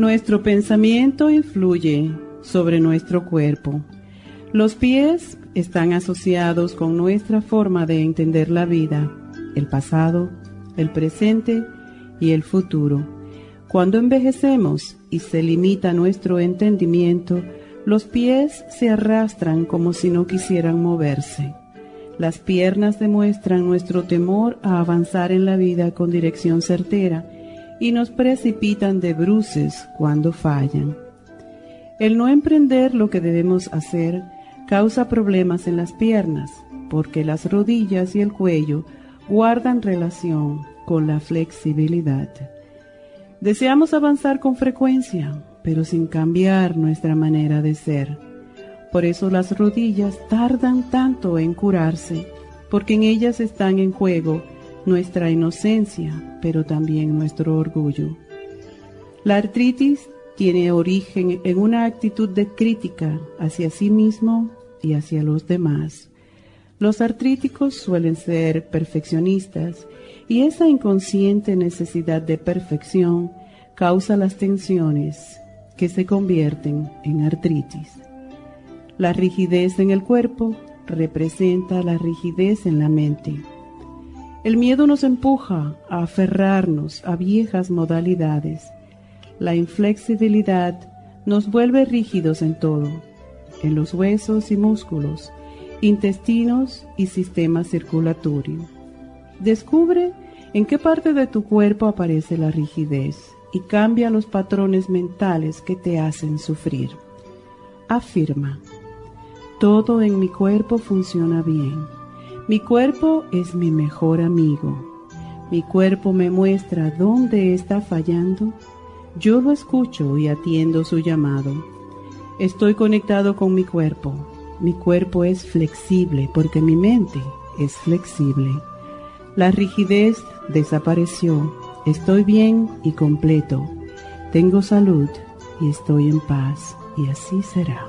Nuestro pensamiento influye sobre nuestro cuerpo. Los pies están asociados con nuestra forma de entender la vida, el pasado, el presente y el futuro. Cuando envejecemos y se limita nuestro entendimiento, los pies se arrastran como si no quisieran moverse. Las piernas demuestran nuestro temor a avanzar en la vida con dirección certera y nos precipitan de bruces cuando fallan. El no emprender lo que debemos hacer causa problemas en las piernas, porque las rodillas y el cuello guardan relación con la flexibilidad. Deseamos avanzar con frecuencia, pero sin cambiar nuestra manera de ser. Por eso las rodillas tardan tanto en curarse, porque en ellas están en juego nuestra inocencia, pero también nuestro orgullo. La artritis tiene origen en una actitud de crítica hacia sí mismo y hacia los demás. Los artríticos suelen ser perfeccionistas y esa inconsciente necesidad de perfección causa las tensiones que se convierten en artritis. La rigidez en el cuerpo representa la rigidez en la mente. El miedo nos empuja a aferrarnos a viejas modalidades. La inflexibilidad nos vuelve rígidos en todo, en los huesos y músculos, intestinos y sistema circulatorio. Descubre en qué parte de tu cuerpo aparece la rigidez y cambia los patrones mentales que te hacen sufrir. Afirma, todo en mi cuerpo funciona bien mi cuerpo es mi mejor amigo. Mi cuerpo me muestra dónde está fallando. Yo lo escucho y atiendo su llamado. Estoy conectado con mi cuerpo. Mi cuerpo es flexible porque mi mente es flexible. La rigidez desapareció. Estoy bien y completo. Tengo salud y estoy en paz. Y así será.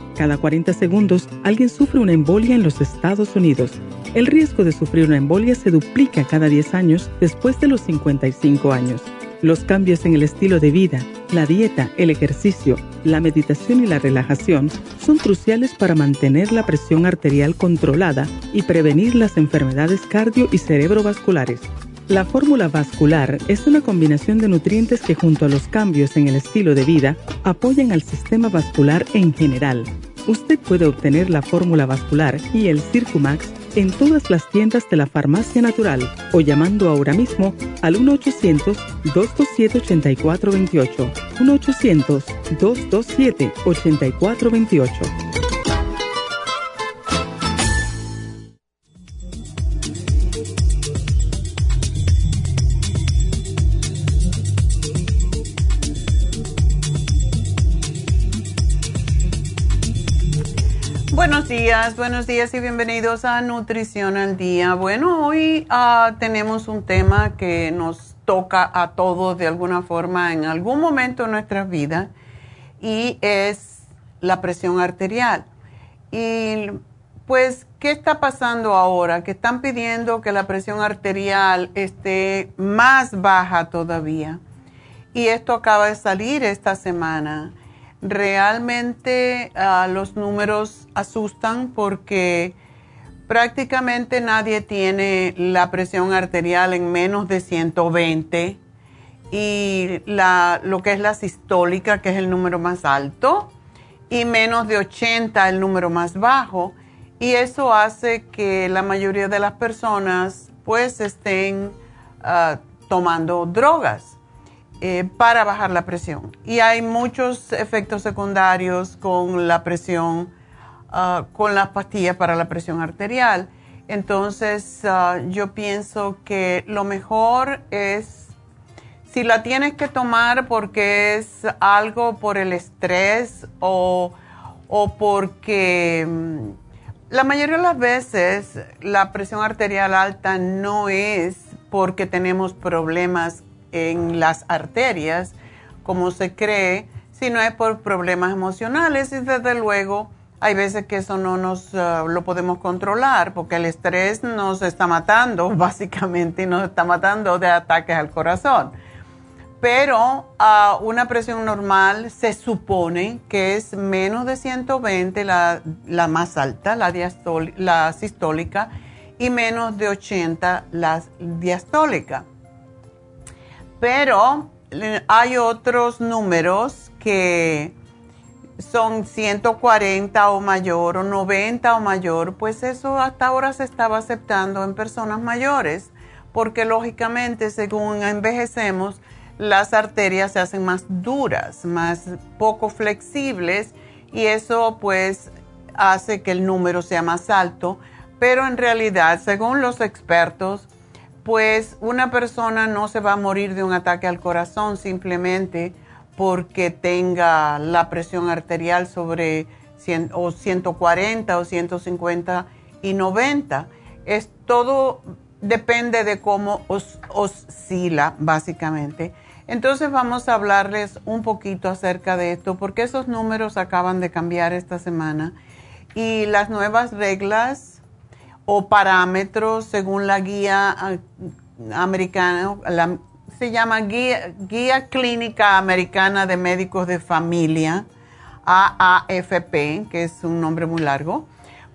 Cada 40 segundos, alguien sufre una embolia en los Estados Unidos. El riesgo de sufrir una embolia se duplica cada 10 años después de los 55 años. Los cambios en el estilo de vida, la dieta, el ejercicio, la meditación y la relajación son cruciales para mantener la presión arterial controlada y prevenir las enfermedades cardio y cerebrovasculares. La fórmula vascular es una combinación de nutrientes que junto a los cambios en el estilo de vida apoyan al sistema vascular en general. Usted puede obtener la fórmula vascular y el Circumax en todas las tiendas de la farmacia natural o llamando ahora mismo al 1-800-227-8428. 1-800-227-8428. Buenos días y bienvenidos a Nutrición al Día. Bueno, hoy ah, tenemos un tema que nos toca a todos de alguna forma en algún momento de nuestras vidas y es la presión arterial. Y pues, ¿qué está pasando ahora? Que están pidiendo que la presión arterial esté más baja todavía. Y esto acaba de salir esta semana. Realmente ah, los números asustan porque prácticamente nadie tiene la presión arterial en menos de 120 y la, lo que es la sistólica, que es el número más alto, y menos de 80 el número más bajo. Y eso hace que la mayoría de las personas pues estén ah, tomando drogas eh, para bajar la presión. Y hay muchos efectos secundarios con la presión Ah, con las pastillas para la presión arterial. Entonces, ah, yo pienso que lo mejor es, si la tienes que tomar porque es algo por el estrés o, o porque mm, la mayoría de las veces la presión arterial alta no es porque tenemos problemas en las arterias, como se cree, sino es por problemas emocionales y desde luego hay veces que eso no nos uh, lo podemos controlar porque el estrés nos está matando básicamente y nos está matando de ataques al corazón. Pero uh, una presión normal se supone que es menos de 120 la, la más alta, la, la sistólica, y menos de 80 la diastólica. Pero hay otros números que son 140 o mayor o 90 o mayor, pues eso hasta ahora se estaba aceptando en personas mayores, porque lógicamente según envejecemos, las arterias se hacen más duras, más poco flexibles y eso pues hace que el número sea más alto, pero en realidad, según los expertos, pues una persona no se va a morir de un ataque al corazón simplemente porque tenga la presión arterial sobre 100, o 140 o 150 y 90. Es todo depende de cómo oscila básicamente. Entonces vamos a hablarles un poquito acerca de esto porque esos números acaban de cambiar esta semana y las nuevas reglas o parámetros según la guía ah, americana, se llama Guía, Clínica Americana de Médicos de Familia, AAFP, que es un nombre muy largo,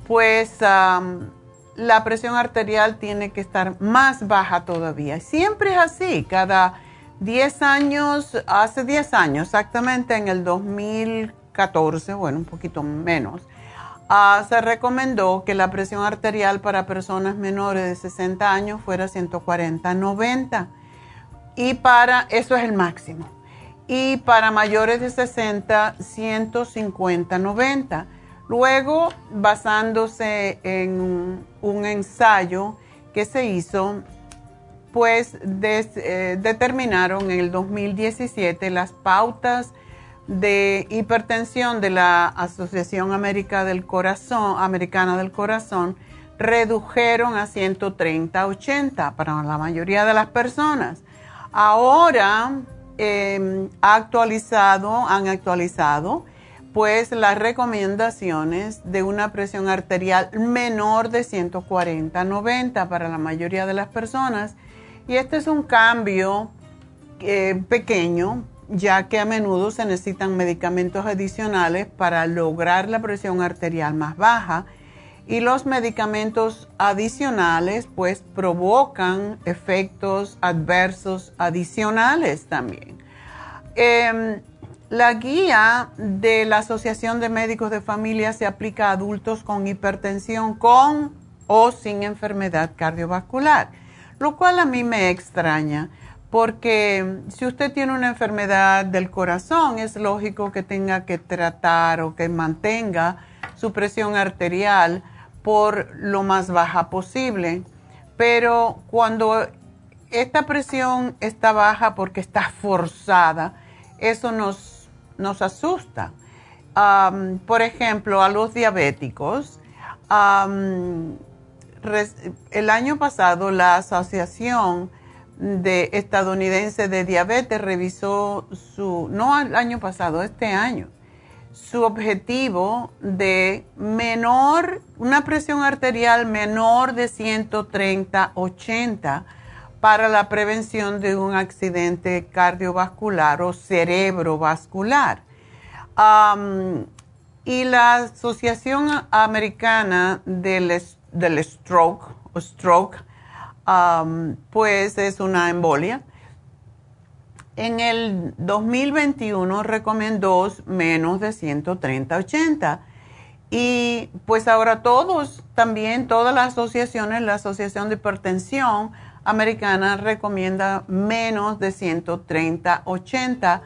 pues la presión arterial tiene que estar más baja todavía. Siempre es así, cada 10 años, hace 10 años, exactamente en el 2014, bueno, un poquito menos, ah, se recomendó que la presión arterial para personas menores de 60 años fuera 140-90 y para, eso es el máximo. Y para mayores de 60, 150, 90. Luego, basándose en un ensayo que se hizo, pues eh, determinaron en el 2017 las pautas de hipertensión de la Asociación América del Corazón, Americana del Corazón redujeron a 130-80 para la mayoría de las personas. Ahora em, actualizado, han actualizado pues las recomendaciones de una presión arterial menor de 140-90 para la mayoría de las personas. Y este es un cambio eh, pequeño, ya que a menudo se necesitan medicamentos adicionales para lograr la presión arterial más baja y los medicamentos adicionales pues provocan efectos adversos adicionales también. Em, la guía de la Asociación de Médicos de Familia se aplica a adultos con hipertensión con o sin enfermedad cardiovascular, lo cual a mí me extraña porque si usted tiene una enfermedad del corazón es lógico que tenga que tratar o que mantenga su presión arterial por lo más baja posible. Pero cuando esta presión está baja porque está forzada, eso nos, nos asusta. por ejemplo, a los diabéticos, el año pasado la Asociación de Estadounidense de Diabetes revisó su, no el año pasado, este año, su objetivo de menor, una presión arterial menor de 130-80 para la prevención de un accidente cardiovascular o cerebrovascular. y la Asociación Americana del, del Stroke, o stroke pues es una embolia en el 2021 recomendó menos de 130-80. Y pues ahora todos, también todas las asociaciones, la Asociación de Hipertensión Americana recomienda menos de 130-80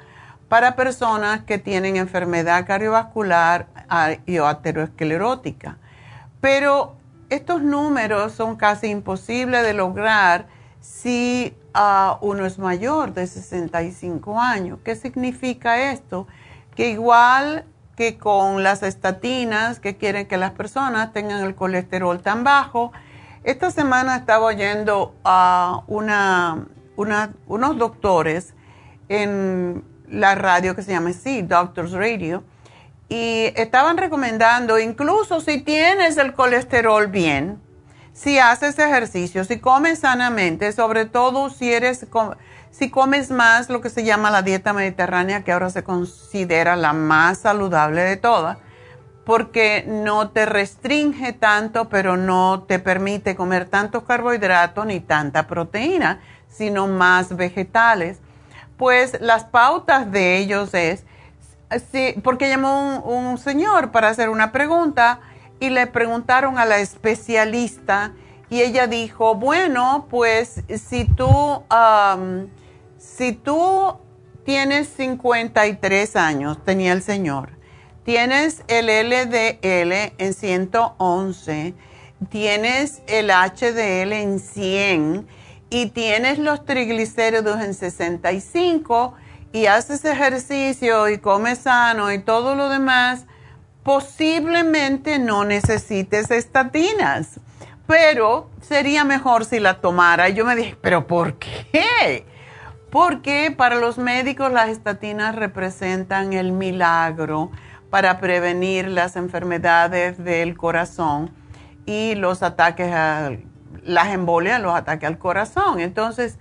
para personas que tienen enfermedad cardiovascular y aterosclerótica. Pero estos números son casi imposibles de lograr si uno es mayor de 65 años. ¿Qué significa esto? Que igual que con las estatinas que quieren que las personas tengan el colesterol tan bajo, esta semana estaba oyendo a una, unos doctores en la radio que se llama sí, Doctors Radio, y estaban recomendando, incluso si tienes el colesterol bien, si haces ejercicio, si comes sanamente, sobre todo si eres si comes más lo que se llama la dieta mediterránea, que ahora se considera la más saludable de todas, porque no te restringe tanto, pero no te permite comer tantos carbohidratos ni tanta proteína, sino más vegetales. Pues las pautas de ellos es, porque llamó un, un señor para hacer una pregunta, y le preguntaron a la especialista y ella dijo, bueno, pues si tú, si tú tienes 53 años, tenía el señor, tienes el LDL en 111, tienes el HDL en 100 y tienes los triglicéridos en 65 y haces ejercicio y comes sano y todo lo demás, posiblemente no necesites estatinas, pero sería mejor si la tomara. Y yo me dije, ¿pero por qué? Porque para los médicos las estatinas representan el milagro para prevenir las enfermedades del corazón y los ataques a las embolias, los ataques al corazón. Entonces,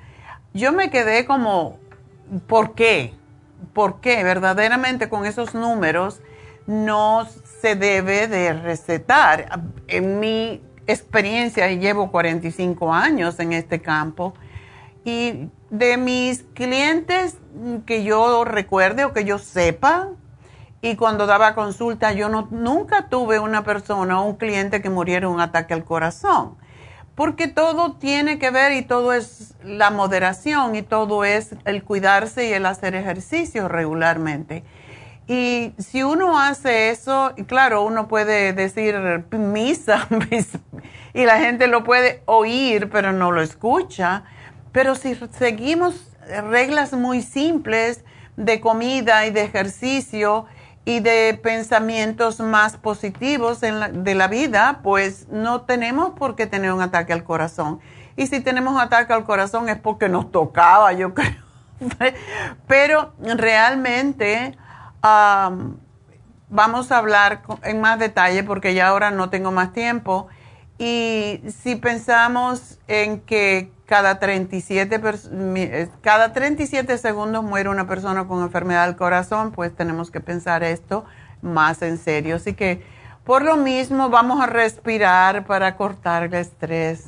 yo me quedé como, ¿por qué? ¿Por qué? Verdaderamente con esos números no se debe de recetar. En mi experiencia, llevo 45 años en este campo, y de mis clientes que yo recuerde o que yo sepa, y cuando daba consulta, yo no, nunca tuve una persona o un cliente que muriera de un ataque al corazón. Porque todo tiene que ver y todo es la moderación y todo es el cuidarse y el hacer ejercicio regularmente. Y si uno hace eso, claro, uno puede decir misa y la gente lo puede oír, pero no lo escucha. Pero si seguimos reglas muy simples de comida y de ejercicio y de pensamientos más positivos de la vida, pues no tenemos por qué tener un ataque al corazón. Y si tenemos ataque al corazón es porque nos tocaba, yo creo. Pero realmente vamos a hablar en más detalle porque ya ahora no tengo más tiempo. Y si pensamos en que cada 37, eh, cada 37 segundos muere una persona con enfermedad del corazón, pues tenemos que pensar esto más en serio. Así que por lo mismo vamos a respirar para cortar el estrés.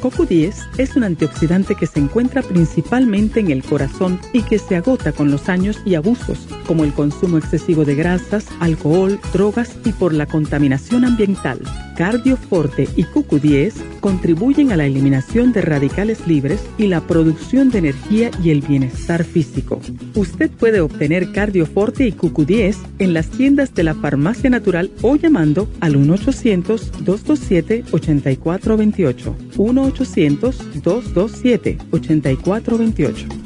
CoQ10 es un antioxidante que se encuentra principalmente en el corazón y que se agota con los años y abusos, como el consumo excesivo de grasas, alcohol, drogas y por la contaminación ambiental. Cardioforte y QQ10 contribuyen a la eliminación de radicales libres y la producción de energía y el bienestar físico. Usted puede obtener Cardioforte y QQ10 en las tiendas de la Farmacia Natural o llamando al 1-800-227-8428. 1-800-227-8428.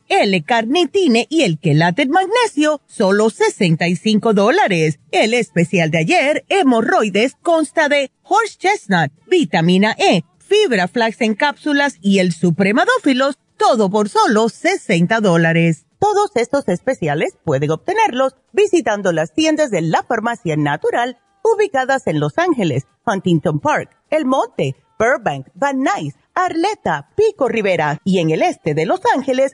L-carnitine y el quelate magnesio, solo 65 dólares. El especial de ayer, hemorroides, consta de horse chestnut, vitamina E, fibra flax en cápsulas y el supremadófilos, todo por solo 60 dólares. Todos estos especiales pueden obtenerlos visitando las tiendas de la farmacia natural ubicadas en Los Ángeles, Huntington Park, El Monte, Burbank, Van Nuys, Arleta, Pico Rivera y en el este de Los Ángeles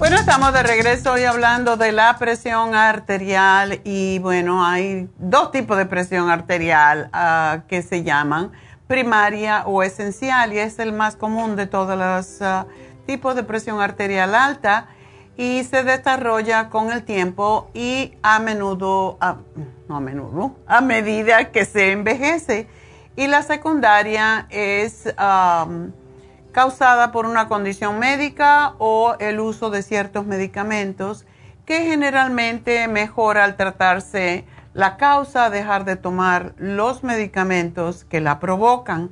Bueno, estamos de regreso hoy hablando de la presión arterial y bueno, hay dos tipos de presión arterial uh, que se llaman primaria o esencial y es el más común de todos los uh, tipos de presión arterial alta y se desarrolla con el tiempo y a menudo, uh, no a menudo, a medida que se envejece. Y la secundaria es... Um, causada por una condición médica o el uso de ciertos medicamentos que generalmente mejora al tratarse la causa, dejar de tomar los medicamentos que la provocan.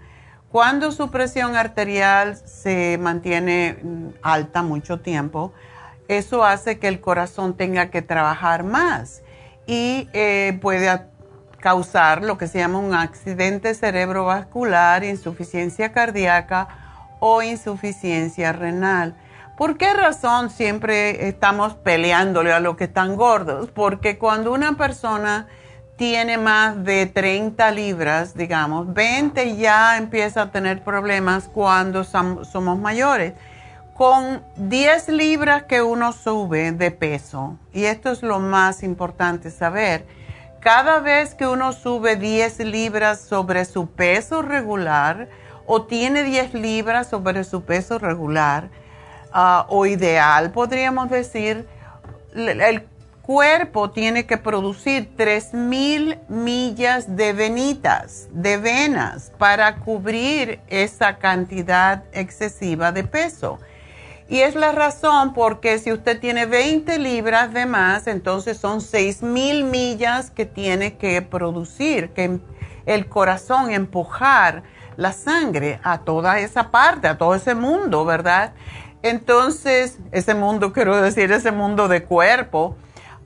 Cuando su presión arterial se mantiene mm, alta mucho tiempo, eso hace que el corazón tenga que trabajar más y eh, puede causar lo que se llama un accidente cerebrovascular, insuficiencia cardíaca o insuficiencia renal. ¿Por qué razón siempre estamos peleándole a los que están gordos? Porque cuando una persona tiene más de 30 libras, digamos, 20 ya empieza a tener problemas cuando somos mayores. Con 10 libras que uno sube de peso, y esto es lo más importante saber, cada vez que uno sube 10 libras sobre su peso regular, o tiene 10 libras sobre su peso regular ah, o ideal, podríamos decir, el cuerpo tiene que producir 3.000 millas de venitas, de venas, para cubrir esa cantidad excesiva de peso. Y es la razón porque si usted tiene 20 libras de más, entonces son 6.000 millas que tiene que producir, que el corazón empujar la sangre a toda esa parte, a todo ese mundo, ¿verdad? Entonces, ese mundo, quiero decir, ese mundo de cuerpo,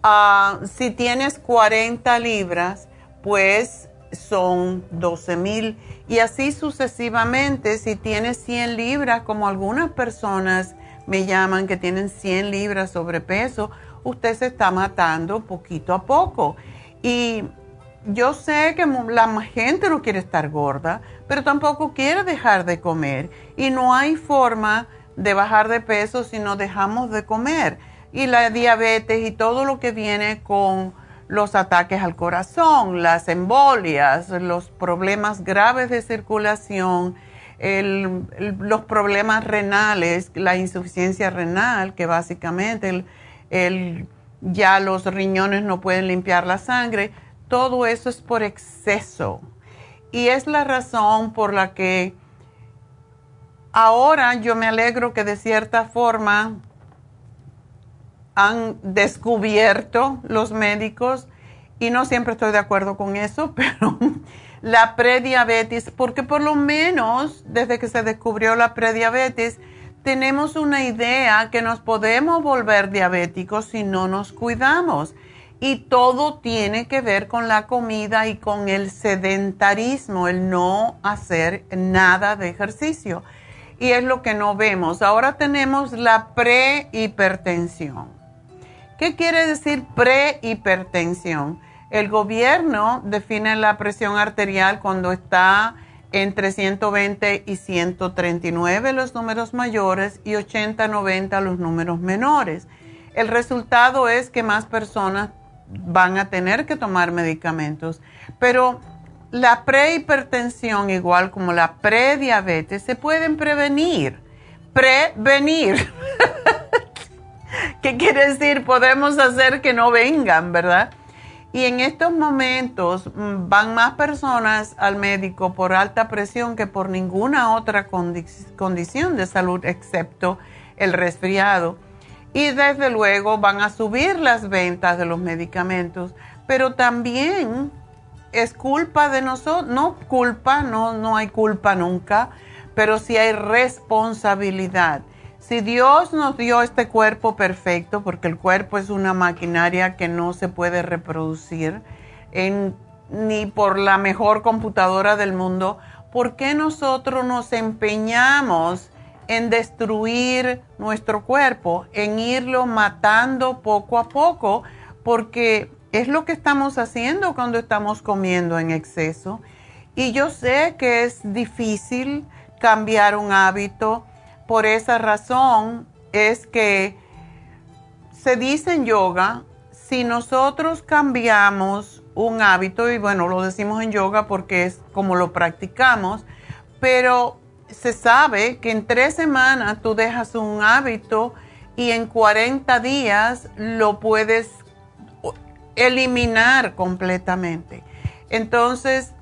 ah, si tienes 40 libras, pues son 12 mil. Y así sucesivamente, si tienes 100 libras, como algunas personas me llaman que tienen 100 libras sobrepeso, usted se está matando poquito a poco. Y yo sé que la gente no quiere estar gorda, pero tampoco quiere dejar de comer. Y no hay forma de bajar de peso si no dejamos de comer. Y la diabetes y todo lo que viene con los ataques al corazón, las embolias, los problemas graves de circulación, los problemas renales, la insuficiencia renal, que básicamente ya los riñones no pueden limpiar la sangre todo eso es por exceso. Y es la razón por la que ahora yo me alegro que de cierta forma han descubierto los médicos y no siempre estoy de acuerdo con eso, pero la prediabetes, porque por lo menos desde que se descubrió la prediabetes, tenemos una idea que nos podemos volver diabéticos si no nos cuidamos. Y todo tiene que ver con la comida y con el sedentarismo, el no hacer nada de ejercicio. Y es lo que no vemos. Ahora tenemos la prehipertensión. ¿Qué quiere decir prehipertensión? El gobierno define la presión arterial cuando está entre 120 y 139 los números mayores y 80-90 los números menores. El resultado es que más personas van a tener que tomar medicamentos. Pero la prehipertensión, igual como la prediabetes, se pueden prevenir. Prevenir. ¿Qué quiere decir? Podemos hacer que no vengan, ¿verdad? Y en estos momentos mm, van más personas al médico por alta presión que por ninguna otra condición de salud excepto el resfriado y desde luego van a subir las ventas de los medicamentos, pero también es culpa de nosotros, no culpa, no, no hay culpa nunca, pero sí hay responsabilidad. Si Dios nos dio este cuerpo perfecto, porque el cuerpo es una maquinaria que no se puede reproducir ni por la mejor computadora del mundo, ¿por qué nosotros nos empeñamos en destruir nuestro cuerpo, en irlo matando poco a poco, porque es lo que estamos haciendo cuando estamos comiendo en exceso. Y yo sé que es difícil cambiar un hábito, por esa razón es que se dice en yoga, si nosotros cambiamos un hábito, y bueno, lo decimos en yoga porque es como lo practicamos, pero se sabe que en tres semanas tú dejas un hábito y en 40 días lo puedes eliminar completamente. Entonces,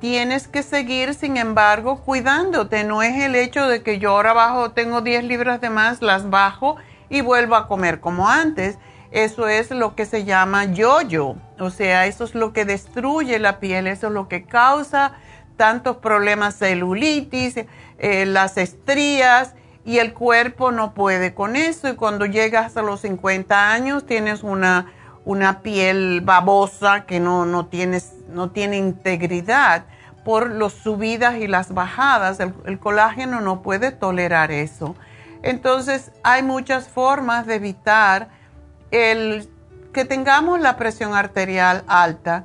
tienes que seguir, sin embargo, cuidándote. No es el hecho de que yo ahora bajo, tengo 10 libras de más, las bajo y vuelvo a comer como antes. Eso es lo que se llama yo-yo. O sea, eso es lo que destruye la piel, eso es lo que causa tantos problemas celulitis, eh, las estrías y el cuerpo no puede con eso y cuando llegas a los 50 años tienes una, una piel babosa que no, no, tienes, no tiene integridad por las subidas y las bajadas. El, el colágeno no puede tolerar eso. Entonces hay muchas formas de evitar el que tengamos la presión arterial alta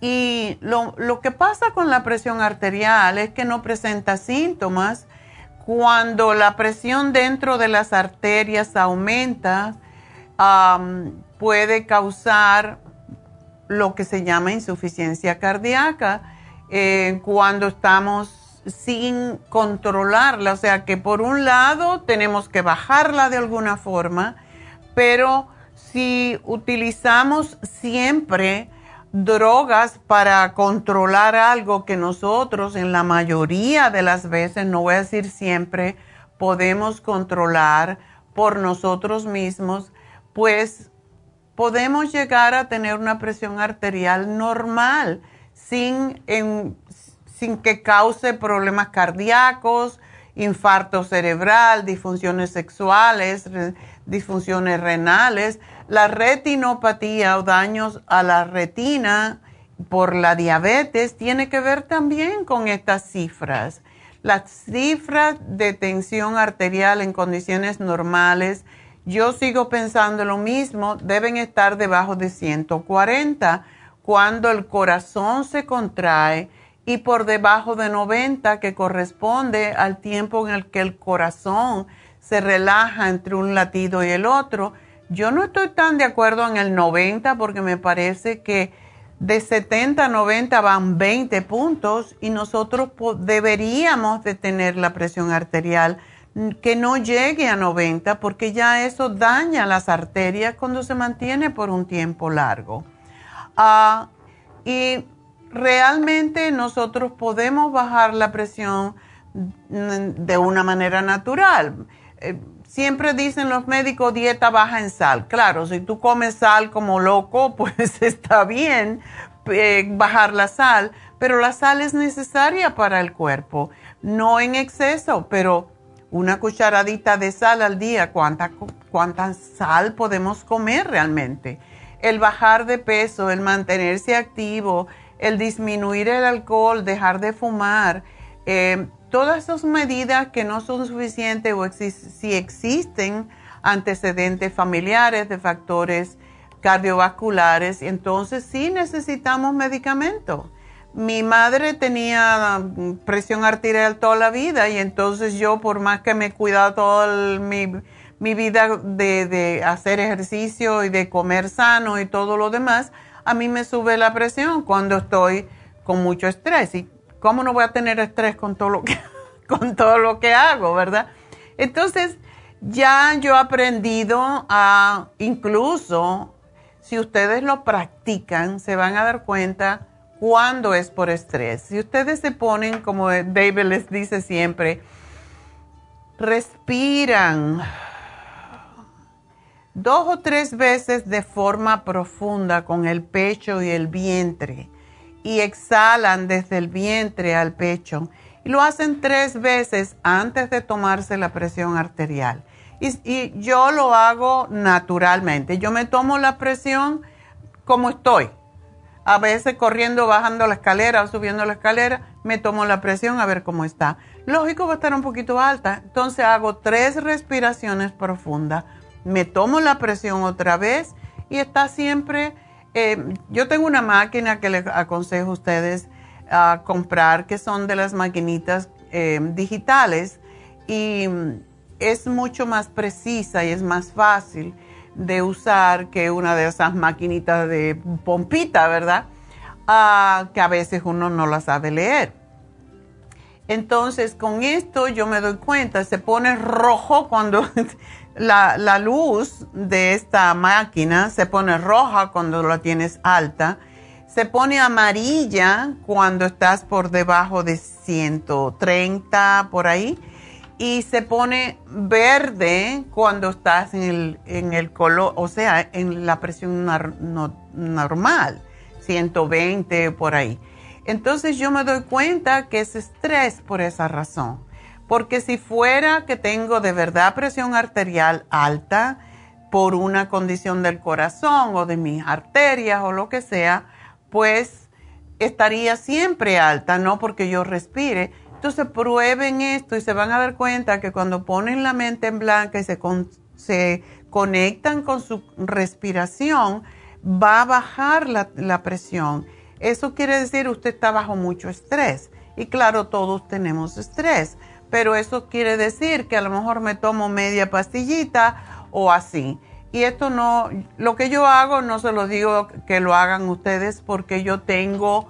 y lo, que pasa con la presión arterial es que no presenta síntomas. Cuando la presión dentro de las arterias aumenta, puede causar lo que se llama insuficiencia cardíaca eh, cuando estamos sin controlarla. O sea que por un lado tenemos que bajarla de alguna forma, pero si utilizamos siempre drogas para controlar algo que nosotros en la mayoría de las veces, no voy a decir siempre, podemos controlar por nosotros mismos, pues podemos llegar a tener una presión arterial normal sin, sin que cause problemas cardíacos, infarto cerebral, disfunciones sexuales, disfunciones renales la retinopatía o daños a la retina por la diabetes tiene que ver también con estas cifras. Las cifras de tensión arterial en condiciones normales, yo sigo pensando lo mismo, deben estar debajo de 140 cuando el corazón se contrae y por debajo de 90 que corresponde al tiempo en el que el corazón se relaja entre un latido y el otro yo no estoy tan de acuerdo en el 90 porque me parece que de 70 a 90 van 20 puntos y nosotros deberíamos de tener la presión arterial que no llegue a 90 porque ya eso daña las arterias cuando se mantiene por un tiempo largo. Ah, y realmente nosotros podemos bajar la presión de una manera natural. Eh, siempre dicen los médicos dieta baja en sal. Claro, si tú comes sal como loco, pues está bien eh, bajar la sal, pero la sal es necesaria para el cuerpo, no en exceso, pero una cucharadita de sal al día, ¿cuánta, cuánta sal podemos comer realmente? El bajar de peso, el mantenerse activo, el disminuir el alcohol, dejar de fumar, eh, todas esas medidas que no son suficientes o si existen antecedentes familiares de factores cardiovasculares, entonces sí necesitamos medicamentos. Mi madre tenía mm, presión arterial toda la vida y entonces yo, por más que me he cuidado toda mi, mi, vida de, de hacer ejercicio y de comer sano y todo lo demás, a mí me sube la presión cuando estoy con mucho estrés. Y ¿cómo no voy a tener estrés con todo lo que, con todo lo que hago, verdad? Entonces, ya yo he aprendido a, incluso si ustedes lo practican, se van a dar cuenta cuando es por estrés. Si ustedes se ponen, como David les dice siempre, respiran dos o tres veces de forma profunda con el pecho y el vientre y exhalan desde el vientre al pecho. Y lo hacen tres veces antes de tomarse la presión arterial. Y, yo lo hago naturalmente. Yo me tomo la presión como estoy. A veces corriendo, bajando la escalera o subiendo la escalera, me tomo la presión a ver cómo está. Lógico va a estar un poquito alta. Entonces hago tres respiraciones profundas. Me tomo la presión otra vez y está siempre eh, yo tengo una máquina que les aconsejo a ustedes a comprar, que son de las maquinitas eh, digitales y mm, es mucho más precisa y es más fácil de usar que una de esas maquinitas de pompita, ¿verdad? Ah, que a veces uno no la sabe leer. Entonces, con esto yo me doy cuenta, se pone rojo cuando la, luz de esta máquina se pone roja cuando la tienes alta, se pone amarilla cuando estás por debajo de 130 por ahí y se pone verde cuando estás en el, en el color, o sea, en la presión normal, 120 por ahí. Entonces yo me doy cuenta que es estrés por esa razón. Porque si fuera que tengo de verdad presión arterial alta por una condición del corazón o de mis arterias o lo que sea, pues estaría siempre alta, no porque yo respire. Entonces prueben esto y se van a dar cuenta que cuando ponen la mente en blanca y se, conectan con su respiración, va a bajar la, la presión. Eso quiere decir usted está bajo mucho estrés. Y claro, todos tenemos estrés pero eso quiere decir que a lo mejor me tomo media pastillita o así. Y esto no, lo que yo hago no se lo digo que lo hagan ustedes porque yo tengo,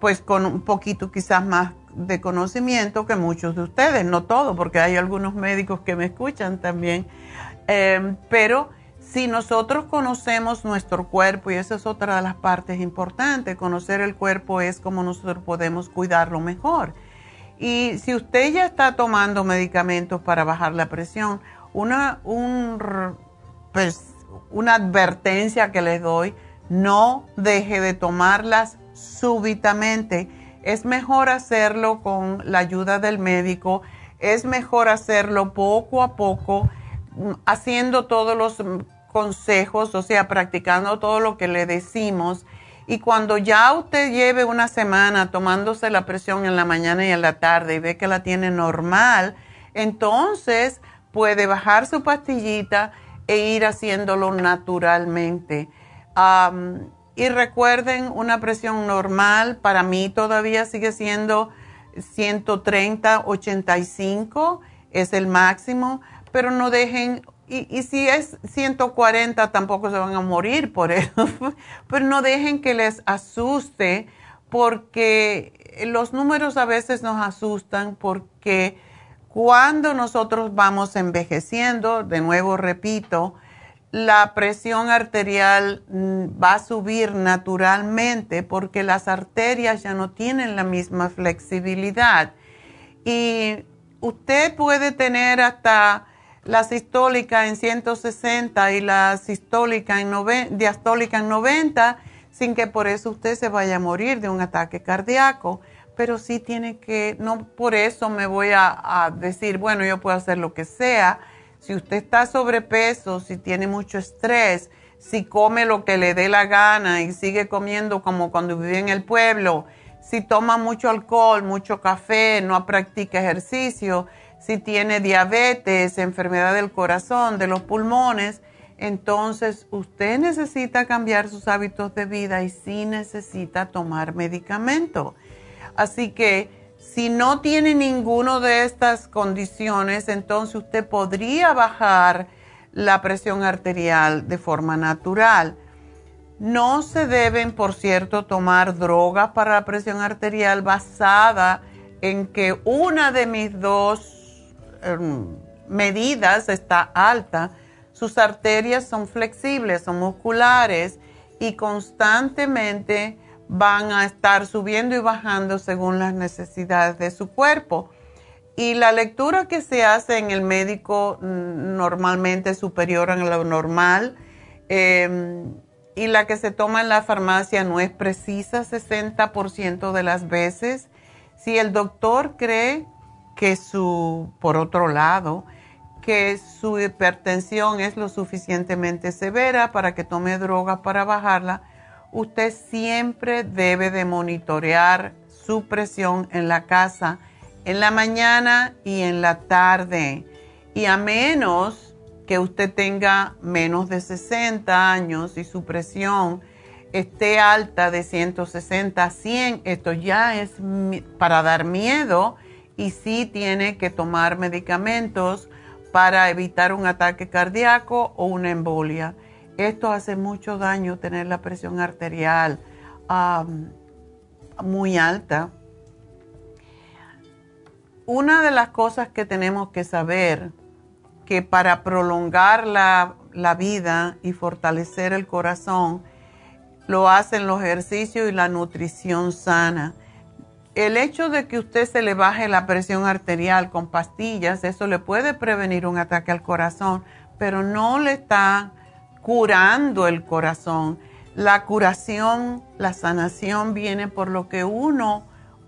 pues con un poquito quizás más de conocimiento que muchos de ustedes, no todo, porque hay algunos médicos que me escuchan también, em, pero si nosotros conocemos nuestro cuerpo, y esa es otra de las partes importantes, conocer el cuerpo es como nosotros podemos cuidarlo mejor. Y si usted ya está tomando medicamentos para bajar la presión, una, pues, una advertencia que les doy, no deje de tomarlas súbitamente. Es mejor hacerlo con la ayuda del médico, es mejor hacerlo poco a poco, haciendo todos los consejos, o sea, practicando todo lo que le decimos y cuando ya usted lleve una semana tomándose la presión en la mañana y en la tarde y ve que la tiene normal, entonces puede bajar su pastillita e ir haciéndolo naturalmente. y recuerden, una presión normal para mí todavía sigue siendo 130, 85, es el máximo, pero no dejen y, si es 140 tampoco se van a morir por eso, pero no dejen que les asuste porque los números a veces nos asustan porque cuando nosotros vamos envejeciendo, de nuevo repito, la presión arterial mm, va a subir naturalmente porque las arterias ya no tienen la misma flexibilidad. Y usted puede tener hasta la sistólica en 160 y la sistólica en diastólica en 90 sin que por eso usted se vaya a morir de un ataque cardíaco. Pero sí tiene que, no por eso me voy a, a decir, bueno, yo puedo hacer lo que sea. Si usted está sobrepeso, si tiene mucho estrés, si come lo que le dé la gana y sigue comiendo como cuando vive en el pueblo, si toma mucho alcohol, mucho café, no practica ejercicio, si tiene diabetes, enfermedad del corazón, de los pulmones, entonces usted necesita cambiar sus hábitos de vida y sí necesita tomar medicamento. Así que si no tiene ninguna de estas condiciones, entonces usted podría bajar la presión arterial de forma natural. No se deben, por cierto, tomar drogas para la presión arterial basada en que una de mis dos Em, medidas está alta, sus arterias son flexibles, son musculares y constantemente van a estar subiendo y bajando según las necesidades de su cuerpo. Y la lectura que se hace en el médico mm, normalmente superior a lo normal em, y la que se toma en la farmacia no es precisa 60% de las veces. Si el doctor cree que su, por otro lado, que su hipertensión es lo suficientemente severa para que tome droga para bajarla, usted siempre debe de monitorear su presión en la casa en la mañana y en la tarde. Y a menos que usted tenga menos de 60 años y su presión esté alta de 160 a 100, esto ya es para dar miedo y sí tiene que tomar medicamentos para evitar un ataque cardíaco o una embolia. Esto hace mucho daño tener la presión arterial muy alta. Una de las cosas que tenemos que saber que para prolongar la, la vida y fortalecer el corazón, lo hacen los ejercicios y la nutrición sana el hecho de que usted se le baje la presión arterial con pastillas, eso le puede prevenir un ataque al corazón, pero no le está curando el corazón. La curación, la sanación viene por lo que uno,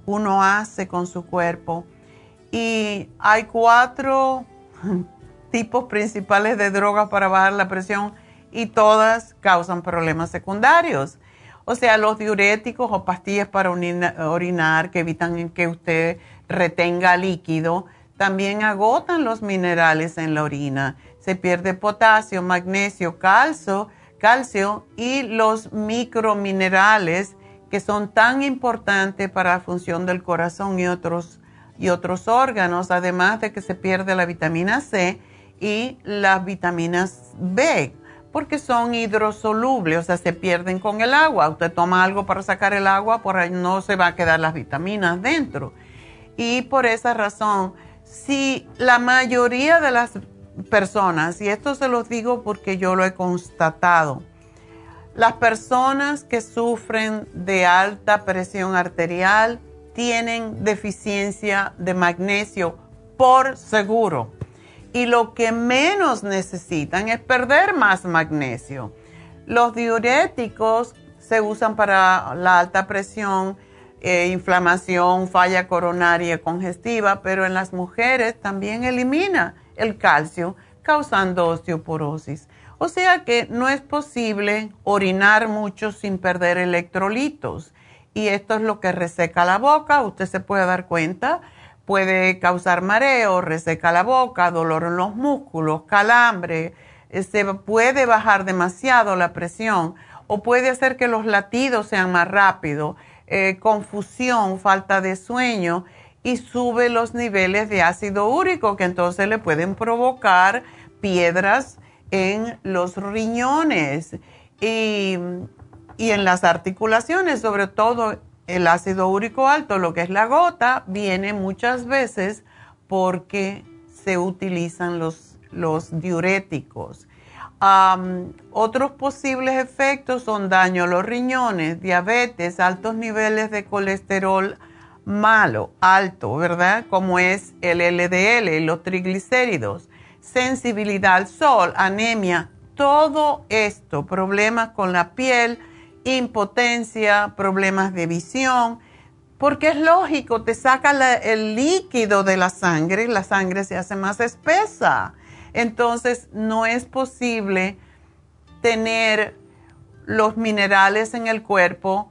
uno hace con su cuerpo. Y hay cuatro tipos principales de drogas para bajar la presión y todas causan problemas secundarios. O sea, los diuréticos o pastillas para orinar que evitan que usted retenga líquido, también agotan los minerales en la orina. Se pierde potasio, magnesio, calcio, calcio y los microminerales que son tan importantes para la función del corazón y otros, y otros órganos, además de que se pierde la vitamina C y las vitaminas B porque son hidrosolubles, o sea, se pierden con el agua. Usted toma algo para sacar el agua, por ahí no se va a quedar las vitaminas dentro. Y por esa razón, si la mayoría de las personas, y esto se los digo porque yo lo he constatado, las personas que sufren de alta presión arterial tienen deficiencia de magnesio por seguro y lo que menos necesitan es perder más magnesio. Los diuréticos se usan para la alta presión, eh, inflamación, falla coronaria congestiva, pero en las mujeres también elimina el calcio, causando osteoporosis. O sea que no es posible orinar mucho sin perder electrolitos. Y esto es lo que reseca la boca, usted se puede dar cuenta puede causar mareo, reseca la boca, dolor en los músculos, calambre, se puede bajar demasiado la presión o puede hacer que los latidos sean más rápidos, eh, confusión, falta de sueño y sube los niveles de ácido úrico que entonces le pueden provocar piedras en los riñones y, y en las articulaciones, sobre todo el ácido úrico alto, lo que es la gota, viene muchas veces porque se utilizan los, diuréticos. otros posibles efectos son daño a los riñones, diabetes, altos niveles de colesterol malo, alto, ¿verdad? Como es el LDL, los triglicéridos, sensibilidad al sol, anemia, todo esto, problemas con la piel, impotencia, problemas de visión, porque es lógico, te saca el líquido de la sangre, la sangre se hace más espesa. Entonces no es posible tener los minerales en el cuerpo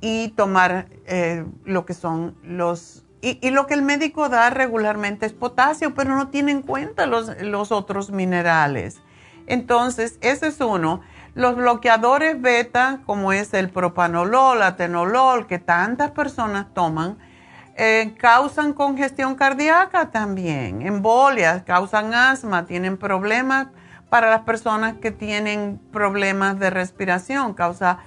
y tomar eh, lo que son los... Y, lo que el médico da regularmente es potasio, pero no tiene en cuenta los, los otros minerales. Entonces, ese es uno. Los bloqueadores beta, como es el propanolol, atenolol, que tantas personas toman, eh, causan congestión cardíaca también, embolias, causan asma, tienen problemas para las personas que tienen problemas de respiración, causa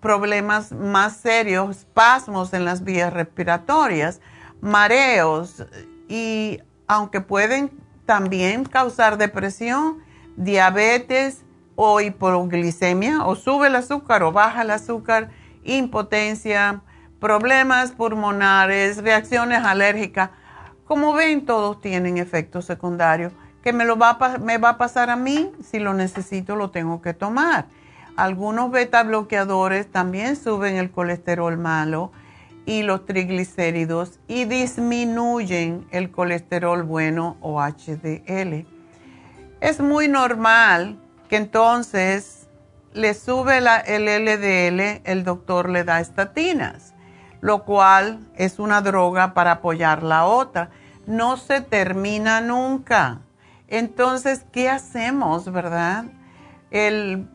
problemas más serios, espasmos en las vías respiratorias, mareos y aunque pueden también causar depresión, diabetes o hipoglicemia, o sube el azúcar o baja el azúcar, impotencia, problemas pulmonares, reacciones alérgicas. Como ven, todos tienen efectos secundarios. ¿Qué me, lo va me va a pasar a mí? Si lo necesito, lo tengo que tomar. Algunos beta bloqueadores también suben el colesterol malo y los triglicéridos y disminuyen el colesterol bueno o HDL. Es muy normal entonces le sube el LDL, el doctor le da estatinas, lo cual es una droga para apoyar la otra. No se termina nunca. Entonces, ¿qué hacemos, verdad? El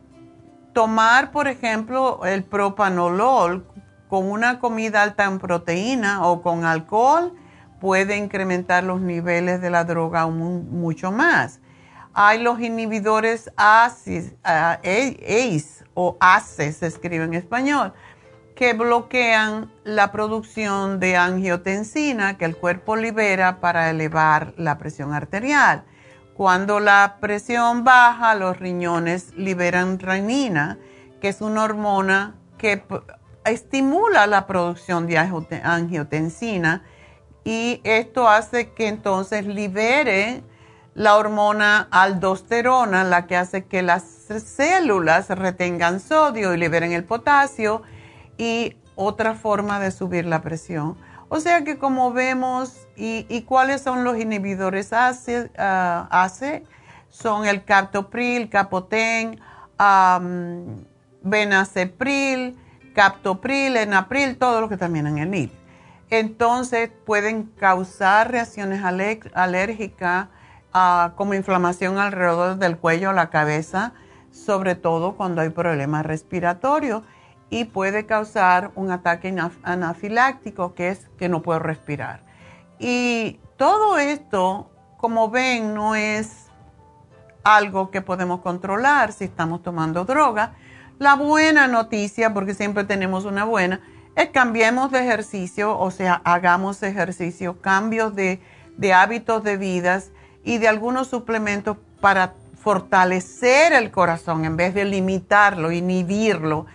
tomar, por ejemplo, el propanolol con una comida alta en proteína o con alcohol puede incrementar los niveles de la droga mucho más. Hay los inhibidores ACE, ACE o ACE se escribe en español, que bloquean la producción de angiotensina que el cuerpo libera para elevar la presión arterial. Cuando la presión baja, los riñones liberan renina, que es una hormona que estimula la producción de angiotensina y esto hace que entonces libere la hormona aldosterona, la que hace que las células retengan sodio y liberen el potasio y otra forma de subir la presión. O sea que como vemos, ¿y, cuáles son los inhibidores ACE? Uh, son el captopril, capoten, um, venacepril, captopril, enapril, todo lo que también en el NIT. Entonces pueden causar reacciones alérgicas como inflamación alrededor del cuello la cabeza, sobre todo cuando hay problemas respiratorios y puede causar un ataque anafiláctico, que es que no puedo respirar. Y todo esto, como ven, no es algo que podemos controlar si estamos tomando droga. La buena noticia, porque siempre tenemos una buena, es cambiemos de ejercicio, o sea, hagamos ejercicio, cambios de, de hábitos de vidas y de algunos suplementos para fortalecer el corazón en vez de limitarlo, inhibirlo.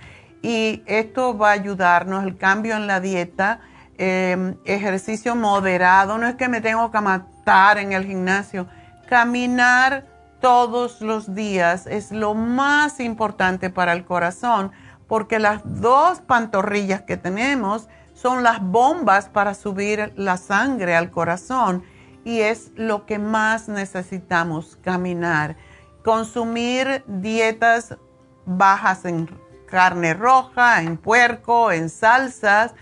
Y esto va a ayudarnos, el cambio en la dieta, em, ejercicio moderado, no es que me tengo que matar en el gimnasio, caminar todos los días es lo más importante para el corazón, porque las dos pantorrillas que tenemos son las bombas para subir la sangre al corazón y es lo que más necesitamos, caminar. Consumir dietas bajas en carne roja, en puerco, en salsas,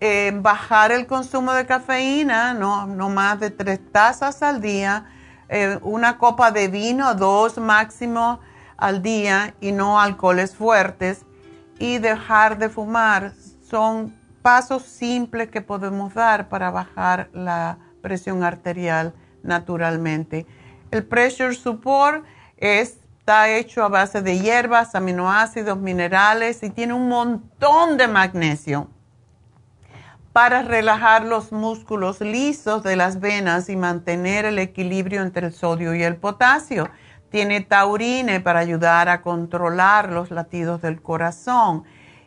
eh, bajar el consumo de cafeína, no, no más de tres tazas al día, eh, una copa de vino, dos máximo al día y no alcoholes fuertes y dejar de fumar. Son pasos simples que podemos dar para bajar la presión arterial naturalmente. El pressure support es Está hecho a base de hierbas, aminoácidos, minerales y tiene un montón de magnesio para relajar los músculos lisos de las venas y mantener el equilibrio entre el sodio y el potasio. Tiene taurine para ayudar a controlar los latidos del corazón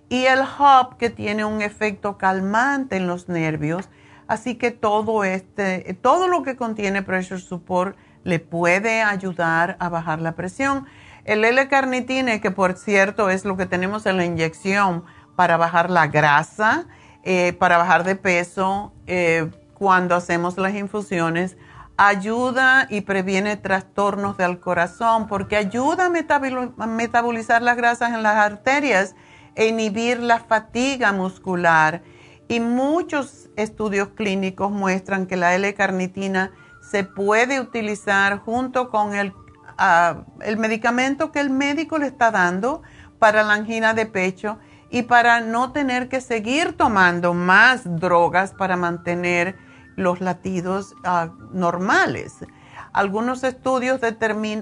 y el hop que tiene un efecto calmante en los nervios. Así que todo este, todo lo que contiene Pressure Support le puede ayudar a bajar la presión. El L-carnitine, que por cierto es lo que tenemos en la inyección para bajar la grasa, eh, para bajar de peso, eh, cuando hacemos las infusiones, ayuda y previene trastornos del corazón porque ayuda a, metabolizar las grasas en las arterias e inhibir la fatiga muscular. Y muchos estudios clínicos muestran que la L-carnitina se puede utilizar junto con el, ah, el medicamento que el médico le está dando para la angina de pecho y para no tener que seguir tomando más drogas para mantener los latidos ah, normales. Algunos estudios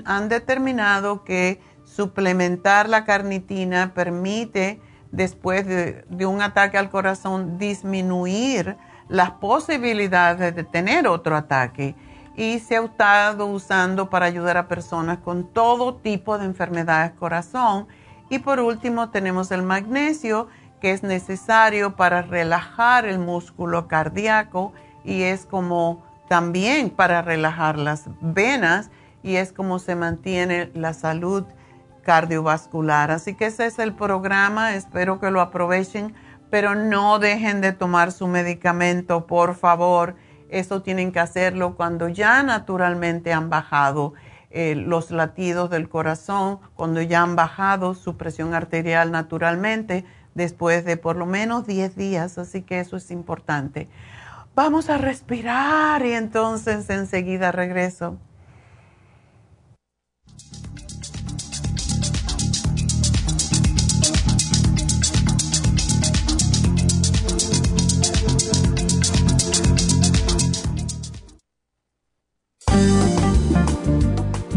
han determinado que suplementar la carnitina permite, después de, un ataque al corazón, disminuir las posibilidades de tener otro ataque. Y se ha estado usando para ayudar a personas con todo tipo de enfermedades corazón. Y por último tenemos el magnesio, que es necesario para relajar el músculo cardíaco y es como también para relajar las venas y es como se mantiene la salud cardiovascular. Así que ese es el programa, espero que lo aprovechen, pero no dejen de tomar su medicamento, por favor. Eso tienen que hacerlo cuando ya naturalmente han bajado eh, los latidos del corazón, cuando ya han bajado su presión arterial naturalmente, después de por lo menos 10 días, así que eso es importante. Vamos a respirar y entonces enseguida regreso.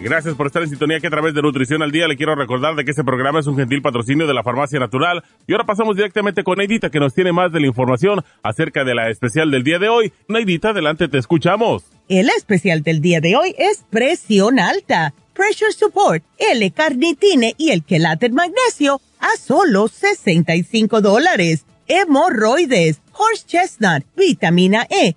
Gracias por estar en sintonía que a través de Nutrición al Día le quiero recordar de que este programa es un gentil patrocinio de la Farmacia Natural. Y ahora pasamos directamente con Neidita que nos tiene más de la información acerca de la especial del día de hoy. Neidita, adelante, te escuchamos. El especial del día de hoy es presión alta, pressure support, L-carnitine y el quelate magnesio a solo 65 dólares. Hemorroides, horse chestnut, vitamina E,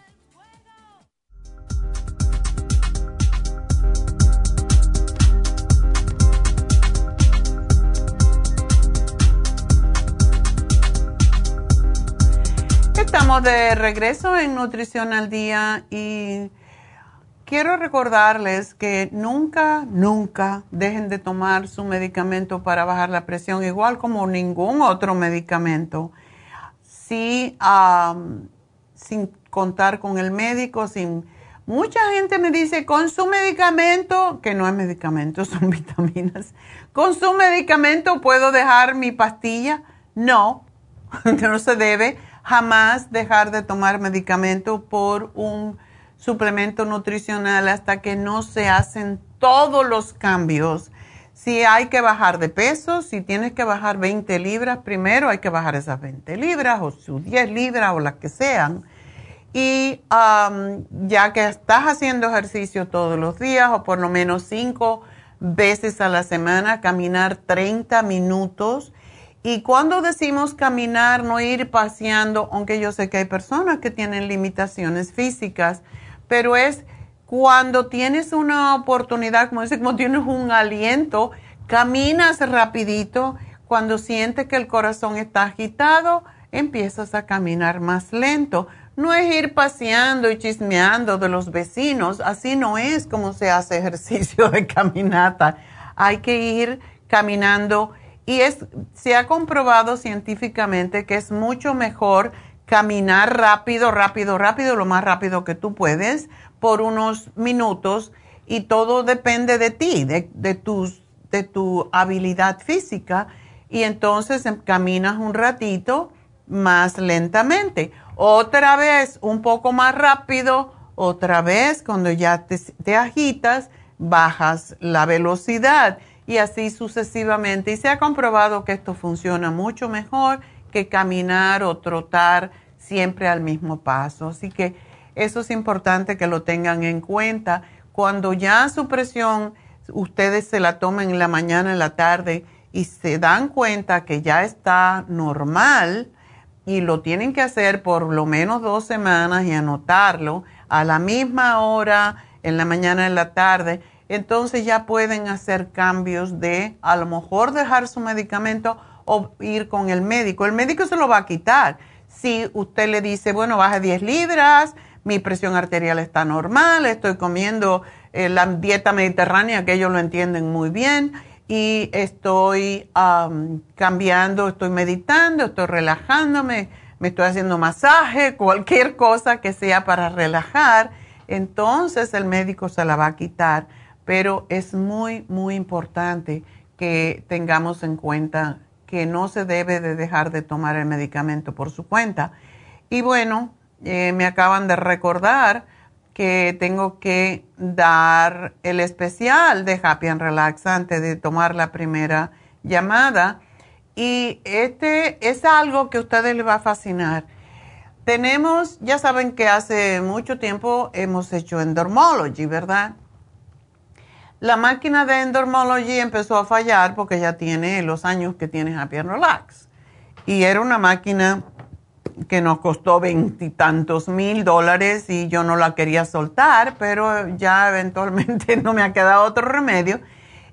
Estamos de regreso en Nutrición al Día y quiero recordarles que nunca, nunca dejen de tomar su medicamento para bajar la presión, igual como ningún otro medicamento. Sí, sin contar con el médico, sin... Mucha gente me dice, con su medicamento, que no es medicamento, son vitaminas, con su medicamento puedo dejar mi pastilla. No, no se debe jamás dejar de tomar medicamento por un suplemento nutricional hasta que no se hacen todos los cambios. Si hay que bajar de peso, si tienes que bajar 20 libras, primero hay que bajar esas 20 libras o sus 10 libras o las que sean. Y ya que estás haciendo ejercicio todos los días o por lo menos 5 veces a la semana, caminar 30 minutos. Y cuando decimos caminar, no ir paseando, aunque yo sé que hay personas que tienen limitaciones físicas, pero es cuando tienes una oportunidad, como dice, como tienes un aliento, caminas rapidito. Cuando sientes que el corazón está agitado, empiezas a caminar más lento. No es ir paseando y chismeando de los vecinos, así no es como se hace ejercicio de caminata. Hay que ir caminando y es, se ha comprobado científicamente que es mucho mejor caminar rápido, rápido, rápido, lo más rápido que tú puedes, por unos minutos y todo depende de ti, de, de, tus, de tu habilidad física y entonces em, caminas un ratito más lentamente. Otra vez un poco más rápido, otra vez cuando ya te, te agitas, bajas la velocidad y así sucesivamente. Y se ha comprobado que esto funciona mucho mejor que caminar o trotar siempre al mismo paso. Así que eso es importante que lo tengan en cuenta. Cuando ya su presión, ustedes se la tomen en la mañana, en la tarde y se dan cuenta que ya está normal y lo tienen que hacer por lo menos dos semanas y anotarlo a la misma hora, en la mañana, en la tarde, entonces ya pueden hacer cambios de a lo mejor dejar su medicamento o ir con el médico. El médico se lo va a quitar. Si usted le dice, bueno, baja 10 libras, mi presión arterial está normal, estoy comiendo eh, la dieta mediterránea, que ellos lo entienden muy bien, y estoy cambiando, estoy meditando, estoy relajándome, me estoy haciendo masaje, cualquier cosa que sea para relajar, entonces el médico se la va a quitar, pero es muy, muy importante que tengamos en cuenta que no se debe de dejar de tomar el medicamento por su cuenta. Y bueno, eh, me acaban de recordar que tengo que dar el especial de Happy and Relax antes de tomar la primera llamada. Y este es algo que a ustedes les va a fascinar. Tenemos, ya saben que hace mucho tiempo hemos hecho Endormology, ¿verdad? La máquina de Endormology empezó a fallar porque ya tiene los años que tiene Happy and Relax. Y era una máquina que nos costó veintitantos mil dólares y yo no la quería soltar, pero ya eventualmente no me ha quedado otro remedio.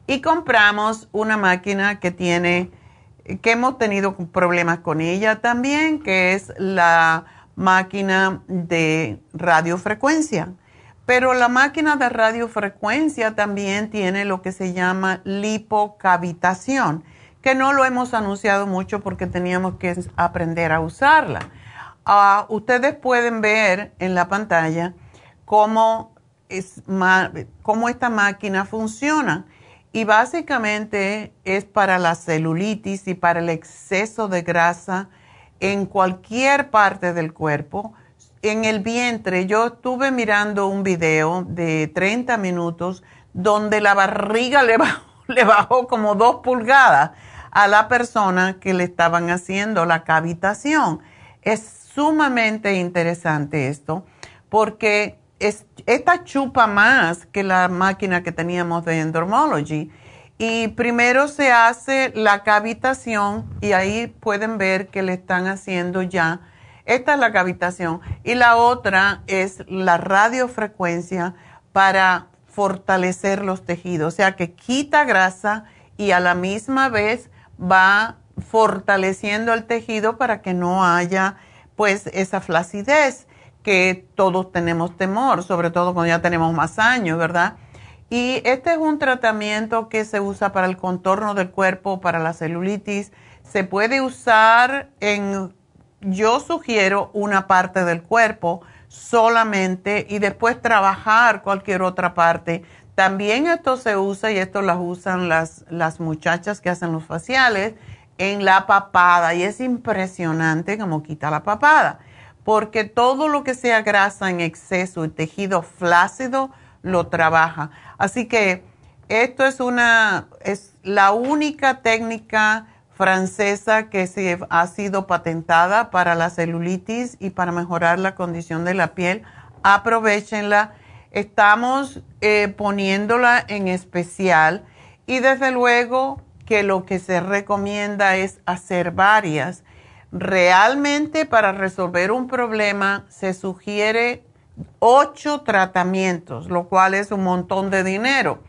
Y compramos una máquina que tiene, que hemos tenido problemas con ella también, que es la máquina de radiofrecuencia. Pero la máquina de radiofrecuencia también tiene lo que se llama lipocavitación que no lo hemos anunciado mucho porque teníamos que aprender a usarla. Ah, ustedes pueden ver en la pantalla cómo, es cómo esta máquina funciona. Y básicamente es para la celulitis y para el exceso de grasa en cualquier parte del cuerpo. En el vientre, yo estuve mirando un video de 30 minutos donde la barriga le bajó como dos pulgadas a la persona que le estaban haciendo la cavitación. Es sumamente interesante esto porque esta chupa más que la máquina que teníamos de Endormology. Y primero se hace la cavitación y ahí pueden ver que le están haciendo ya. Esta es la cavitación. Y la otra es la radiofrecuencia para fortalecer los tejidos. O sea que quita grasa y a la misma vez va fortaleciendo el tejido para que no haya pues esa flacidez que todos tenemos temor, sobre todo cuando ya tenemos más años, ¿verdad? Y este es un tratamiento que se usa para el contorno del cuerpo, para la celulitis. Se puede usar en, yo sugiero una parte del cuerpo solamente y después trabajar cualquier otra parte también esto se usa y esto las usan las, las muchachas que hacen los faciales en la papada y es impresionante cómo quita la papada, porque todo lo que sea grasa en exceso y tejido flácido lo trabaja. Así que Esto es una, es la única técnica francesa que se ha sido patentada para la celulitis y para mejorar la condición de la piel. Aprovechenla. Estamos eh, poniéndola en especial y desde luego que lo que se recomienda es hacer varias. Realmente para resolver un problema se sugiere ocho tratamientos, lo cual es un montón de dinero.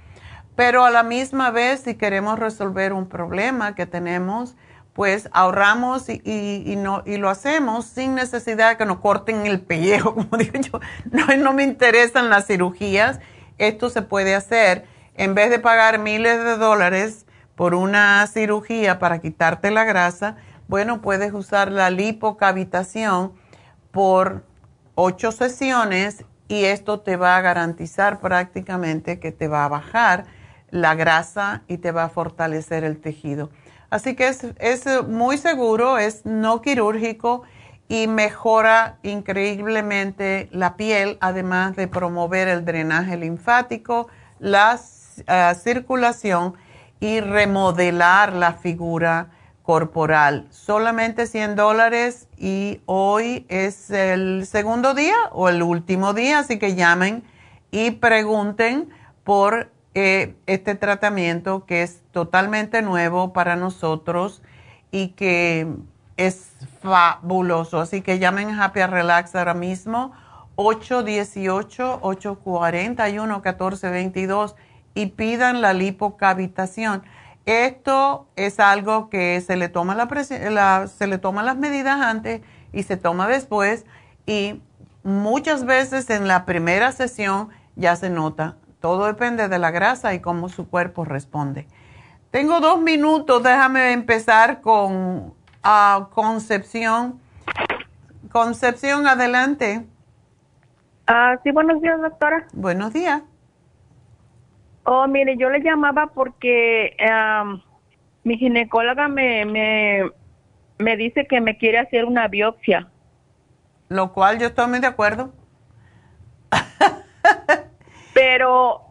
Pero a la misma vez, si queremos resolver un problema que tenemos, pues ahorramos y, no, y lo hacemos sin necesidad de que nos corten el pellejo, como digo yo. No, no me interesan las cirugías. Esto se puede hacer. En vez de pagar miles de dólares por una cirugía para quitarte la grasa, bueno, puedes usar la lipocavitación por ocho sesiones y esto te va a garantizar prácticamente que te va a bajar la grasa y te va a fortalecer el tejido. Así que es, es muy seguro, es no quirúrgico y mejora increíblemente la piel, además de promover el drenaje linfático, la uh, circulación y remodelar la figura corporal. Solamente 100 dólares y hoy es el segundo día o el último día, así que llamen y pregunten por eh, este tratamiento que es totalmente nuevo para nosotros y que es fabuloso. Así que llamen Happy Relax ahora mismo, 818-841-1422 y pidan la lipocavitación esto es algo que se le toma la, se le toma las medidas antes y se toma después y muchas veces en la primera sesión ya se nota. Todo depende de la grasa y cómo su cuerpo responde. Tengo dos minutos, déjame empezar con uh, Concepción. Concepción, adelante. Ah, sí, buenos días, doctora. Buenos días. Oh, mire, yo le llamaba porque mi ginecóloga me, me, me dice que me quiere hacer una biopsia. Lo cual yo estoy muy de acuerdo. pero,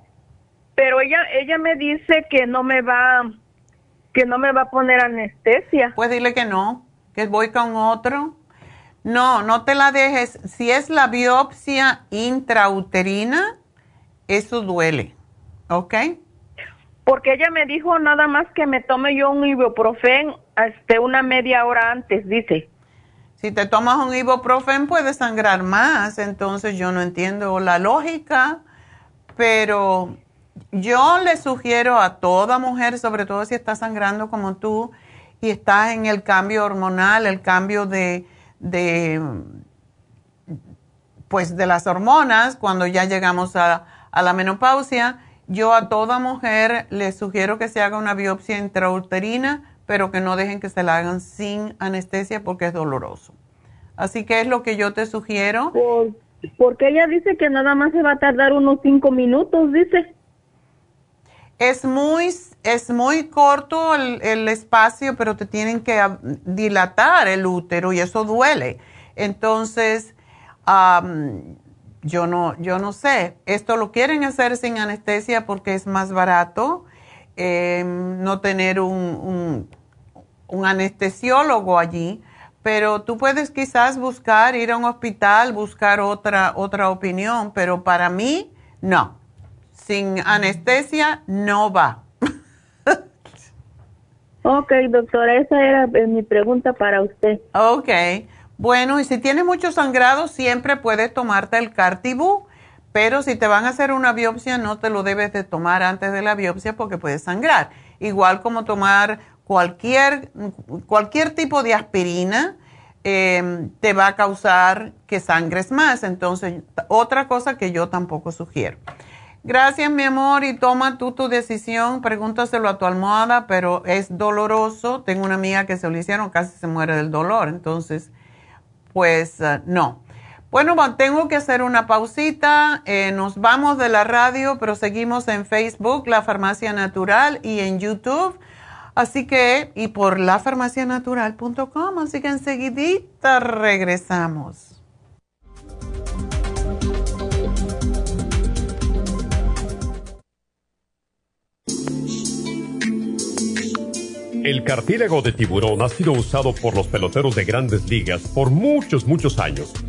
pero ella, ella me dice que no me va, que no me va a poner anestesia. Pues dile que no, que voy con otro. No, no te la dejes. Si es la biopsia intrauterina, eso duele. Ok. Porque ella me dijo nada más que me tome yo un ibuprofen este, una media hora antes, dice. Si te tomas un ibuprofen puedes sangrar más, entonces yo no entiendo la lógica, pero yo le sugiero a toda mujer, sobre todo si está sangrando como tú y estás en el cambio hormonal, el cambio de, de pues de las hormonas, cuando ya llegamos a, a la menopausia, yo a toda mujer le sugiero que se haga una biopsia intrauterina, pero que no dejen que se la hagan sin anestesia porque es doloroso. Así que es lo que yo te sugiero. Porque ella dice que nada más se va a tardar unos cinco minutos, dice. Es muy, es muy corto el, espacio, pero te tienen que dilatar el útero y eso duele. Entonces, yo no, yo no sé. Esto lo quieren hacer sin anestesia porque es más barato. Eh, no tener un, un, anestesiólogo allí, pero tú puedes quizás buscar, ir a un hospital, buscar otra, otra opinión, pero para mí, no. Sin anestesia no va. ok, doctora, esa era eh, mi pregunta para usted. Ok. Bueno, y si tienes mucho sangrado, siempre puedes tomarte el Cartibú, pero si te van a hacer una biopsia, no te lo debes de tomar antes de la biopsia porque puedes sangrar. Igual como tomar cualquier, cualquier tipo de aspirina, em, te va a causar que sangres más. Entonces, otra cosa que yo tampoco sugiero. Gracias, mi amor, y toma tú tu decisión. Pregúntaselo a tu almohada, pero es doloroso. Tengo una amiga que se lo hicieron, casi se muere del dolor. Entonces, pues eh, no. Bueno, tengo que hacer una pausita. Eh, nos vamos de la radio, pero seguimos en Facebook, La Farmacia Natural, y en YouTube. Así que, y por lafarmacianatural.com, así que enseguidita regresamos. El cartílago de tiburón ha sido usado por los peloteros de grandes ligas por muchos, muchos años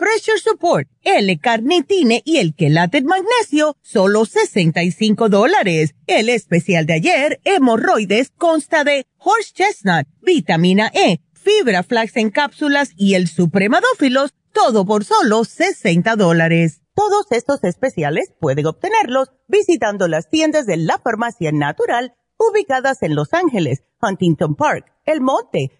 Pressure Support, L-Carnitine y el Quelate Magnesio, solo 65 dólares. El especial de ayer, hemorroides, consta de Horse Chestnut, Vitamina E, Fibra Flax en cápsulas y el Supremadófilos, todo por solo 60 dólares. Todos estos especiales pueden obtenerlos visitando las tiendas de la Farmacia Natural ubicadas en Los Ángeles, Huntington Park, El Monte,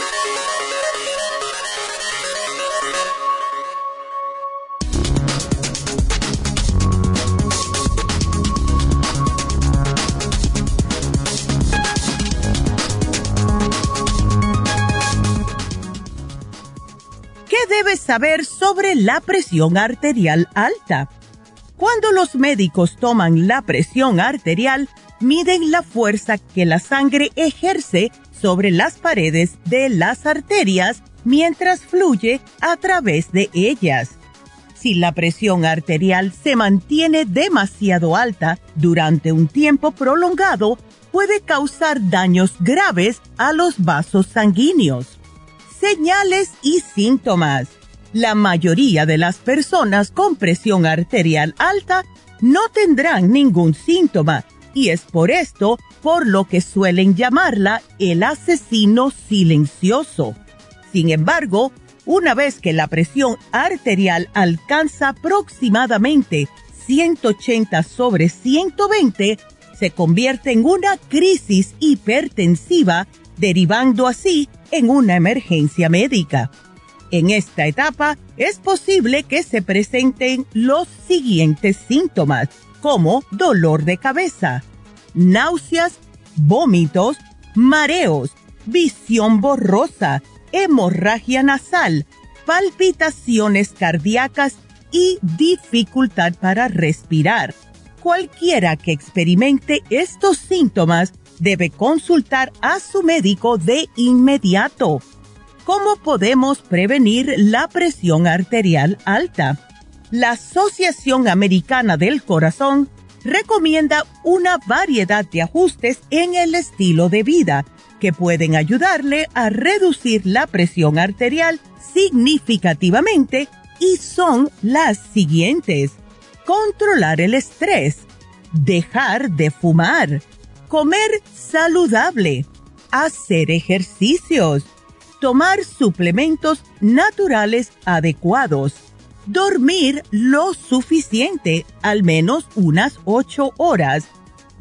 Debes saber sobre la presión arterial alta? Cuando los médicos toman la presión arterial, miden la fuerza que la sangre ejerce sobre las paredes de las arterias mientras fluye a través de ellas. Si la presión arterial se mantiene demasiado alta durante un tiempo prolongado, puede causar daños graves a los vasos sanguíneos señales y síntomas. La mayoría de las personas con presión arterial alta no tendrán ningún síntoma y es por esto por lo que suelen llamarla el asesino silencioso. Sin embargo, una vez que la presión arterial alcanza aproximadamente 180 sobre 120, se convierte en una crisis hipertensiva, derivando así en una emergencia médica. En esta etapa es posible que se presenten los siguientes síntomas, como dolor de cabeza, náuseas, vómitos, mareos, visión borrosa, hemorragia nasal, palpitaciones cardíacas y dificultad para respirar. Cualquiera que experimente estos síntomas debe consultar a su médico de inmediato. ¿Cómo podemos prevenir la presión arterial alta? La Asociación Americana del Corazón recomienda una variedad de ajustes en el estilo de vida que pueden ayudarle a reducir la presión arterial significativamente y son las siguientes. Controlar el estrés, dejar de fumar, comer saludable, hacer ejercicios, tomar suplementos naturales adecuados, dormir lo suficiente, al menos unas ocho horas,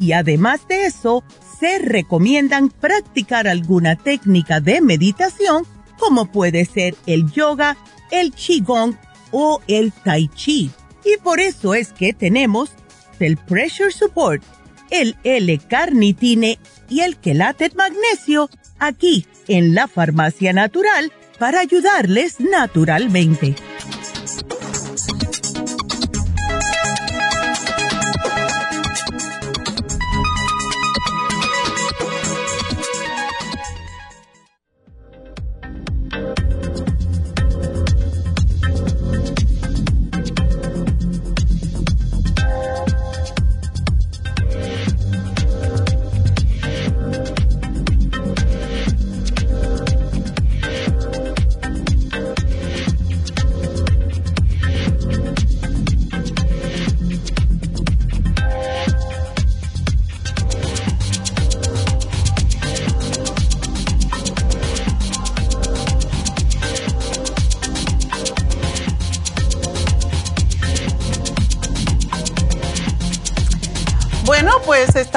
Y además de eso, se recomiendan practicar alguna técnica de meditación como puede ser el yoga, el qigong o el tai chi. Y por eso es que tenemos el pressure support, el L-carnitine y el quelate magnesio aquí en la farmacia natural para ayudarles naturalmente.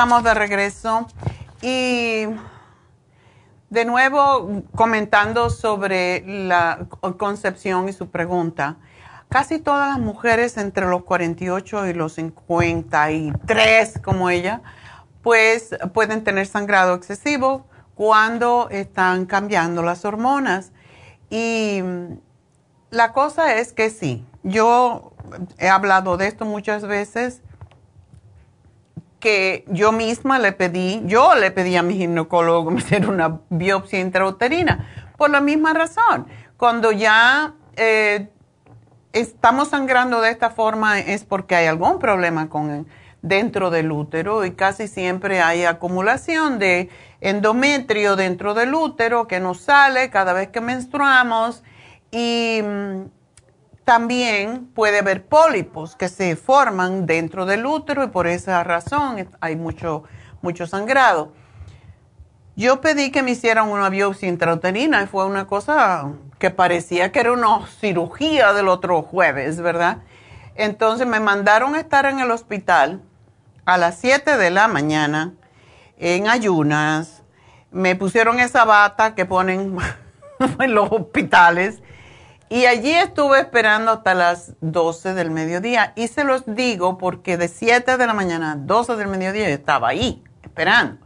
Estamos de regreso y de nuevo comentando sobre la concepción y su pregunta. Casi todas las mujeres entre los 48 y los 53, como ella, pues pueden tener sangrado excesivo cuando están cambiando las hormonas. Y la cosa es que sí, yo he hablado de esto muchas veces que yo misma le pedí, yo le pedí a mi ginecólogo que me hiciera una biopsia intrauterina, por la misma razón. Cuando ya eh, estamos sangrando de esta forma es porque hay algún problema con dentro del útero y casi siempre hay acumulación de endometrio dentro del útero que nos sale cada vez que menstruamos y mm, también puede haber pólipos que se forman dentro del útero y por esa razón hay mucho, mucho sangrado. Yo pedí que me hicieran una biopsia intrauterina y fue una cosa que parecía que era una cirugía del otro jueves, ¿verdad? Entonces me mandaron a estar en el hospital a las 7 de la mañana en ayunas. Me pusieron esa bata que ponen en los hospitales y allí estuve esperando hasta las 12 del mediodía. Y se los digo porque de 7 de la mañana a 12 del mediodía estaba ahí, esperando.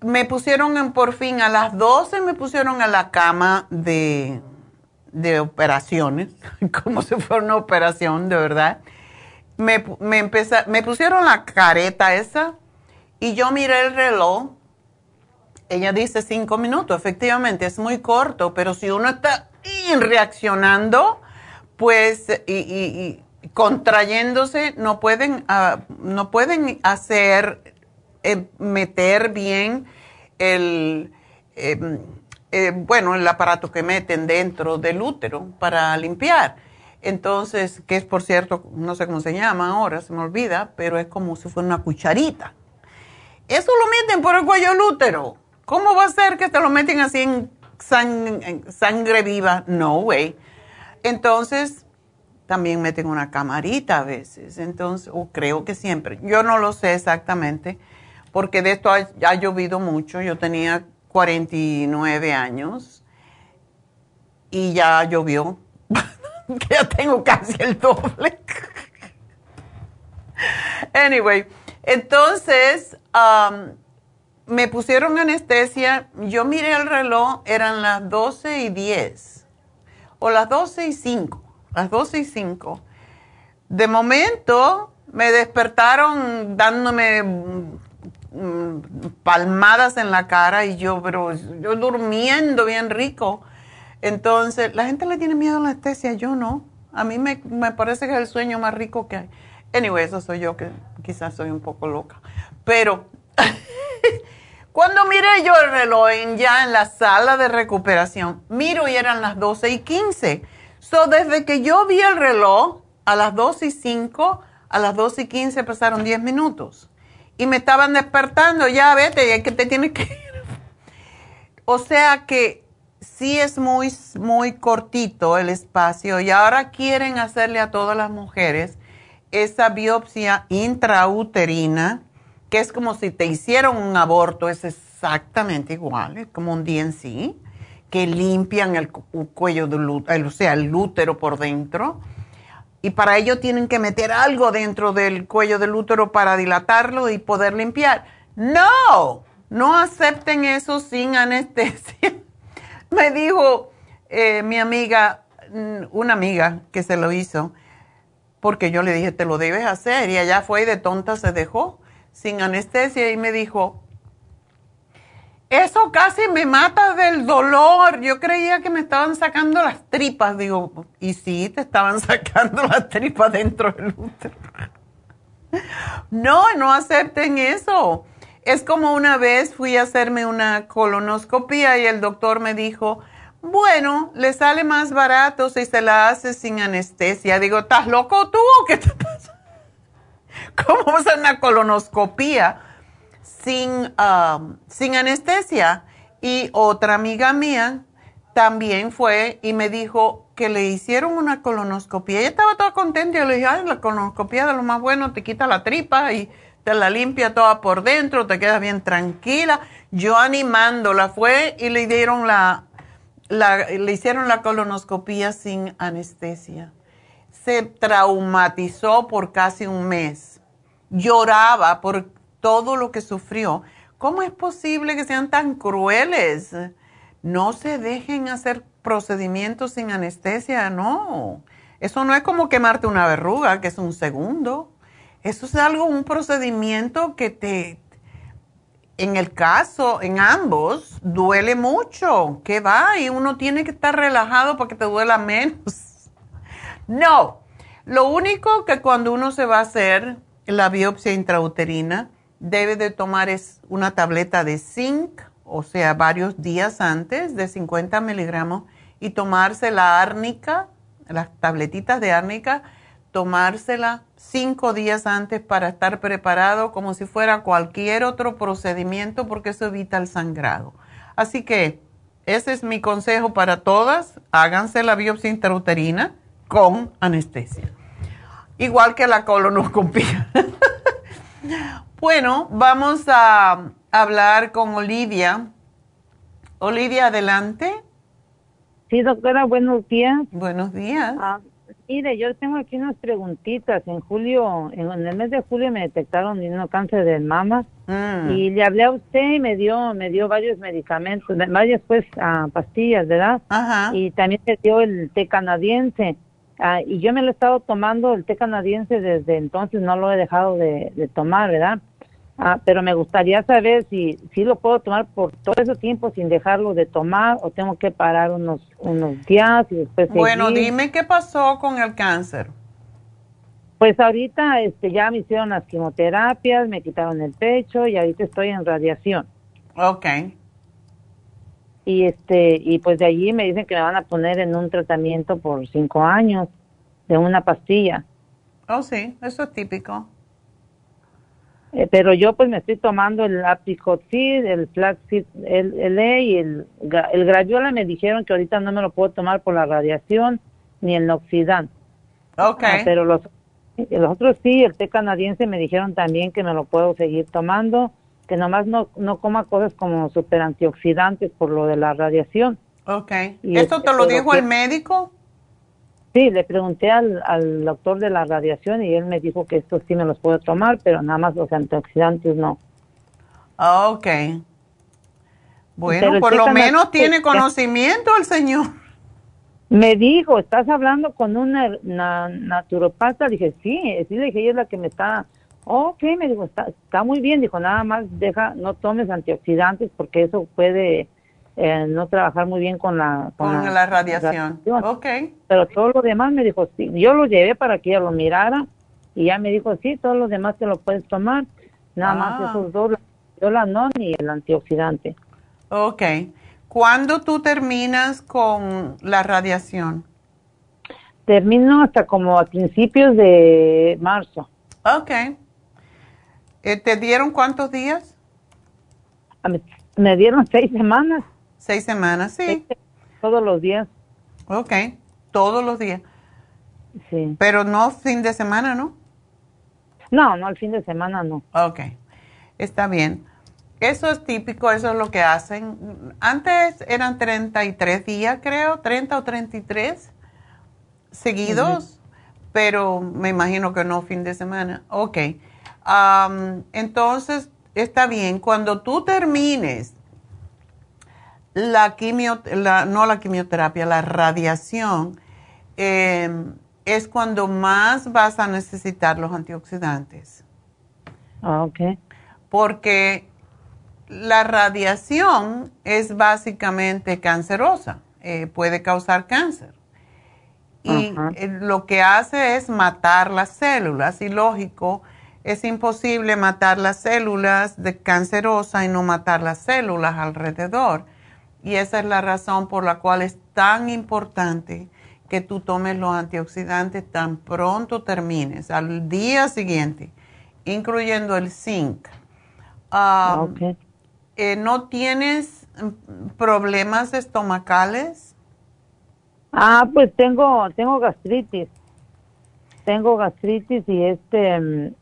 Me pusieron por fin a las 12, me pusieron a la cama de, de operaciones, como si fuera una operación, de verdad. Me, me, me pusieron la careta esa y yo miré el reloj. Ella dice 5 minutos, efectivamente, es muy corto, pero si uno está reaccionando, pues, y, contrayéndose, no pueden, ah, no pueden hacer, eh, meter bien el, em, eh, bueno, el aparato que meten dentro del útero para limpiar. Entonces, que es por cierto, no sé cómo se llama ahora, se me olvida, pero es como si fuera una cucharita. Eso lo meten por el cuello del útero. ¿Cómo va a ser que te lo meten así en sangre viva, no way. Entonces, también meten una camarita a veces, entonces, o creo que siempre. Yo no lo sé exactamente, porque de esto ha, ha llovido mucho. Yo tenía 49 años y ya llovió, ya tengo casi el doble. anyway, entonces, um, me pusieron anestesia, yo miré el reloj, eran las 12 y 10, o las 12 y 5, las 12 y 5. De momento me despertaron dándome mm, palmadas en la cara y yo, pero yo durmiendo bien rico. Entonces, la gente le tiene miedo a la anestesia, yo no. A mí me, me parece que es el sueño más rico que hay. Anyway, eso soy yo que quizás soy un poco loca. Pero Cuando miré yo el reloj ya en la sala de recuperación, miro y eran las 12 y 15. So, desde que yo vi el reloj, a las 12 y 5, a las 12 y 15 pasaron 10 minutos. Y me estaban despertando, ya vete, ya que te tienes que ir. O sea que sí es muy, muy cortito el espacio y ahora quieren hacerle a todas las mujeres esa biopsia intrauterina es como si te hicieron un aborto, es exactamente igual, es como un DNC, que limpian el cuello del útero, o sea, el útero por dentro. Y para ello tienen que meter algo dentro del cuello del útero para dilatarlo y poder limpiar. No, no acepten eso sin anestesia. Me dijo eh, mi amiga, mm, una amiga que se lo hizo, porque yo le dije, te lo debes hacer. Y allá fue y de tonta se dejó sin anestesia y me dijo, eso casi me mata del dolor. Yo creía que me estaban sacando las tripas. Digo, y sí, te estaban sacando las tripas dentro del útero. No, no acepten eso. Es como una vez fui a hacerme una colonoscopia y el doctor me dijo, bueno, le sale más barato si se la hace sin anestesia. Digo, ¿estás loco tú o qué te? ¿Cómo hacer una colonoscopía sin, um, sin anestesia? Y otra amiga mía también fue y me dijo que le hicieron una colonoscopia. Ella estaba toda contenta. Yo le dije, ay, la colonoscopia de lo más bueno, te quita la tripa y te la limpia toda por dentro, te quedas bien tranquila. Yo animándola fue y le dieron la, la, le hicieron la colonoscopia sin anestesia se traumatizó por casi un mes. Lloraba por todo lo que sufrió. ¿Cómo es posible que sean tan crueles? No se dejen hacer procedimientos sin anestesia, no. Eso no es como quemarte una verruga, que es un segundo. Eso es algo, un procedimiento que te, en el caso, en ambos, duele mucho. ¿Qué va? Y uno tiene que estar relajado para que te duela menos. No, lo único que cuando uno se va a hacer la biopsia intrauterina, debe de tomar es una tableta de zinc, o sea, varios días antes de 50 miligramos, y tomarse la árnica, las tabletitas de árnica, tomársela cinco días antes para estar preparado como si fuera cualquier otro procedimiento porque eso evita el sangrado. Así que ese es mi consejo para todas, háganse la biopsia intrauterina con anestesia. Igual que la colonoscopia. bueno, vamos a hablar con Olivia. Olivia, adelante. Sí, doctora, buenos días. Buenos días. Ah, mire, yo tengo aquí unas preguntitas. En julio, en, el mes de julio me detectaron un cáncer de mama mm. y le hablé a usted y me dio, me dio varios medicamentos, varias pues ah, pastillas, ¿verdad? Ajá. Y también me dio el té canadiense. Ah, y yo me lo he estado tomando el té canadiense desde entonces, no lo he dejado de, tomar, ¿verdad? Ah, pero me gustaría saber si, si lo puedo tomar por todo ese tiempo sin dejarlo de tomar o tengo que parar unos, unos días y después Bueno, dime qué pasó con el cáncer. Pues ahorita este, ya me hicieron las quimioterapias, me quitaron el pecho y ahorita estoy en radiación. Ok y este y pues de allí me dicen que me van a poner en un tratamiento por cinco años de una pastilla. Oh sí, eso es típico. Eh, pero yo pues me estoy tomando el apricot-seed, el flaxseed el, el e y el, el graviola me dijeron que ahorita no me lo puedo tomar por la radiación ni el noxidant. Okay. Ah, pero los, los otros sí, el té canadiense me dijeron también que me lo puedo seguir tomando que nomás no, no coma cosas como super antioxidantes por lo de la radiación. Ok. ¿Esto te lo dijo el médico? Sí, le pregunté al, al doctor de la radiación y él me dijo que estos sí me los puedo tomar, pero nada más los antioxidantes no. Ok. Bueno, por lo menos tiene conocimiento el señor. Me dijo, ¿estás hablando con una, una naturopata? Dije, sí, sí, le dije, ella es la que me está Ok, me dijo, está, está muy bien, dijo, nada más deja, no tomes antioxidantes porque eso puede eh, no trabajar muy bien con la... Con, la, radiación. Ok. Pero todo lo demás me dijo, sí, yo lo llevé para que ella lo mirara y ya me dijo, sí, todos los demás te lo puedes tomar, nada más ah. esos dos, yo la no ni el antioxidante. Ok. ¿Cuándo tú terminas con la radiación? Termino hasta como a principios de marzo. Ok. Eh, ¿Te dieron cuántos días? Me dieron seis semanas. Seis semanas, sí. Todos los días. Ok, todos los días. Sí. Pero no fin de semana, ¿no? No, no, el fin de semana no. Ok. Está bien. Eso es típico, eso es lo que hacen. Antes eran 33 días, creo, 30 o 33 seguidos, pero me imagino que no fin de semana. Ok. Entonces, está bien. Cuando tú termines la quimio, no la quimioterapia, la radiación, em, es cuando más vas a necesitar los antioxidantes. Ah, ok. Porque la radiación es básicamente cancerosa, eh, puede causar cáncer. Y eh, lo que hace es matar las células. Y lógico, es imposible matar las células de cancerosa y no matar las células alrededor. Y esa es la razón por la cual es tan importante que tú tomes los antioxidantes tan pronto termines, al día siguiente, incluyendo el zinc. Ah, eh, ¿No tienes mm, problemas estomacales? Ah, pues tengo, tengo gastritis. Tengo gastritis y este mm,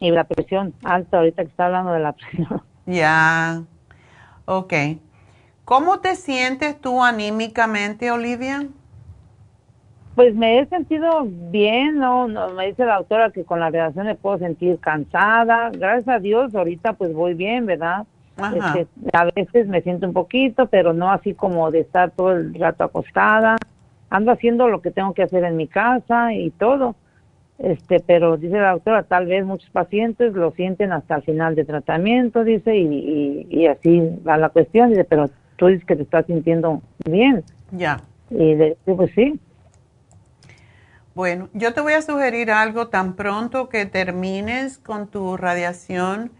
y la presión alta ahorita que está hablando de la presión. Ya, ok. ¿Cómo te sientes tú anímicamente, Olivia? Pues me he sentido bien, no, no, me dice la doctora que con la radiación me puedo sentir cansada. Gracias a Dios, ahorita pues voy bien, ¿verdad? Este, a veces me siento un poquito, pero no así como de estar todo el rato acostada. Ando haciendo lo que tengo que hacer en mi casa y todo. Este, pero dice la doctora, tal vez muchos pacientes lo sienten hasta el final de tratamiento, dice, y, y, así va la cuestión. Dice, pero tú dices que te estás sintiendo bien. Ya. Y le pues sí. Bueno, yo te voy a sugerir algo tan pronto que termines con tu radiación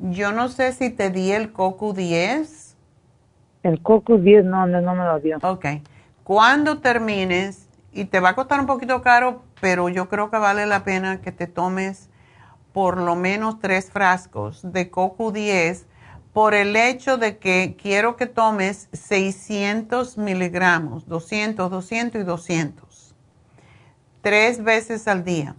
yo no sé si te di el COCU 10. El COCU 10 no, no, me lo dio. Ok. Cuando termines, y te va a costar un poquito caro, pero yo creo que vale la pena que te tomes por lo menos tres frascos de COCU 10 por el hecho de que quiero que tomes 600 miligramos, 200, 200 y 200, tres veces al día.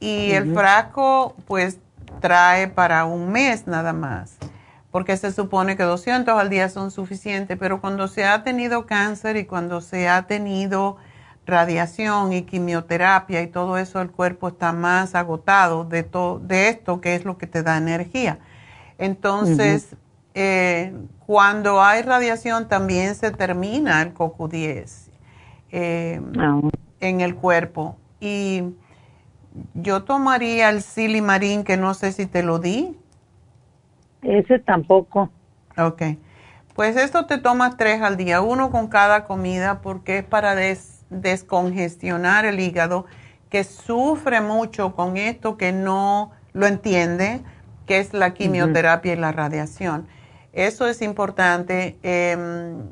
Y el frasco, pues trae para un mes nada más, porque se supone que 200 al día son suficientes, pero cuando se ha tenido cáncer y cuando se ha tenido radiación y quimioterapia y todo eso, el cuerpo está más agotado de, todo de esto, que es lo que te da energía. Entonces, eh, cuando hay radiación también se termina el CoQ10 eh, ah. en el cuerpo. Y yo tomaría el silimarín, que no sé si te lo di. Ese tampoco. Ok. Pues esto te tomas tres al día, uno con cada comida, porque es para descongestionar el hígado, que sufre mucho con esto, que no lo entiende, que es la quimioterapia y la radiación. Eso es importante. Em,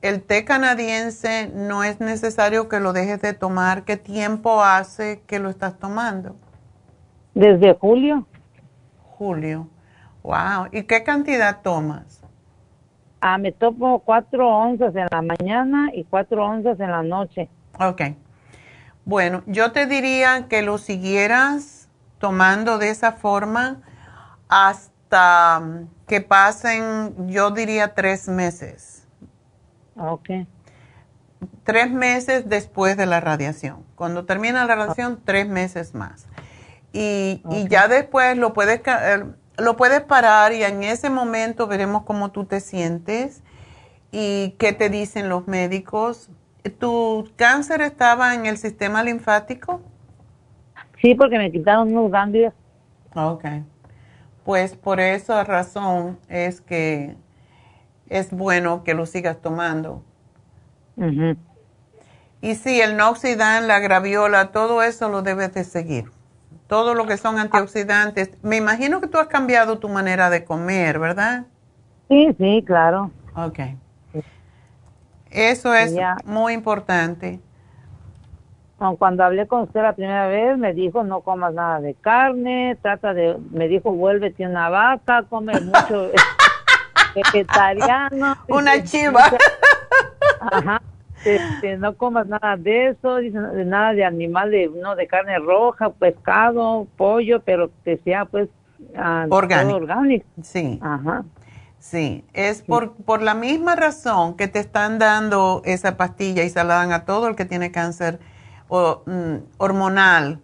el té canadiense no es necesario que lo dejes de tomar. ¿Qué tiempo hace que lo estás tomando? Desde julio. Julio. Wow. ¿Y qué cantidad tomas? Ah, me tomo cuatro onzas en la mañana y cuatro onzas en la noche. Ok. Bueno, yo te diría que lo siguieras tomando de esa forma hasta que pasen, yo diría, tres meses Ok. Tres meses después de la radiación. Cuando termina la radiación, tres meses más. Y, ya después lo puedes, eh, lo puedes parar y en ese momento veremos cómo tú te sientes y qué te dicen los médicos. ¿Tu cáncer estaba en el sistema linfático? Sí, porque me quitaron unos ganglios. Ok. Pues por esa razón es que es bueno que lo sigas tomando. Y sí, el noxidan, la graviola, todo eso lo debes de seguir. Todo lo que son antioxidantes. Me imagino que tú has cambiado tu manera de comer, ¿verdad? Sí, sí, claro. Ok. Eso es muy importante. Cuando hablé con usted la primera vez, me dijo no comas nada de carne, trata de, me dijo vuélvete una vaca, come mucho vegetariano. Una chiva. Ajá. Este, no comas nada de eso, nada de animal, de, no, de carne roja, pescado, pollo, pero que sea pues ah, orgánico. Sí. Ajá. Sí, es por, por la misma razón que te están dando esa pastilla y se la dan a todo el que tiene cáncer mm, hormonal.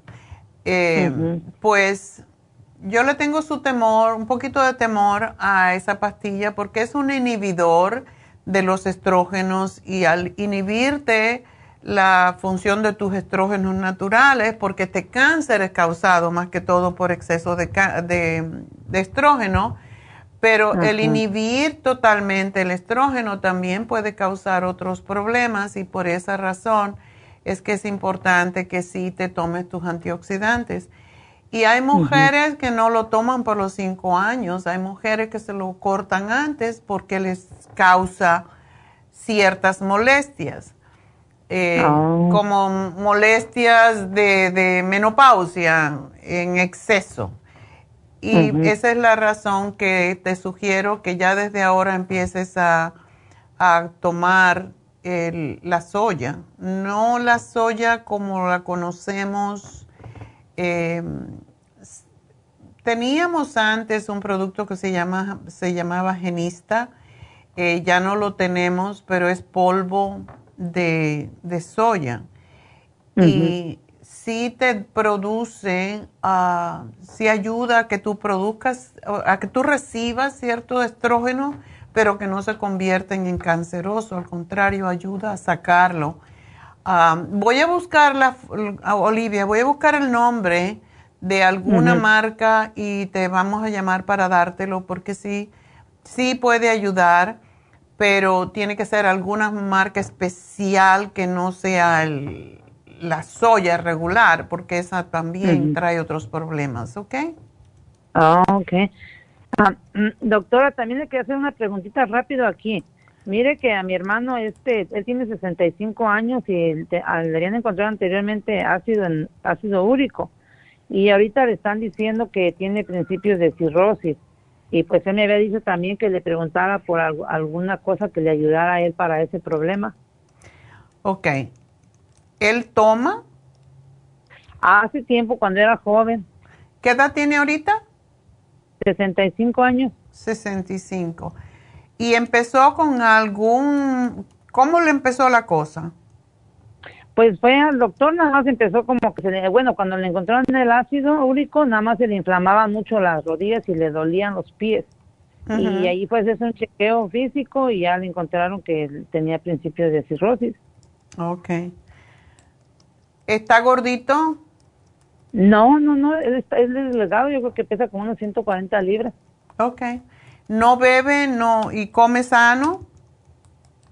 Eh, pues yo le tengo su temor, un poquito de temor a esa pastilla porque es un inhibidor de los estrógenos y al inhibirte la función de tus estrógenos naturales, porque este cáncer es causado más que todo por exceso de, de, estrógeno, pero el inhibir totalmente el estrógeno también puede causar otros problemas y por esa razón es que es importante que sí te tomes tus antioxidantes. Y hay mujeres que no lo toman por los cinco años, hay mujeres que se lo cortan antes porque les causa ciertas molestias, eh, ah. como molestias de, menopausia en exceso. Y esa es la razón que te sugiero que ya desde ahora empieces a, tomar la soya, no la soya como la conocemos. Em, teníamos antes un producto que se, llama, se llamaba Genista, eh, ya no lo tenemos, pero es polvo de, soya. Y sí te produce, uh, sí ayuda a que tú produzcas, a que tú recibas cierto estrógeno, pero que no se convierten en canceroso, al contrario, ayuda a sacarlo. Voy a buscar la, Olivia, voy a buscar el nombre de alguna marca y te vamos a llamar para dártelo porque sí, sí puede ayudar pero tiene que ser alguna marca especial que no sea la soya regular, porque esa también trae otros problemas, ¿ok? Ah, ok. Ah, mm, doctora, también le quiero hacer una preguntita rápido aquí. Mire que a mi hermano, este, él tiene 65 años y le habían encontrado anteriormente ácido, en, ácido úrico. Y ahorita le están diciendo que tiene principios de cirrosis. Y pues él me había dicho también que le preguntara por alguna cosa que le ayudara a él para ese problema. Ok. ¿Él toma? Hace tiempo, cuando era joven. ¿Qué edad tiene ahorita? 65 años. 65. ¿Y empezó con algún... ¿Cómo le empezó la cosa? Pues fue al doctor, nada más empezó como que se le, bueno, cuando le encontraron el ácido úrico, nada más se le inflamaban mucho las rodillas y le dolían los pies. Y ahí pues es un chequeo físico y ya le encontraron que tenía principios de cirrosis. Ok. ¿Está gordito? No, no, no, él está, es delgado, yo creo que pesa como unos 140 libras. Ok. ¿No bebe no y come sano?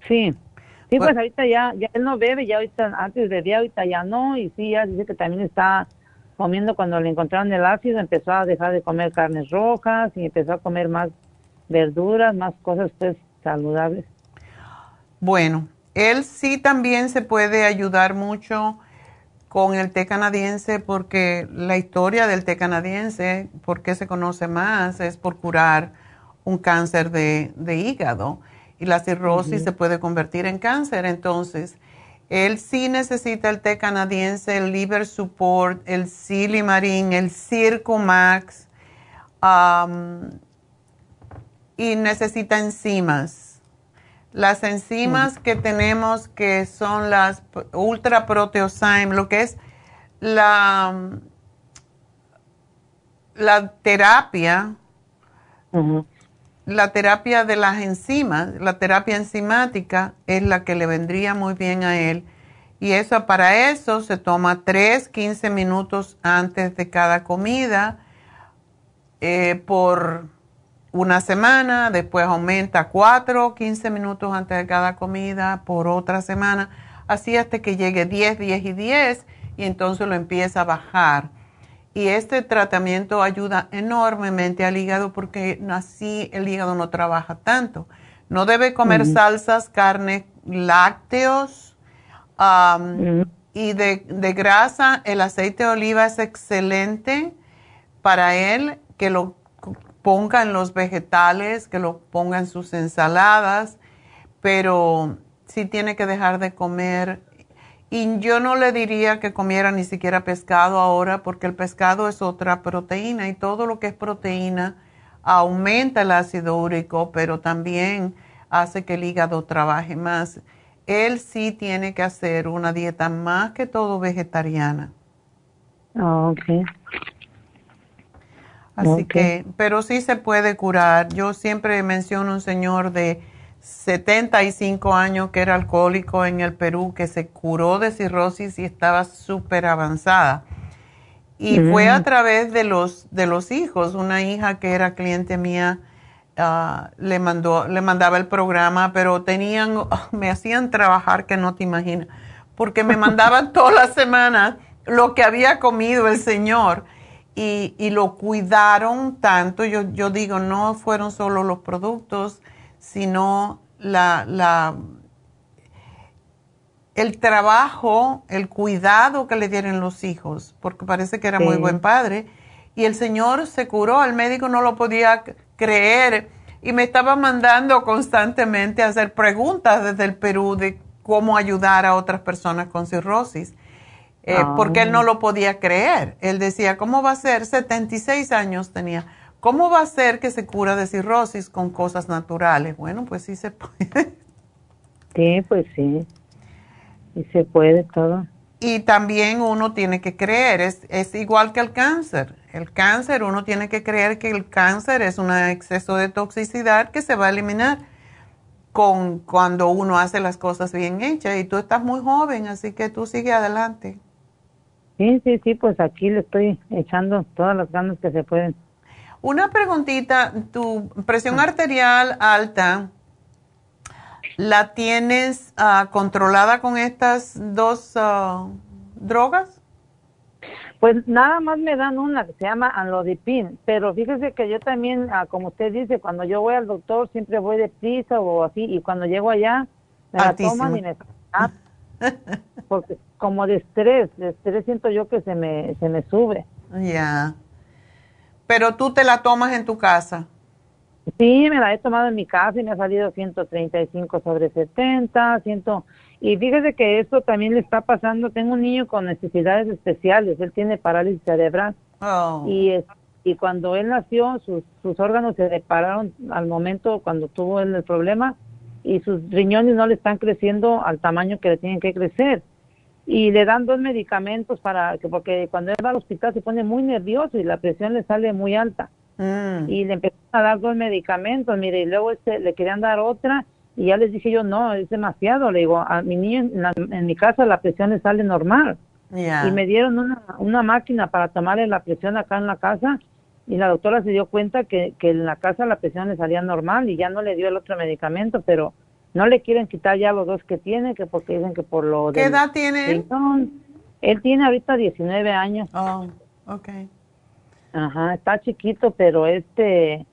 Sí. Sí, pues, ahorita ya, ya él no bebe, ya ahorita antes bebía, ahorita ya no, y sí, ya dice que también está comiendo cuando le encontraron el ácido, empezó a dejar de comer carnes rojas y empezó a comer más verduras, más cosas pues saludables. Bueno, él sí también se puede ayudar mucho con el té canadiense porque la historia del té canadiense, porque se conoce más, es por curar un cáncer de, de hígado y la cirrosis se puede convertir en cáncer. Entonces, él sí necesita el té canadiense, el liver support, el silimarín, el circo max y necesita enzimas. Las enzimas que tenemos que son las ultra proteosyme, lo que es la, la terapia la terapia de las enzimas, la terapia enzimática es la que le vendría muy bien a él. Y eso para eso se toma 3, 15 minutos antes de cada comida eh, por una semana, después aumenta a 4, 15 minutos antes de cada comida por otra semana, así hasta que llegue 10, 10 y 10 y entonces lo empieza a bajar y este tratamiento ayuda enormemente al hígado porque así el hígado no trabaja tanto. No debe comer salsas, carne, lácteos y de, de, grasa. El aceite de oliva es excelente para él, que lo ponga en los vegetales, que lo ponga en sus ensaladas, pero sí tiene que dejar de comer Y yo no le diría que comiera ni siquiera pescado ahora, porque el pescado es otra proteína y todo lo que es proteína aumenta el ácido úrico, pero también hace que el hígado trabaje más. Él sí tiene que hacer una dieta más que todo vegetariana. Ah, ok. Así que, pero sí se puede curar. Yo siempre menciono un señor de 75 años que era alcohólico en el Perú, que se curó de cirrosis y estaba súper avanzada. Y fue a través de los, de los hijos. Una hija que era cliente mía ah, le, mandó, le mandaba el programa, pero tenían, me hacían trabajar que no te imaginas, porque me mandaban todas las semanas lo que había comido el señor. Y, y lo cuidaron tanto, yo, yo digo, no fueron solo los productos, sino la, la, el trabajo, el cuidado que le dieron los hijos, porque parece que era muy buen padre. Y el señor se curó, el médico no lo podía creer y me estaba mandando constantemente a hacer preguntas desde el Perú de cómo ayudar a otras personas con cirrosis, eh, porque él no ah. lo podía creer. Él decía, ¿cómo va a ser? 76 años tenía ¿Cómo va a ser que se cura de cirrosis con cosas naturales? Bueno, pues sí se puede. Sí, pues sí. Y se puede todo. Y también uno tiene que creer, es, es igual que el cáncer. El cáncer, uno tiene que creer que el cáncer es un exceso de toxicidad que se va a eliminar con cuando uno hace las cosas bien hechas. Y tú estás muy joven, así que tú sigue adelante. Sí, sí, sí, pues aquí le estoy echando todas las ganas que se pueden. Una preguntita, tu presión arterial alta, ¿la tienes ah, controlada con estas dos ah, drogas? Pues nada más me dan una que se llama anlodipin, pero fíjese que yo también, ah, como usted dice, cuando yo voy al doctor siempre voy de prisa o así, y cuando llego allá me la toman y me... porque como de estrés, de estrés siento yo que se me, se me sube. Ya. Pero tú te la tomas en tu casa. Sí, me la he tomado en mi casa y me ha salido 135 sobre 70, 100. Y fíjese que esto también le está pasando. Tengo un niño con necesidades especiales. Él tiene parálisis cerebral. Oh. Y, y cuando él nació, sus, sus órganos se separaron al momento cuando tuvo él el problema y sus riñones no le están creciendo al tamaño que le tienen que crecer y le dan dos medicamentos para que porque cuando él va al hospital se pone muy nervioso y la presión le sale muy alta. Mm. y le empezaron a dar dos medicamentos mire y luego este le querían dar otra y ya les dije yo no es demasiado le digo a mi niño en, mi casa la presión le sale normal y me dieron una, una máquina para tomarle la presión acá en la casa y la doctora se dio cuenta que, que en la casa la presión le salía normal y ya no le dio el otro medicamento pero no le quieren quitar ya los dos que tiene, que porque dicen que por lo ¿Qué edad tiene él? Él tiene ahorita 19 años. Oh, ok. Ajá, está chiquito, pero este,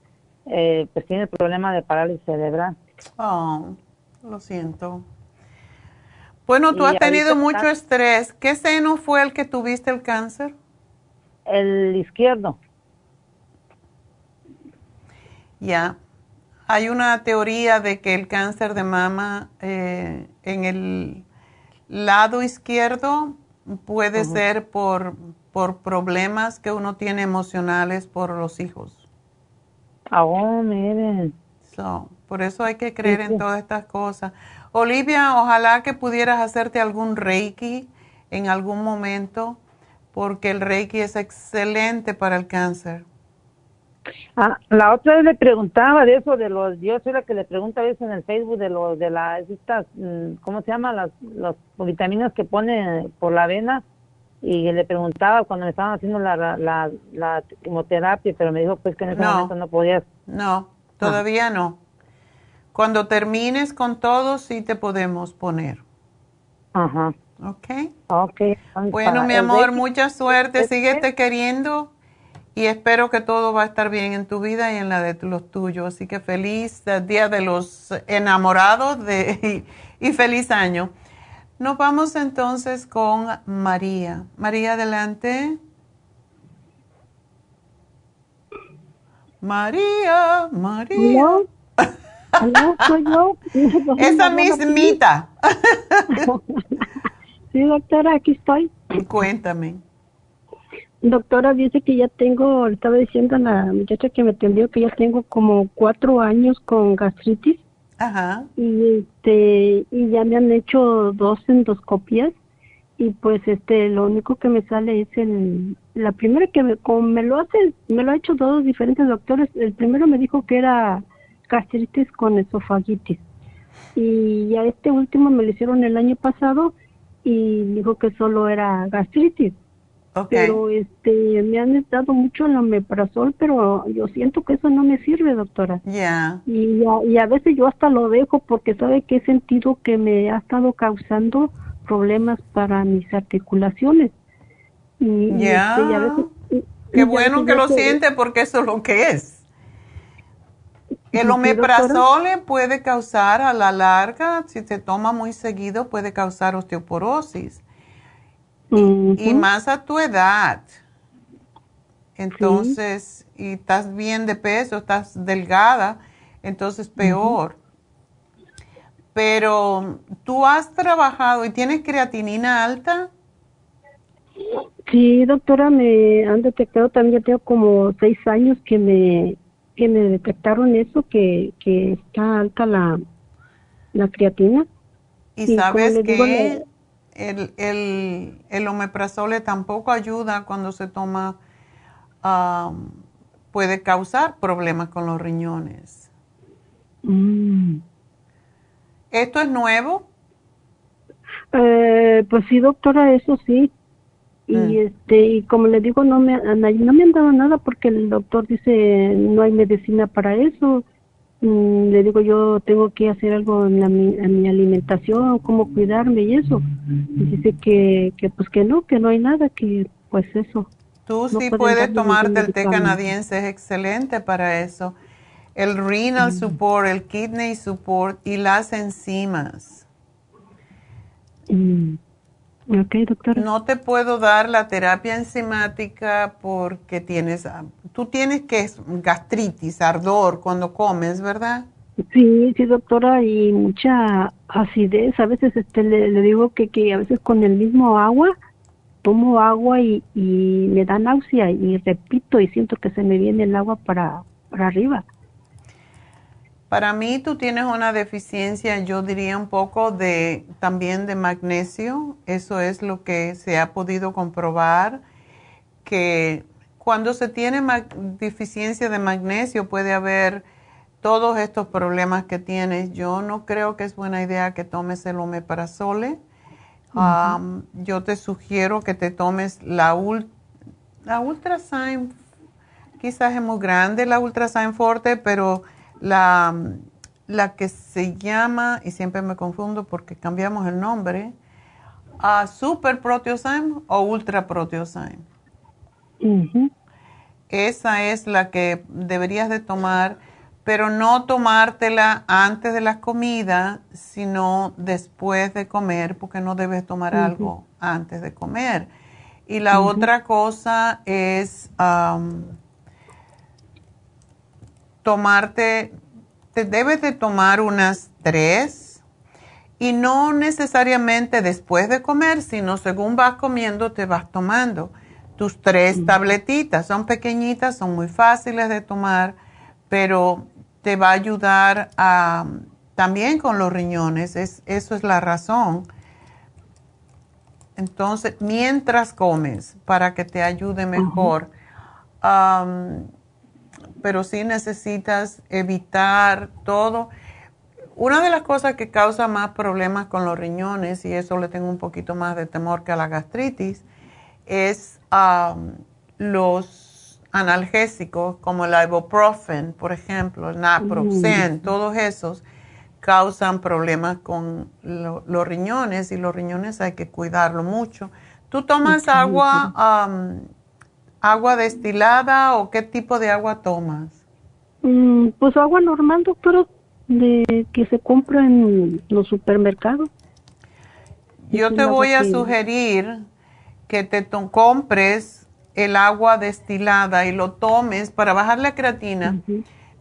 eh, pues tiene el problema de parálisis cerebral. Oh, lo siento. Bueno, tú has tenido mucho estrés. ¿Qué seno fue el que tuviste el cáncer? El izquierdo. Ya. Hay una teoría de que el cáncer de mama eh, en el lado izquierdo puede ser por, por problemas que uno tiene emocionales por los hijos. Oh, miren. por eso hay que creer en todas estas cosas. Olivia, ojalá que pudieras hacerte algún reiki en algún momento, porque el reiki es excelente para el cáncer. Ah, la otra vez le preguntaba de eso, de los, yo soy la que le pregunta a veces en el Facebook de los, de las, estas, mm, ¿cómo se llama? Las, las vitaminas que pone por la vena y le preguntaba cuando me estaban haciendo la, la, la quimioterapia, pero me dijo pues que en ese momento no podía. No, todavía no. Cuando termines con todo, sí te podemos poner. Ajá. Ok. Ok. Bueno, mi amor, mucha suerte. Síguete queriendo y espero que todo va a estar bien en tu vida y en la de los tuyos. Así que feliz Día de los Enamorados de, y, feliz año. Nos vamos entonces con María. María, adelante. María, María. ¿Aló? ¿Soy yo? Esa mismita. Sí, doctora, aquí estoy. Cuéntame. Doctora, dice que ya tengo, le estaba diciendo a la muchacha que me atendió que ya tengo como cuatro años con gastritis. Ajá. Y este, y ya me han hecho dos endoscopias y pues este, lo único que me sale es el, la primera que me, como me lo hace, me lo ha hecho dos diferentes doctores. El primero me dijo que era gastritis con esofagitis. Y ya este último me lo hicieron el año pasado y dijo que solo era gastritis. Pero este me han dado mucho el omeprazol, pero yo siento que eso no me sirve, doctora. Ya. Y, a, y a veces yo hasta lo dejo porque sabe que he sentido que me ha estado causando problemas para mis articulaciones. Y, ya. Este, Qué bueno que lo siente porque eso es lo que es. El omeprazol puede causar a la larga, si se toma muy seguido, puede causar osteoporosis. Y más a tu edad. Entonces, y estás bien de peso, estás delgada, entonces peor. Pero, ¿tú has trabajado y tienes creatinina alta? Sí, doctora, me han detectado también, tengo como seis años que me, que me detectaron eso, que, que está alta la, la creatina. Y, sabes que el, el, el omeprazole tampoco ayuda cuando se toma, puede causar problemas con los riñones. Mm. ¿Esto es nuevo? Eh, pues sí, doctora, eso sí. Y Mm. este y como le digo, no me, no me han dado nada porque el doctor dice no hay medicina para eso. Mm, le digo yo tengo que hacer algo en, la, mi, en mi alimentación, cómo cuidarme y eso. Y dice que, que pues que no, que no hay nada, que pues eso. Tú No sí puedes tomarte el té canadiense, es excelente para eso. El renal support, el kidney support y las enzimas. Mm. Doctora. No te puedo dar la terapia enzimática porque tienes, ah, tú tienes que es gastritis, ardor cuando comes, ¿verdad? Sí, sí, doctora, y mucha acidez. A veces este, le, le digo que, que a veces con el mismo agua, tomo agua y, y me da náusea y repito y siento que se me viene el agua para, para arriba. Para mí tú tienes una deficiencia, yo diría un poco de también de magnesio. Eso es lo que se ha podido comprobar que cuando se tiene deficiencia de magnesio puede haber todos estos problemas que tienes. Yo no creo que es buena idea que tomes el omeprazole. Um, yo te sugiero que te tomes la, ul la Ultrasign, quizás es muy grande la Ultrasign Forte, pero la, la que se llama, y siempre me confundo porque cambiamos el nombre, a Super Proteosyme o Ultra Proteosyme. Esa es la que deberías de tomar, pero no tomártela antes de la comida, sino después de comer, porque no debes tomar algo antes de comer. Y la otra cosa es tomarte, te debes de tomar unas tres y no necesariamente después de comer, sino según vas comiendo te vas tomando tus tres tabletitas. Son pequeñitas, son muy fáciles de tomar, pero te va a ayudar a, también con los riñones. Es, eso es la razón. Entonces, mientras comes, para que te ayude mejor. Pero sí necesitas evitar todo. Una de las cosas que causa más problemas con los riñones, y eso le tengo un poquito más de temor que a la gastritis, es am, los analgésicos como el ibuprofen, por ejemplo, el naproxen, Mm. todos esos causan problemas con lo- los riñones y los riñones hay que cuidarlo mucho. ¿Tú tomas agua, agua destilada o qué tipo de agua tomas? Mm, pues agua normal, doctora, de que se compra en los supermercados. Yo te voy a sugerir que te compres el agua destilada y lo tomes para bajar la creatina.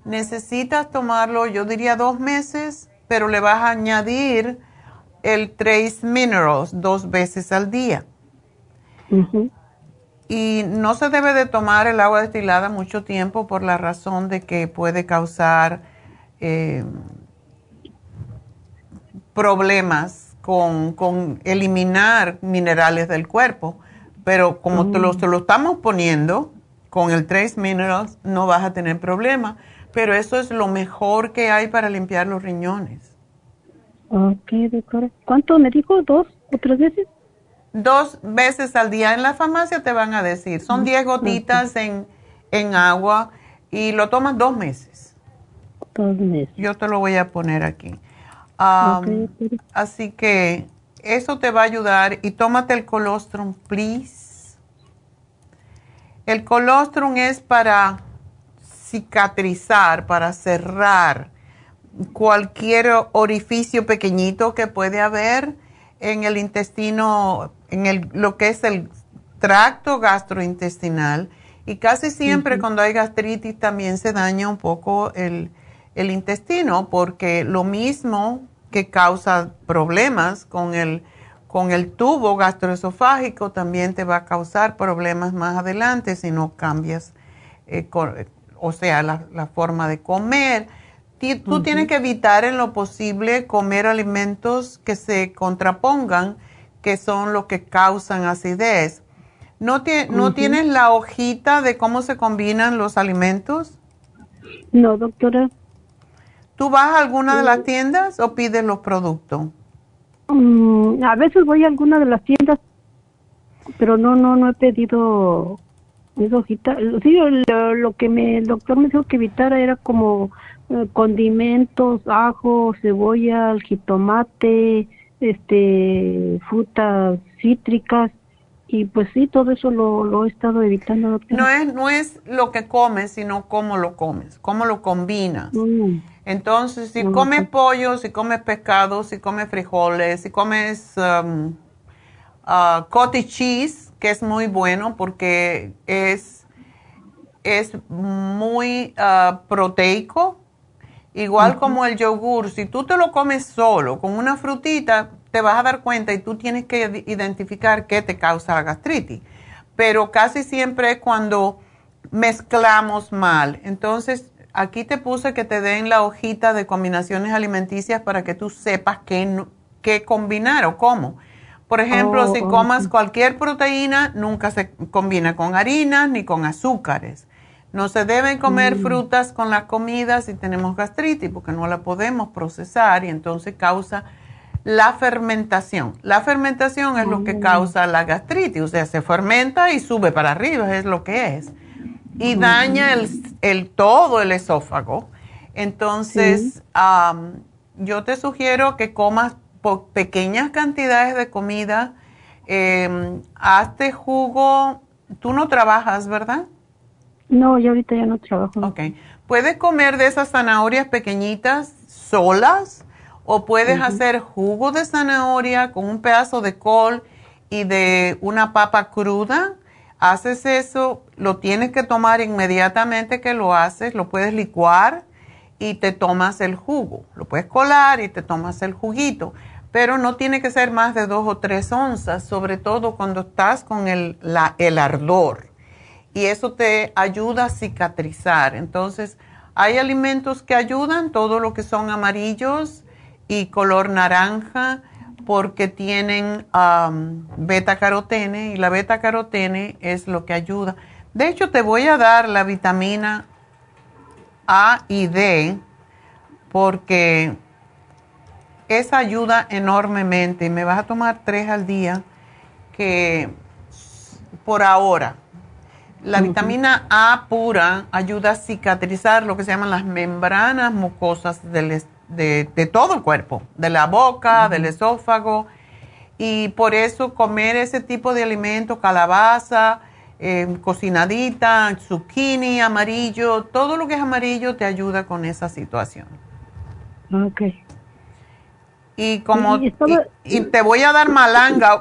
Necesitas tomarlo, yo diría dos meses, pero le vas a añadir el Trace Minerals dos veces al día. Y no se debe de tomar el agua destilada mucho tiempo por la razón de que puede causar eh, problemas con, eliminar minerales del cuerpo. Pero como te, lo, te lo estamos poniendo con el Trace Minerals, no vas a tener problema. Pero eso es lo mejor que hay para limpiar los riñones. Ok, doctora. ¿Cuánto me dijo? ¿Dos o tres veces? Dos veces al día en la farmacia te van a decir. Son 10 gotitas en, en agua y lo tomas dos meses. Dos meses. Yo te lo voy a poner aquí. así que eso te va a ayudar y tómate el colostrum, please. El colostrum es para cicatrizar, para cerrar cualquier orificio pequeñito que puede haber en el intestino, en el, lo que es el tracto gastrointestinal. Y casi siempre cuando hay gastritis también se daña un poco el, el, intestino, porque lo mismo que causa problemas con el, con el tubo gastroesofágico también te va a causar problemas más adelante si no cambias, eh, o sea, la, la forma de comer Tú tienes que evitar en lo posible comer alimentos que se contrapongan, que son los que causan acidez. ¿No, ¿no tienes la hojita de cómo se combinan los alimentos? No, doctora. ¿Tú vas a alguna de las tiendas o pides los productos? Mm, a veces voy a alguna de las tiendas, pero no, no, no he pedido esa hojita. Sí, lo, lo que me, el doctor me dijo que evitara era como eh, condimentos, ajo, cebolla, jitomate, este, frutas cítricas y pues sí, todo eso lo, lo he estado evitando. No es, no es lo que comes, sino cómo lo comes, cómo lo combinas. Mm. Entonces, si comes pollo, si comes pescado, si comes frijoles, si comes um, uh, cottage cheese, que es muy bueno porque es, es muy uh, proteico, Igual como el yogur, si tú te lo comes solo con una frutita, te vas a dar cuenta y tú tienes que identificar qué te causa la gastritis. Pero casi siempre es cuando mezclamos mal. Entonces, aquí te puse que te den la hojita de combinaciones alimenticias para que tú sepas qué, qué combinar o cómo. Por ejemplo, si oh, comas cualquier proteína, nunca se combina con harinas ni con azúcares. No se deben comer mm. frutas con la comida si tenemos gastritis porque no la podemos procesar y entonces causa la fermentación. La fermentación es lo que mm. causa la gastritis, o sea, se fermenta y sube para arriba, es lo que es. Y daña el, todo el esófago. Entonces, yo te sugiero que comas pequeñas cantidades de comida. Eh, hazte jugo. Tú no trabajas, ¿verdad? No, yo ahorita ya no trabajo. Ok. Puedes comer de esas zanahorias pequeñitas solas o puedes hacer jugo de zanahoria con un pedazo de col y de una papa cruda. Haces eso, lo tienes que tomar inmediatamente que lo haces, lo puedes licuar y te tomas el jugo. Lo puedes colar y te tomas el juguito, pero no tiene que ser más de dos o tres onzas, sobre todo cuando estás con el, la, el ardor y eso te ayuda a cicatrizar. Entonces, hay alimentos que ayudan, todo lo que son amarillos y color naranja, porque tienen beta carotene y la beta carotene es lo que ayuda. De hecho, te voy a dar la vitamina A y D porque esa ayuda enormemente. Me vas a tomar tres al día que por ahora la vitamina A pura ayuda a cicatrizar lo que se llaman las membranas mucosas de, todo el cuerpo, de la boca, del esófago. Y por eso comer ese tipo de alimento, calabaza, eh, cocinadita, zucchini, amarillo, todo lo que es amarillo te ayuda con esa situación. Ok. Y como, y, te voy a dar malanga.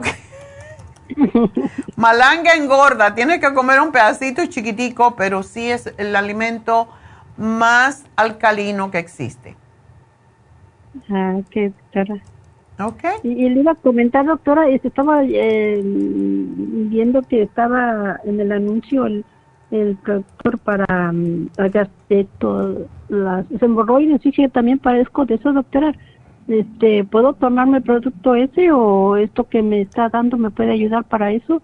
Malanga engorda, tiene que comer un pedacito chiquitico, pero sí es el alimento más alcalino que existe. Ah, qué Okay. Y, le iba a comentar, doctora, estaba eh, viendo que estaba en el anuncio el, el doctor para um, las hemorroides, sí, sí, también padezco de eso, doctora. Este, ¿Puedo tomarme el producto ese o esto que me está dando me puede ayudar para eso?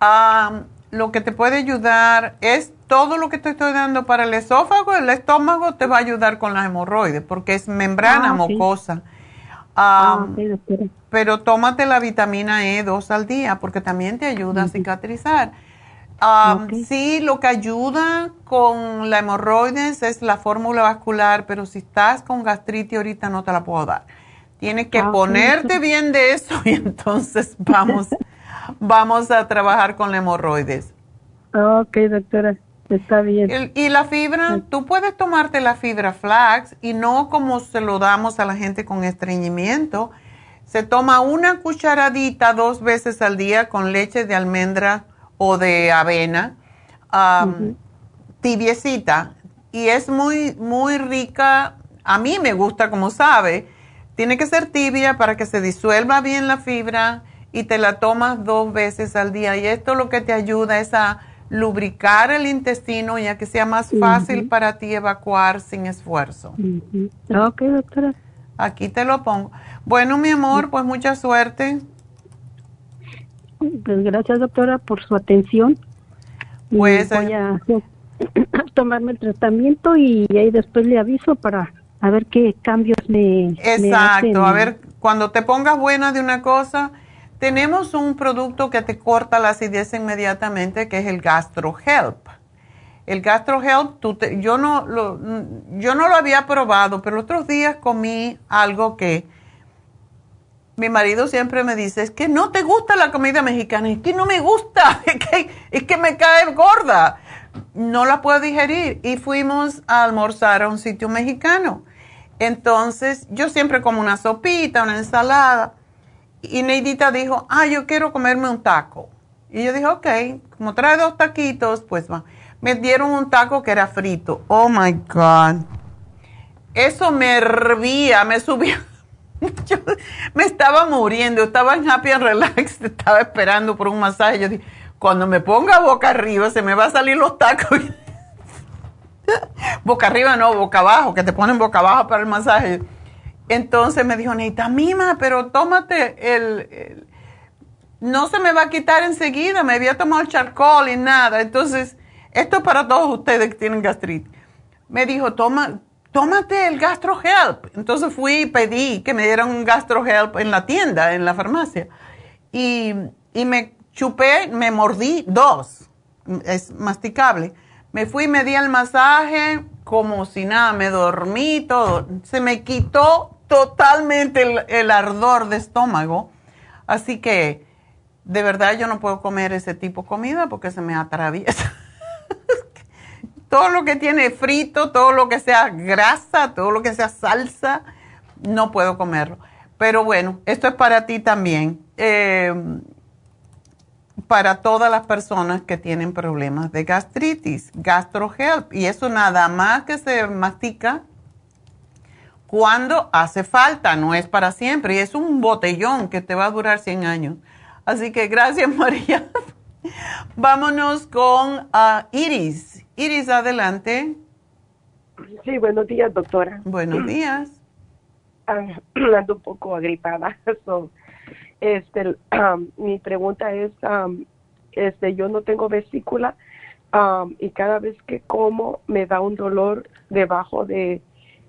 Ah, lo que te puede ayudar es todo lo que te estoy dando para el esófago, el estómago te va a ayudar con las hemorroides porque es membrana ah, mucosa. Ah, pero tómate la vitamina E dos al día porque también te ayuda a cicatrizar. Sí, lo que ayuda con la hemorroides es la fórmula vascular, pero si estás con gastritis ahorita no te la puedo dar. Tienes que ah, ponerte bien de eso y entonces vamos, vamos a trabajar con la hemorroides. Ok, doctora, está bien. y la fibra, tú puedes tomarte la fibra flax y no como se lo damos a la gente con estreñimiento. Se toma una cucharadita dos veces al día con leche de almendra o de avena, tibiecita, y es muy, muy rica. A mí me gusta, como sabe, tiene que ser tibia para que se disuelva bien la fibra y te la tomas dos veces al día. Y esto lo que te ayuda es a lubricar el intestino ya que sea más fácil para ti evacuar sin esfuerzo. Ok, doctora. Aquí te lo pongo. Bueno, mi amor, pues mucha suerte. Pues gracias, doctora, por su atención. Pues voy a, tomarme el tratamiento y ahí después le aviso para a ver qué cambios me Exacto, a ver, cuando te pongas buena de una cosa, tenemos un producto que te corta la acidez inmediatamente, que es el GastroHelp. El GastroHelp, tú yo, no lo, yo no lo había probado, pero otros días comí algo que mi marido siempre me dice, es que no te gusta la comida mexicana, es que no me gusta, es que, es que me cae gorda, no la puedo digerir. Y fuimos a almorzar a un sitio mexicano. Entonces, yo siempre como una sopita, una ensalada. Y Neidita dijo, ah, yo quiero comerme un taco. Y yo dije, ok, como trae dos taquitos, pues va. Me dieron un taco que era frito. Oh my God. Eso me hervía, me subía Yo me estaba muriendo, estaba en Happy and Relax, estaba esperando por un masaje. Yo dije, cuando me ponga boca arriba, se me va a salir los tacos. boca arriba no, boca abajo, que te ponen boca abajo para el masaje. Entonces me dijo, Neita, mima, pero tómate el, No se me va a quitar enseguida, me había tomado el charcoal y nada. Entonces, esto es para todos ustedes que tienen gastritis. Me dijo, toma, tómate el GastroHelp. Entonces fui y pedí que me dieran un GastroHelp en la tienda, en la farmacia. Y, me chupé, me mordí dos. Es masticable. Me fui, me di el masaje como si nada, me dormí todo. Se me quitó totalmente el, el ardor de estómago. Así que de verdad yo no puedo comer ese tipo de comida porque se me atraviesa. Todo lo que tiene frito, todo lo que sea grasa, todo lo que sea salsa, no puedo comerlo. Pero bueno, esto es para ti también. Eh, para todas las personas que tienen problemas de gastritis, GastroHelp. Y eso nada más que se mastica cuando hace falta, no es para siempre. Y es un botellón que te va a durar 100 años. Así que gracias, María. Vámonos con uh, Iris. Iris, adelante. Sí, buenos días, doctora. Buenos días. Ah, ando un poco agripada. este, mi pregunta es, este, yo no tengo vesícula y cada vez que como me da un dolor debajo de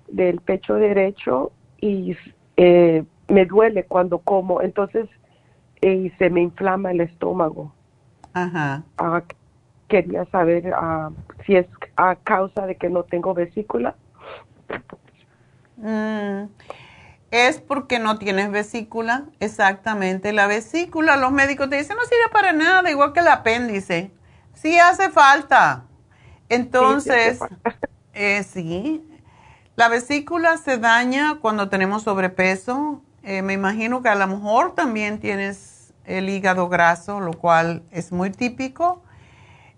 del pecho derecho y eh, me duele cuando como, entonces y se me inflama el estómago. Ajá. Ah, quería saber ah, si es a causa de que no tengo vesícula. Mm, es porque no tienes vesícula, exactamente. La vesícula, los médicos te dicen, no sirve para nada, igual que el apéndice. Sí hace falta. Entonces, eh, sí, la vesícula se daña cuando tenemos sobrepeso. Eh, me imagino que a lo mejor también tienes el hígado graso, lo cual es muy típico.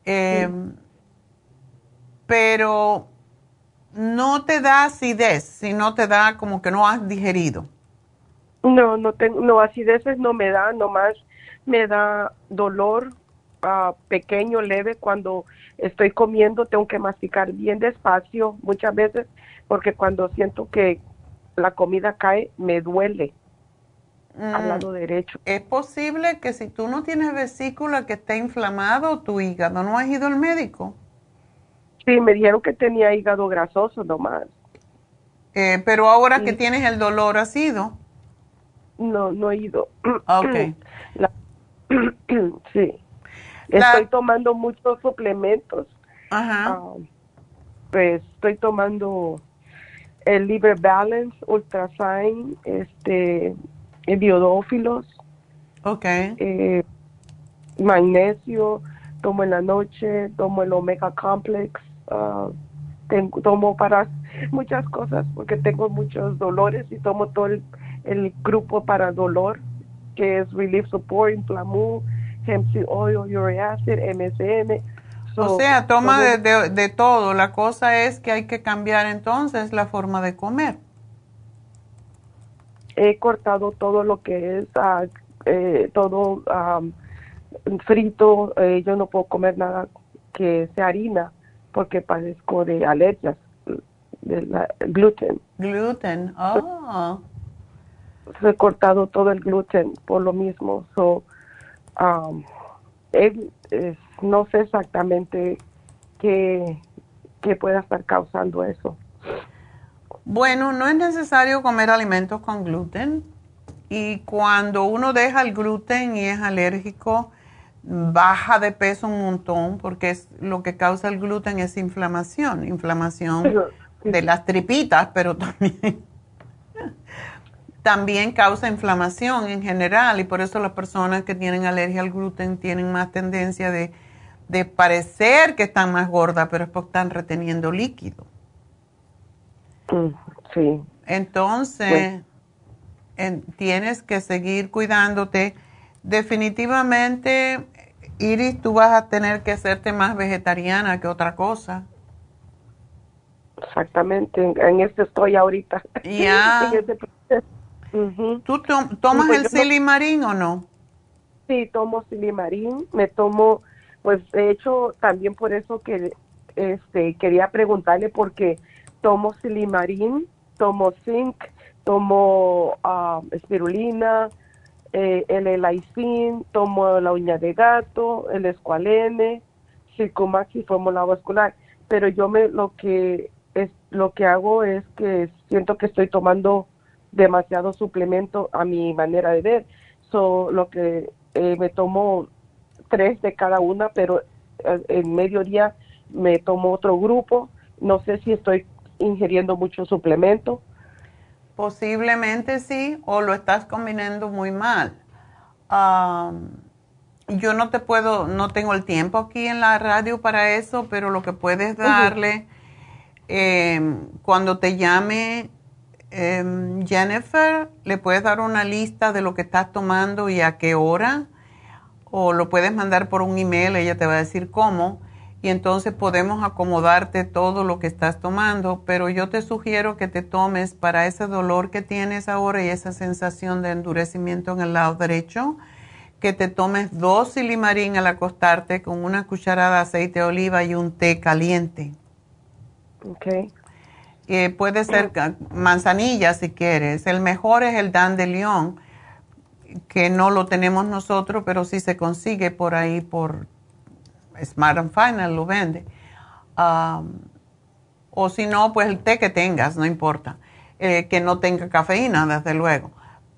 Em, pero no te da acidez, sino te da como que no has digerido. No, no tengo, no, acideces no me da, nomás me da dolor ah, pequeño, leve, cuando estoy comiendo tengo que masticar bien despacio muchas veces porque cuando siento que la comida cae me duele al Mm, lado derecho. Es posible que si tú no tienes vesícula que esté inflamado tu hígado, ¿no has ido al médico? Sí, me dijeron que tenía hígado grasoso nomás. Eh, pero ahora Sí. que tienes el dolor, ¿has ido? No, no he ido. Ok. La- sí. La- Estoy tomando muchos suplementos. Ajá. Ah, pues estoy tomando el Libre Balance, Ultrasign, este, biodófilos, Ok. eh, magnesio, tomo en la noche, tomo el Omega Complex, ah, tengo, tomo para muchas cosas porque tengo muchos dolores y tomo todo el, el grupo para dolor que es Relief Support, Inflamu, Hemp Seed Oil, Uric Acid, MSM. o sea, toma de- de todo. La cosa es que hay que cambiar entonces la forma de comer. He cortado todo lo que es eh, todo am, frito. eh, yo no puedo comer nada que sea harina porque padezco de alergias de la, gluten. Gluten. Oh. He cortado todo el gluten por lo mismo. So, am, él, es- no sé exactamente qué, qué pueda estar causando eso. Bueno, no es necesario comer alimentos con gluten. Y cuando uno deja el gluten y es alérgico, baja de peso un montón porque es, lo que causa el gluten es inflamación, inflamación de las tripitas, pero también, también causa inflamación en general y por eso las personas que tienen alergia al gluten tienen más tendencia de, de parecer que están más gordas, pero es porque están reteniendo líquido. Mm, Sí. Entonces, en- tienes que seguir cuidándote. Definitivamente, Iris, tú vas a tener que hacerte más vegetariana que otra cosa. Exactamente, en, en esto estoy ahorita. Ya. ¿Tú to- tomas Pues el yo no- silimarín o no? Sí, tomo silimarín, me tomo, pues de hecho también por eso que este quería preguntarle porque tomo silimarín, tomo zinc, tomo ah, espirulina, eh, el elaicin, tomo la uña de gato, el escualene, circumax y fórmula vascular, pero yo me lo que es lo que hago es que siento que estoy tomando demasiado suplemento a mi manera de ver. So, lo que eh, me tomo tres de cada una, pero eh, en mediodía me tomo otro grupo. No sé si estoy ingiriendo mucho suplemento. Posiblemente sí, o lo estás combinando muy mal. Yo no te puedo, no tengo el tiempo aquí en la radio para eso, pero lo que puedes darle em, cuando te llame em, Jennifer, le puedes dar una lista de lo que estás tomando y a qué hora, o lo puedes mandar por un email, ella te va a decir cómo, y entonces podemos acomodarte todo lo que estás tomando, pero yo te sugiero que te tomes para ese dolor que tienes ahora y esa sensación de endurecimiento en el lado derecho, que te tomes dos silimarín al acostarte con una cucharada de aceite de oliva y un té caliente. Okay. Eh, puede ser manzanilla si quieres. El mejor es el Dan de León, que no lo tenemos nosotros, pero sí se consigue por ahí por Smart and Final, lo vende. O si no, pues el té que tengas, no importa. Eh, que no tenga cafeína, desde luego.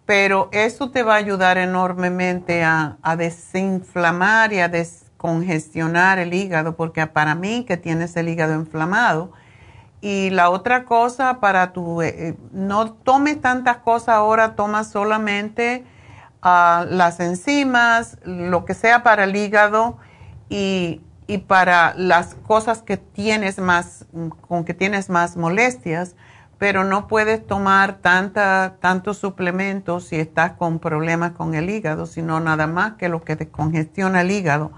Pero eso te va a ayudar enormemente a, a desinflamar y a descongestionar el hígado, porque para mí que tienes el hígado inflamado, y la otra cosa para tu, eh, eh, no tomes tantas cosas ahora, toma solamente ah, las enzimas, lo que sea para el hígado y, para las cosas que tienes más, con que tienes más molestias, pero no puedes tomar tanta, tantos suplementos si estás con problemas con el hígado, sino nada más que lo que te congestiona el hígado.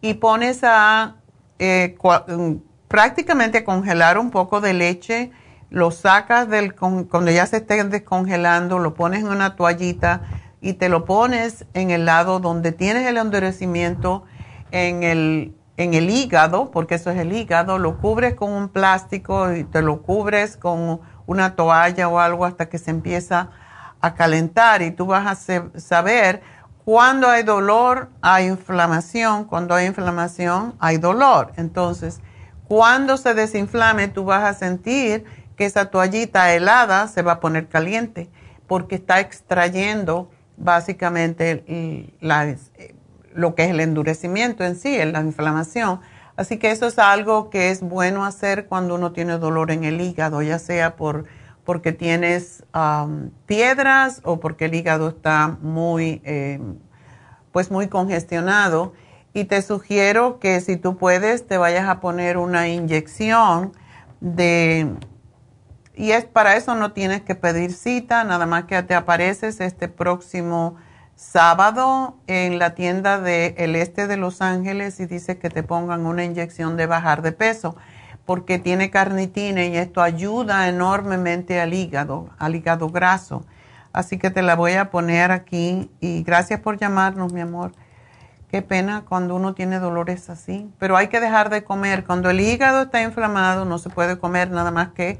Y pones a eh, mm, prácticamente congelar un poco de leche lo sacas del, cuando ya se esté descongelando, lo pones en una toallita y te lo pones en el lado donde tienes el endurecimiento en el, en el hígado, porque eso es el hígado, lo cubres con un plástico y te lo cubres con una toalla o algo hasta que se empieza a calentar y tú vas a saber cuando hay dolor, hay inflamación, cuando hay inflamación, hay dolor. Entonces, cuando se desinflame, tú vas a sentir que esa toallita helada se va a poner caliente porque está extrayendo básicamente lo que es el endurecimiento en sí, la inflamación. Así que eso es algo que es bueno hacer cuando uno tiene dolor en el hígado, ya sea por, porque tienes piedras o porque el hígado está muy, eh, pues muy congestionado y te sugiero que si tú puedes te vayas a poner una inyección de y es para eso no tienes que pedir cita, nada más que te apareces este próximo sábado en la tienda del este de Los Ángeles y dice que te pongan una inyección de bajar de peso porque tiene carnitina y esto ayuda enormemente al hígado, al hígado graso. Así que te la voy a poner aquí y gracias por llamarnos, mi amor. Qué pena cuando uno tiene dolores así, pero hay que dejar de comer. Cuando el hígado está inflamado no se puede comer nada más que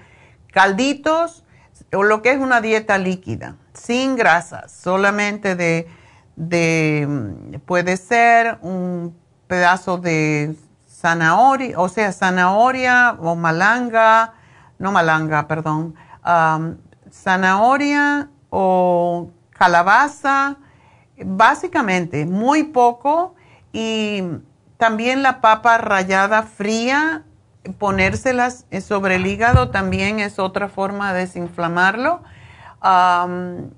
calditos o lo que es una dieta líquida, sin grasas, solamente de, de puede ser un pedazo de zanahoria, o sea, zanahoria o malanga, no malanga, perdón, zanahoria o calabaza básicamente muy poco y también la papa rallada fría, ponérselas sobre el hígado también es otra forma de desinflamarlo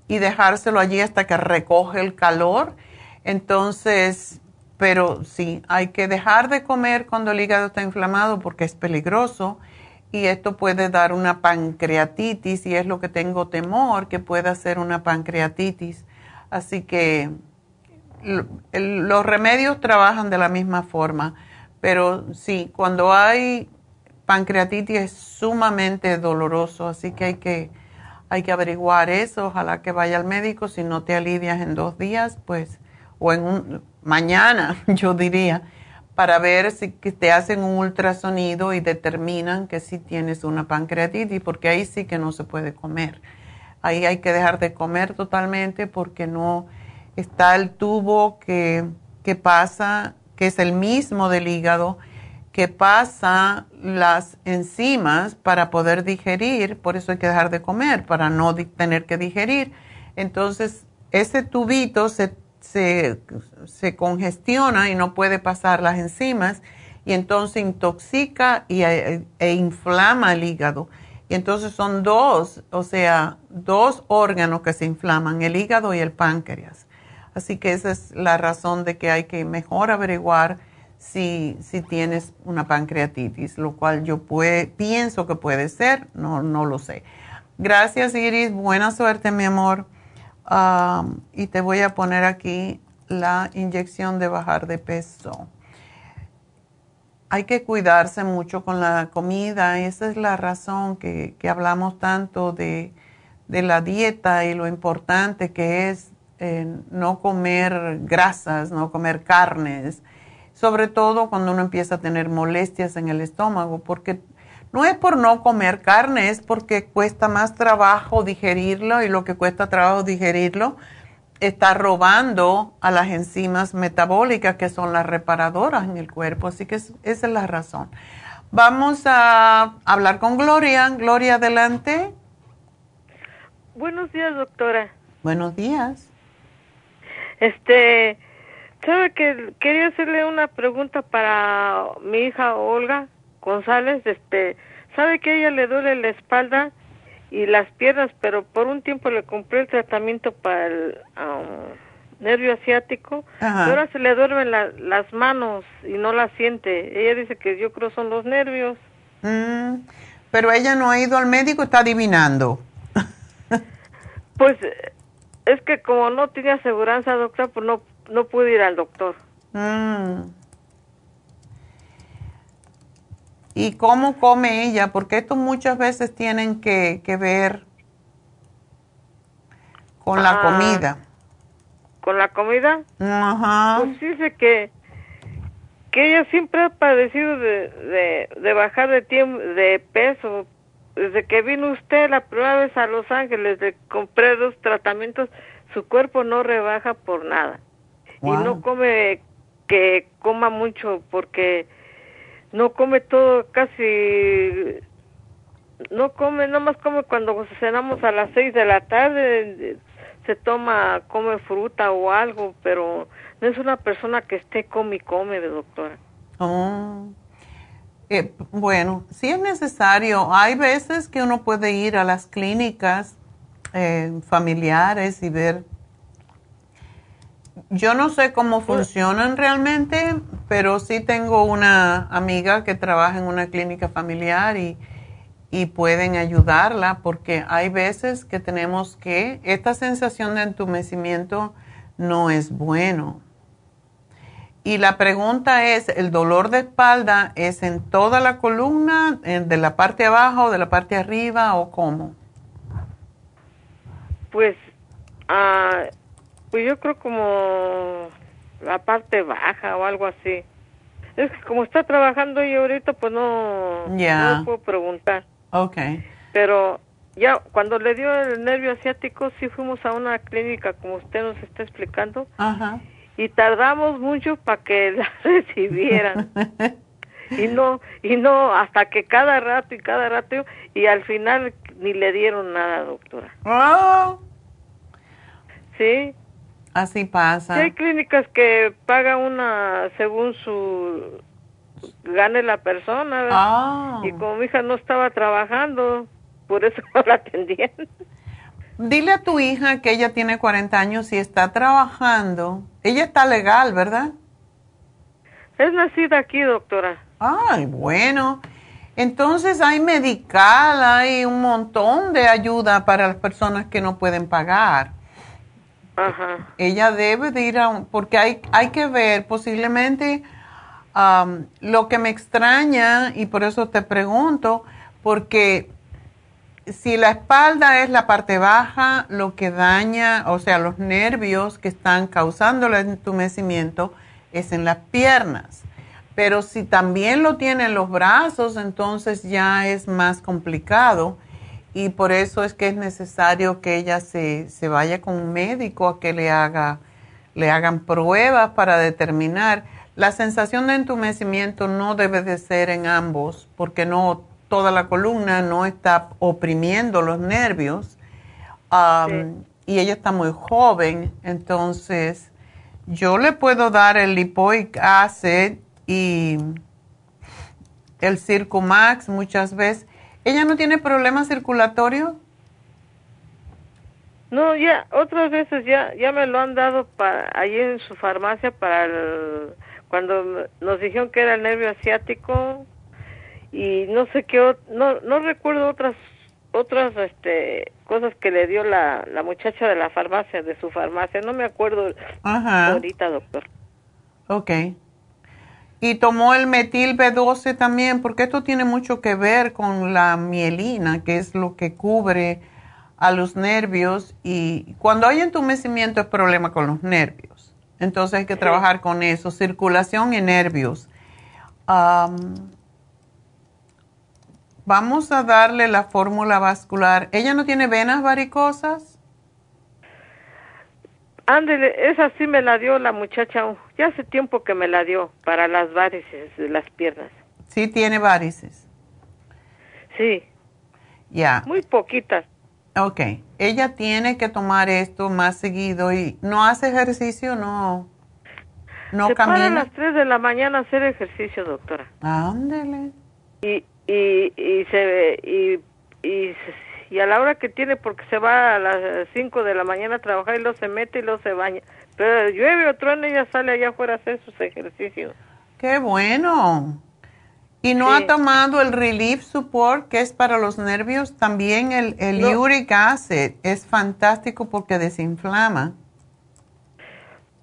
y dejárselo allí hasta que recoge el calor. Entonces, pero sí, hay que dejar de comer cuando el hígado está inflamado porque es peligroso y esto puede dar una pancreatitis y es lo que tengo temor que pueda ser una pancreatitis Así que los remedios trabajan de la misma forma, pero sí, cuando hay pancreatitis es sumamente doloroso, así que hay que, hay que averiguar eso, ojalá que vaya al médico, si no te alivias en dos días, pues, o en un, mañana, yo diría, para ver si te hacen un ultrasonido y determinan que sí tienes una pancreatitis, porque ahí sí que no se puede comer. Ahí hay que dejar de comer totalmente porque no está el tubo que, pasa, que es el mismo del hígado, que pasa las enzimas para poder digerir, por eso hay que dejar de comer, para no tener que digerir. Entonces, ese tubito se, se, congestiona y no puede pasar las enzimas y entonces intoxica y, e, e inflama el hígado. Y entonces son dos, o sea, dos órganos que se inflaman, el hígado y el páncreas. Así que esa es la razón de que hay que mejor averiguar si, si tienes una pancreatitis, lo cual yo pienso que puede ser, no, no lo sé. Gracias Iris, buena suerte mi amor. y te voy a poner aquí la inyección de bajar de peso hay que cuidarse mucho con la comida. Esa es la razón que, hablamos tanto de, la dieta y lo importante que es eh, no comer grasas, no comer carnes, sobre todo cuando uno empieza a tener molestias en el estómago, porque no es por no comer carne, es porque cuesta más trabajo digerirlo y lo que cuesta trabajo digerirlo está robando a las enzimas metabólicas que son las reparadoras en el cuerpo. Así que esa es la razón. Vamos a hablar con Gloria. Gloria, adelante. Buenos días, doctora. Buenos días. Este, ¿sabe que quería hacerle una pregunta para mi hija Olga González? Este, ¿sabe que a ella le duele la espalda? y las piernas, pero por un tiempo le compré el tratamiento para el um, nervio asiático, ahora se le duermen las manos y no las siente. Ella dice que yo creo son los nervios. Mm, pero ella no ha ido al médico, está adivinando. pues es que como no tiene aseguranza, doctor, pues no, no pude ir al doctor. Mm. ¿Y cómo come ella? Porque esto muchas veces tienen que, que ver con la Ah. comida. ¿Con la comida? Ajá. Pues dice que, que ella siempre ha padecido de, de, de bajar de, tiempo, de peso. Desde que vino usted la primera vez a Los Ángeles, le compré dos tratamientos, su cuerpo no rebaja por nada. Y no come que coma mucho porque no come todo casi no come nomás come cuando cenamos a las seis de la tarde se toma come fruta o algo pero no es una persona que esté come y come doctora Oh. Eh, bueno, si es necesario, hay veces que uno puede ir a las clínicas eh, familiares y ver. Yo no sé cómo funcionan realmente, pero sí tengo una amiga que trabaja en una clínica familiar y, y pueden ayudarla porque hay veces que tenemos que, esta sensación de entumecimiento no es bueno. Y la pregunta es, ¿el dolor de espalda es en toda la columna, de la parte abajo, de la parte arriba o cómo? pues ah pues yo creo como la parte baja o algo así es que como está trabajando ella ahorita pues no Ya. no puedo preguntar Ok. Pero ya cuando le dio el nervio asiático, sí fuimos a una clínica, como usted nos está explicando, Ajá. y tardamos mucho para que la recibieran. y no, y no, hasta que cada rato y cada rato, y al final ni le dieron nada, doctora. Oh, Sí, así sí pasa. hay clínicas que pagan una según su gane la persona. Ah. Y como mi hija no estaba trabajando, por eso no la atendían. Dile a tu hija que ella tiene 40 años y está trabajando. Ella está legal, ¿verdad? Es nacida aquí, doctora. Ay, bueno. Entonces hay medical, hay un montón de ayuda para las personas que no pueden pagar. Ella debe de ir a un, porque hay, hay que ver posiblemente lo que me extraña y por eso te pregunto, porque si la espalda es la parte baja, lo que daña, o sea, los nervios que están causando el entumecimiento es en las piernas. Pero si también lo tiene en los brazos, entonces ya es más complicado y por eso es que es necesario que ella se, se vaya con un médico a que le haga le hagan pruebas para determinar. La sensación de entumecimiento no debe de ser en ambos porque no toda la columna no está oprimiendo los nervios um, y ella está muy joven. Entonces yo le puedo dar el lipoic acid y el Circumax muchas veces ¿Ella no tiene problemas circulatorios? No, ya, otras veces ya, ya me lo han dado para, allí en su farmacia para el, cuando nos dijeron que era el nervio asiático y no sé qué, no, no recuerdo otras, otras, este, cosas que le dio la, la muchacha de la farmacia, de su farmacia, no me acuerdo Ajá. ahorita, doctor. Ok. Y tomó el metil B12 también, porque esto tiene mucho que ver con la mielina, que es lo que cubre a los nervios. Y cuando hay entumecimiento es problema con los nervios. Entonces hay que trabajar con eso, circulación y nervios. Am, vamos a darle la fórmula vascular. ¿Ella no tiene venas varicosas? Ándele, esa sí me la dio la muchacha, ya hace tiempo que me la dio para las varices de las piernas. Sí, tiene varices. Sí, Ya. muy poquitas. Ok, ella tiene que tomar esto más seguido y no hace ejercicio, no, no Se para a camina. las 3 de la mañana a hacer ejercicio, doctora. Ándele. Y, y, y se y, y, se- y a la hora que tiene, porque se va a las 5 de la mañana a trabajar y luego se mete y luego se baña. Pero llueve o truena, ella sale allá afuera a hacer sus ejercicios. Qué bueno. ¿Y no Sí. ha tomado el Relief Support, que es para los nervios? También el, el No. Uric Acid es fantástico porque desinflama.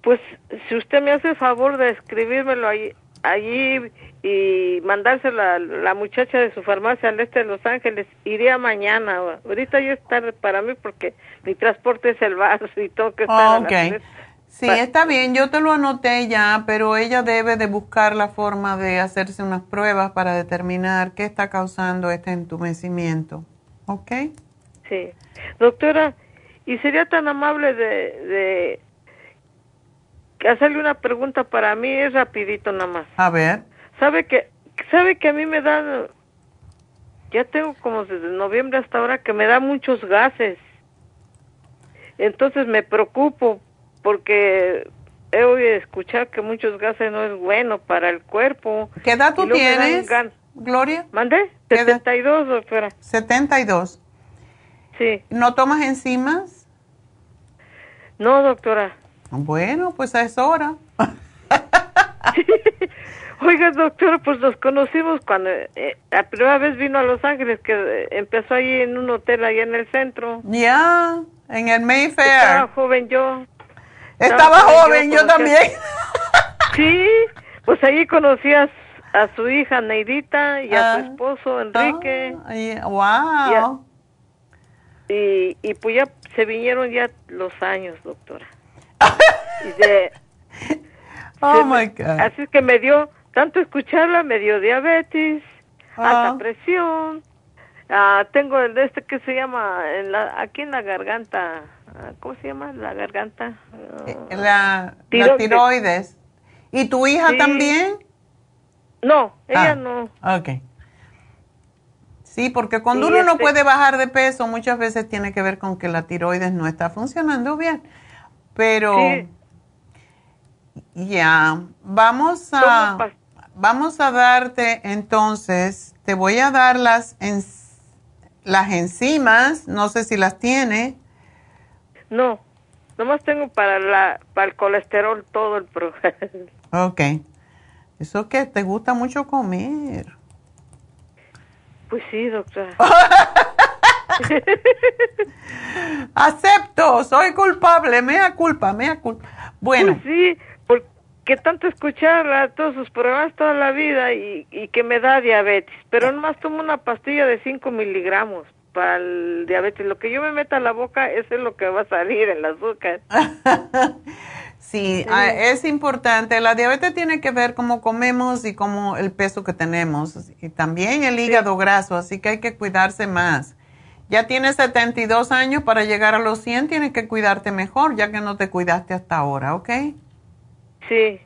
Pues si usted me hace el favor de escribírmelo ahí allí y mandársela a la muchacha de su farmacia al este de Los Ángeles. Iría mañana. Ahorita ya es tarde para mí porque mi transporte es el bus y tengo que estar. ok. Sí, está bien, yo te lo anoté ya, pero ella debe de buscar la forma de hacerse unas pruebas para determinar qué está causando este entumecimiento. ¿Ok? Sí. Doctora, ¿y sería tan amable de, de hacerle una pregunta para mí? Es rapidito nada más. A ver. ¿Sabe que, sabe que a mí me da, ya tengo como desde noviembre hasta ahora que me da muchos gases? Entonces me preocupo porque he oído escuchar que muchos gases no es bueno para el cuerpo. ¿Qué edad tú tienes, Gloria? ¿Mandé? 72, doctora. 72. Sí. ¿No tomas enzimas? No, doctora. Bueno, pues es hora. Oiga, doctora, pues nos conocimos cuando eh, la primera vez vino a Los Ángeles, que eh, empezó ahí en un hotel ahí en el centro. Ya, en el Mayfair. Estaba joven yo. Estaba, joven, yo, también. Sí, pues ahí conocí a, su hija Neidita y a su ah. esposo Enrique. wow. Y, y, pues ya se vinieron ya los años, doctora. oh my God. Así que me dio, tanto escucharla, me dio diabetes, alta ah. presión. Ah, tengo el de este que se llama, en la, aquí en la garganta, Ah, ¿cómo se llama? La garganta. Eh, la, tiroides. ¿Y tu hija también? No, ella ah, no. Ok. Sí, porque cuando uno no este puede bajar de peso, muchas veces tiene que ver con que la tiroides no está funcionando bien. Pero ya, vamos a vamos a darte entonces, te voy a dar las las enzimas, no sé si las tiene. No, nomás tengo para, la, para el colesterol todo el programa. Ok. ¿Eso que ¿Te gusta mucho comer? Pues sí, doctora. Acepto, soy culpable, mea culpa, mea culpa. Bueno. Pues sí, porque tanto escuchar a todos sus programas toda la vida y, y que me da diabetes, pero nomás tomo una pastilla de 5 miligramos para el diabetes. Lo que yo me meta a la boca, eso es lo que va a salir, el azúcar. sí, ah, es importante. La diabetes tiene que ver cómo comemos y cómo el peso que tenemos. Y también el hígado graso, así que hay que cuidarse más. Ya tienes 72 años, para llegar a los 100 tienes que cuidarte mejor, ya que no te cuidaste hasta ahora, ¿ok? Sí.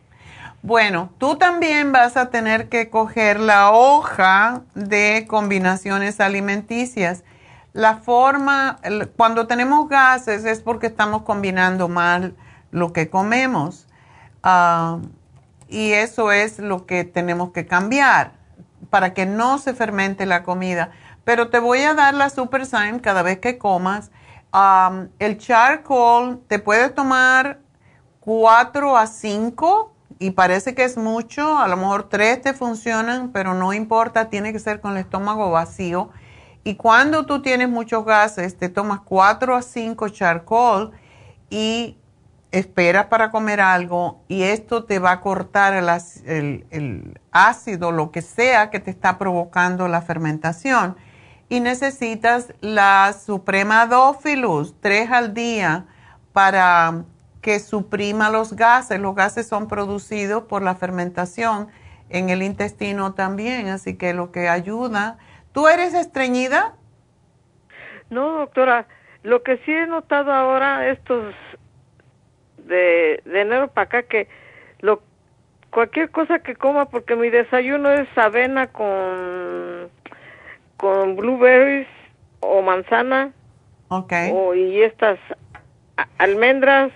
Bueno, tú también vas a tener que coger la hoja de combinaciones alimenticias la forma, cuando tenemos gases es porque estamos combinando mal lo que comemos. Ah, y eso es lo que tenemos que cambiar para que no se fermente la comida. Pero te voy a dar la Super Sign cada vez que comas. Ah, el charcoal te puede tomar 4 a 5 y parece que es mucho. A lo mejor 3 te funcionan, pero no importa, tiene que ser con el estómago vacío y cuando tú tienes muchos gases, te tomas 4 a 5 charcoal y esperas para comer algo y esto te va a cortar el, ácido, lo que sea que te está provocando la fermentación. Y necesitas la Suprema Dófilus, 3 al día, para que suprima los gases. Los gases son producidos por la fermentación en el intestino también, así que lo que ayuda ¿Tú eres estreñida? No, doctora. Lo que sí he notado ahora, estos de, enero para acá, que lo cualquier cosa que coma, porque mi desayuno es avena con, con blueberries o manzana. Ok. O, y estas almendras.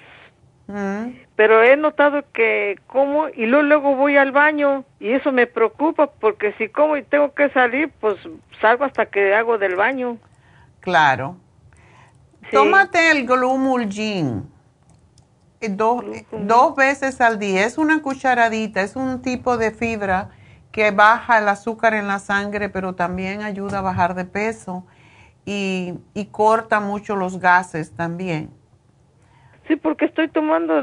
Mm pero he notado que como y luego, luego voy al baño y eso me preocupa porque si como y tengo que salir, pues salgo hasta que hago del baño. Claro. Tómate el Glumulgin eh, dos, dos veces al día. Es una cucharadita, es un tipo de fibra que baja el azúcar en la sangre, pero también ayuda a bajar de peso y, y corta mucho los gases también. Sí, porque estoy tomando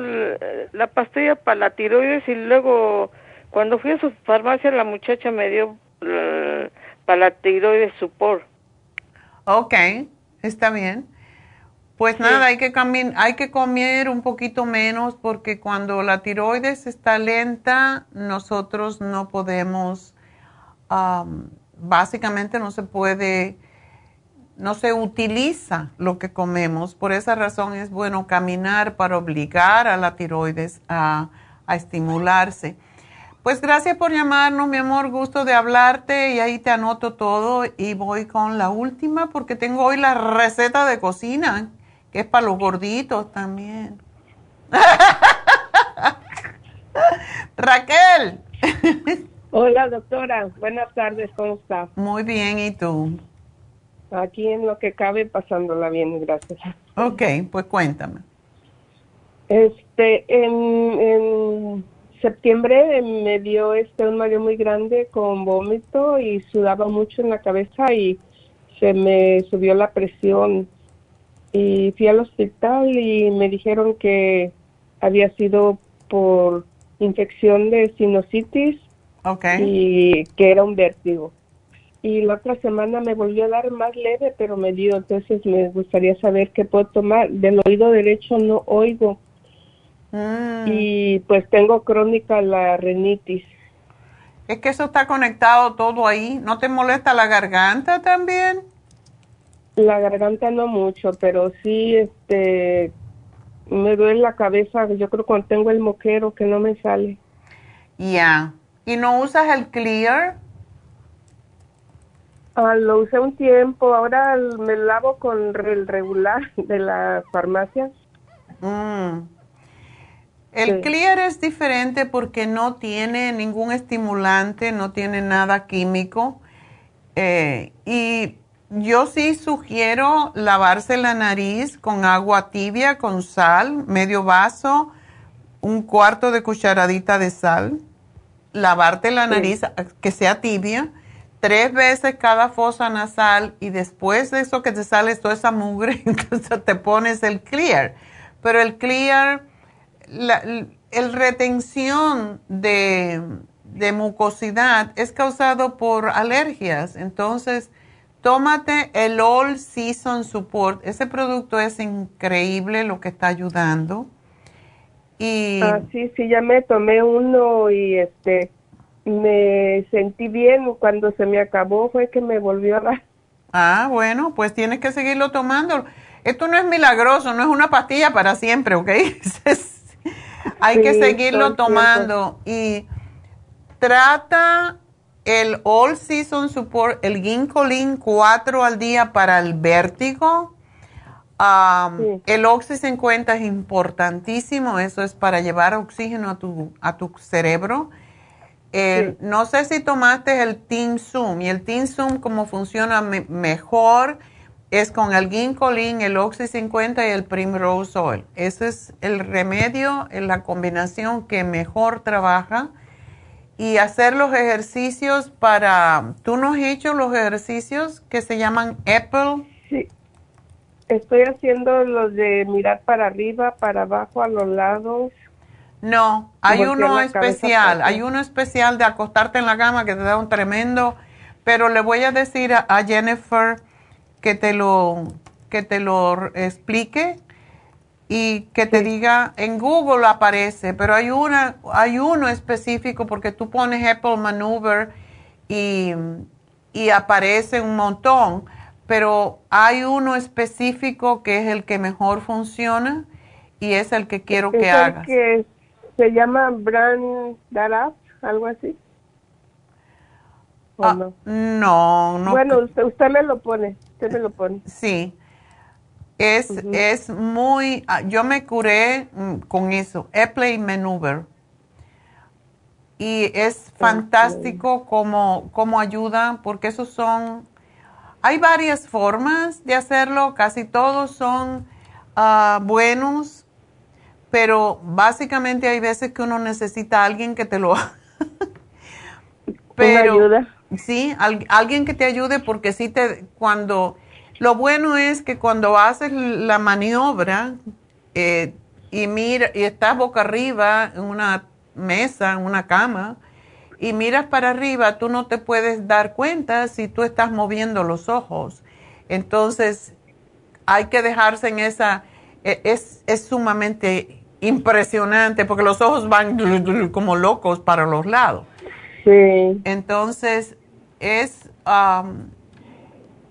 la pastilla para la tiroides y luego Cuando fui a su farmacia, la muchacha me dio uh, para la tiroides supor. Ok, está bien. Pues nada, hay que, hay que comer un poquito menos porque cuando la tiroides está lenta, nosotros no podemos, básicamente no se puede, no se utiliza lo que comemos. Por esa razón es bueno caminar para obligar a la tiroides a, a estimularse. Pues gracias por llamarnos, mi amor, gusto de hablarte y ahí te anoto todo y voy con la última porque tengo hoy la receta de cocina que es para los gorditos también. Raquel. Hola, doctora. Buenas tardes, ¿cómo está? Muy bien, ¿y tú? Aquí en lo que cabe, pasándola bien, gracias. Ok, pues cuéntame. Este, en, septiembre me dio este un mareo muy grande con vómito y sudaba mucho en la cabeza y se me subió la presión y fui al hospital y me dijeron que había sido por infección de sinusitis y que era un vértigo. Y la otra semana me volvió a dar más leve, pero me dio, entonces me gustaría saber qué puedo tomar. Del oído derecho no oigo. Mm. Y pues tengo crónica la renitis. Es que eso está conectado todo ahí. ¿No te molesta la garganta también? La garganta no mucho, pero sí, este, me duele la cabeza, yo creo cuando tengo el moquero que no me sale. Ya. ¿Y no usas el Clear? Ah, lo usé un tiempo, ahora me lavo con el regular de la farmacia. Mm. El Clear es diferente porque no tiene ningún estimulante, no tiene nada químico. Eh, y yo sí sugiero lavarse la nariz con agua tibia, con sal, medio vaso, un cuarto de cucharadita de sal. Lavarte la nariz que sea tibia tres veces cada fosa nasal y después de eso que te sale toda esa mugre, entonces te pones el clear. Pero el clear, la, el retención de, de mucosidad es causado por alergias. Entonces, tómate el All Season Support. Ese producto es increíble lo que está ayudando. Y ah, sí, sí, ya me tomé uno y este me sentí bien. Cuando se me acabó fue que me volvió a dar. Ah, bueno, pues tienes que seguirlo tomando. Esto no es milagroso, no es una pastilla para siempre, ¿ok? Hay que seguirlo tomando y trata el All Season Support, el Ginkolin 4 al día para el vértigo. El Oxy 50 es importantísimo, eso es para llevar oxígeno a tu, a tu cerebro. No sé si tomaste el Team Zoom y el Team Zoom como funciona mejor es con el Ginkolin, el Oxy 50 y el Primrose Oil. Ese es el remedio, la combinación que mejor trabaja y hacer los ejercicios para... ¿Tú no has hecho los ejercicios que se llaman Apple? Sí. Estoy haciendo los de mirar para arriba, para abajo, a los lados. No, hay uno especial, hay uno especial de acostarte en la cama que te da un tremendo, pero le voy a decir a, a Jennifer que te lo que te lo explique y que te diga, en Google aparece, pero hay, una, hay uno específico porque tú pones Apple Maneuver y, y aparece un montón, pero hay uno específico que es el que mejor funciona y es el que quiero que hagas. que se llama Brand Darab, algo así. Ah, no? no? no, Bueno, usted, usted me lo pone, usted me lo pone. Sí. Es, es muy, ah, yo me curé mm, con eso, Apple Maneuver. Y es fantástico como, como ayuda, porque esos son, hay varias formas de hacerlo, casi todos son ah, buenos, pero básicamente hay veces que uno necesita a alguien que te lo haga. pero, ayuda. Sí, alguien que te ayude porque si te, cuando lo bueno es que cuando haces la maniobra eh, y mira y estás boca arriba en una mesa, en una cama, y miras para arriba, tú no te puedes dar cuenta si tú estás moviendo los ojos. Entonces, hay que dejarse en esa, e, es, es sumamente impresionante porque los ojos van como locos para los lados. Sí. Entonces, es, um,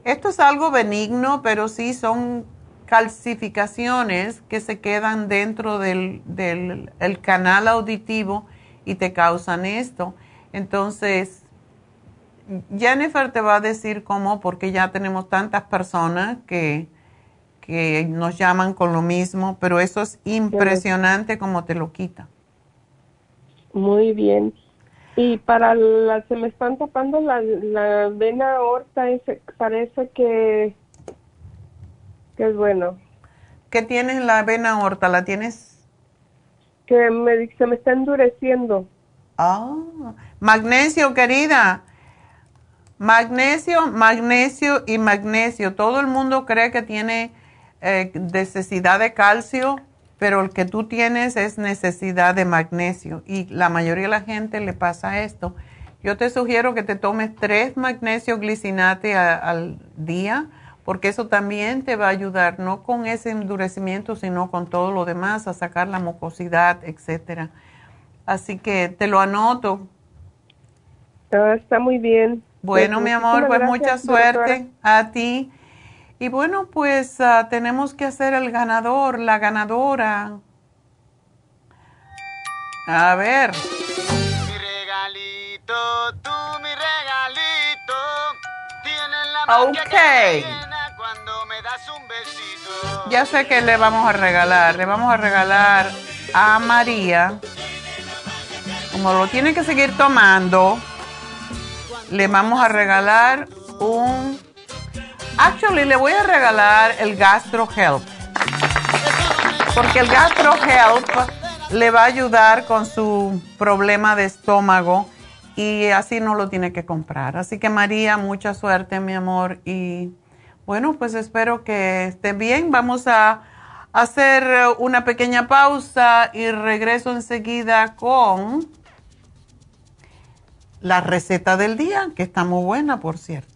esto es algo benigno, pero sí son calcificaciones que se quedan dentro del, del el canal auditivo y te causan esto. Entonces, Jennifer te va a decir cómo, porque ya tenemos tantas personas que, que nos llaman con lo mismo, pero eso es impresionante como te lo quita. Muy bien. Y para la, se me están tapando la, la vena aorta, ese, parece que, que es bueno. ¿Qué tienes en la vena aorta? ¿La tienes? Que me, se me está endureciendo. Ah, magnesio, querida. Magnesio, magnesio y magnesio. Todo el mundo cree que tiene eh, necesidad de calcio, pero el que tú tienes es necesidad de magnesio. Y la mayoría de la gente le pasa esto. Yo te sugiero que te tomes tres magnesio glicinate al día, porque eso también te va a ayudar, no con ese endurecimiento, sino con todo lo demás, a sacar la mucosidad, etcétera. Así que te lo anoto. Ah, está muy bien. Bueno, mi amor, pues mucha suerte a ti. Y bueno, pues ah, tenemos que hacer el ganador, la ganadora. A ver. Mi regalito, tú mi regalito. Tienes la ok. Cuando me das un besito. Ya sé que le vamos a regalar. Le vamos a regalar a María. Como lo tiene que seguir tomando le vamos a regalar un... Actually, le voy a regalar el Gastro Help. Porque el Gastro Help le va a ayudar con su problema de estómago y así no lo tiene que comprar. Así que María, mucha suerte, mi amor. Y bueno, pues espero que esté bien. Vamos a hacer una pequeña pausa y regreso enseguida con la receta del día, que está muy buena, por cierto.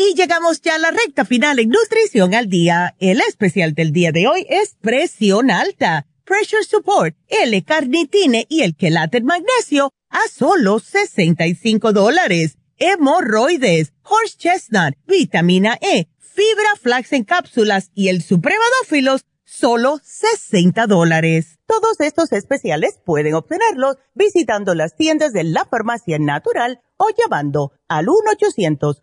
Y llegamos ya a la recta final en Nutrición al Día. El especial del día de hoy es presión alta, pressure support, L-carnitine y el quelate magnesio a solo 65 dólares. Hemorroides, horse chestnut, vitamina E, fibra flax en cápsulas y el supremadófilos, solo 60 dólares. Todos estos especiales pueden obtenerlos visitando las tiendas de la farmacia natural o llamando al 1 800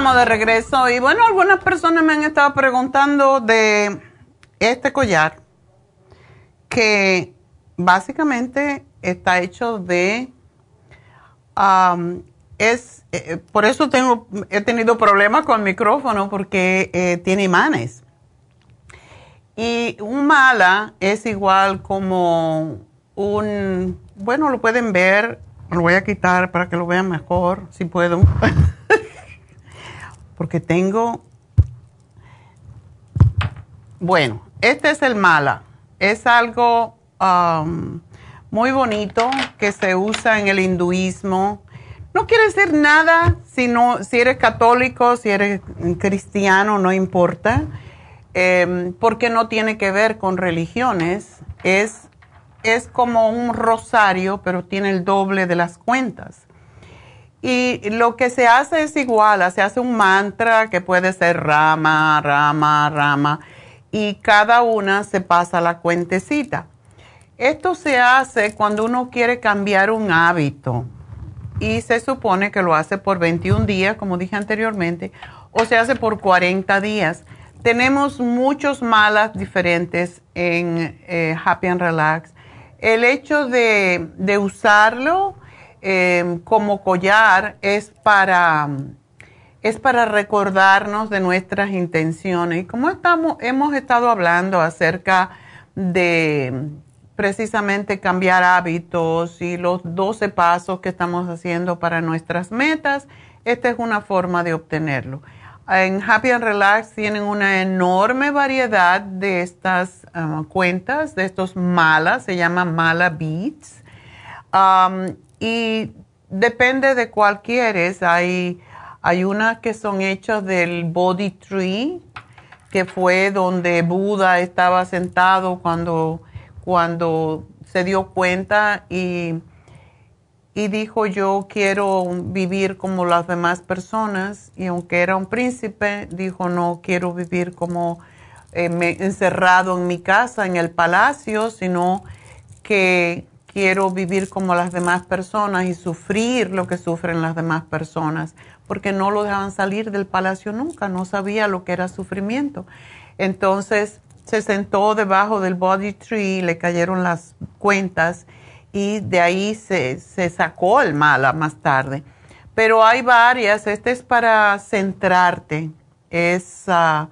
Estamos de regreso y bueno, algunas personas me han estado preguntando de este collar que básicamente está hecho de es eh, por eso tengo he tenido problemas con el micrófono porque eh, tiene imanes. Y un mala es igual como un bueno lo pueden ver lo voy a quitar para que lo vean mejor si puedo porque tengo, bueno, este es el mala. Es algo um, muy bonito que se usa en el hinduismo. No quiere decir nada si, si eres católico, si eres cristiano, no importa, em, porque no tiene que ver con religiones. Es, es como un rosario, pero tiene el doble de las cuentas. Y lo que se hace es igual, se hace un mantra que puede ser rama, rama, rama, y cada una se pasa la cuentecita. Esto se hace cuando uno quiere cambiar un hábito y se supone que lo hace por 21 días, como dije anteriormente, o se hace por 40 días. Tenemos muchos malas diferentes en eh, Happy and Relax. El hecho de, de usarlo Em, como collar es para, es para recordarnos de nuestras intenciones. Y como estamos, hemos estado hablando acerca de precisamente cambiar hábitos y los 12 pasos que estamos haciendo para nuestras metas, esta es una forma de obtenerlo. En Happy and Relax tienen una enorme variedad de estas um, cuentas, de estos malas, se llama Mala Beats. Um, y depende de cuál quieres. Hay, hay unas que son hechas del Body Tree, que fue donde Buda estaba sentado cuando, cuando se dio cuenta y, y dijo yo quiero vivir como las demás personas. Y aunque era un príncipe, dijo no quiero vivir como eh, encerrado en mi casa, en el palacio, sino que quiero vivir como las demás personas y sufrir lo que sufren las demás personas, porque no lo dejaban salir del palacio nunca, no sabía lo que era sufrimiento. Entonces se sentó debajo del body tree, le cayeron las cuentas y de ahí se, sacó el mala más tarde. Pero hay varias, este es para centrarte, es... Ah,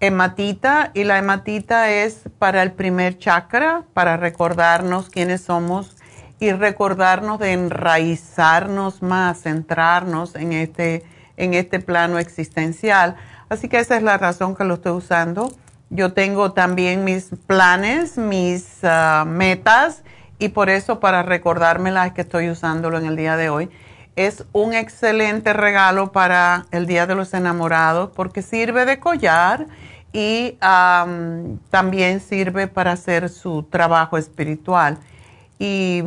hematita y la hematita es para el primer chakra, para recordarnos quiénes somos y recordarnos de enraizarnos más, centrarnos en este, en este plano existencial. Así que esa es la razón que lo estoy usando. Yo tengo también mis planes, mis ah, metas y por eso para recordármelas que estoy usándolo en el día de hoy. Es un excelente regalo para el Día de los Enamorados porque sirve de collar y también sirve para hacer su trabajo espiritual. Y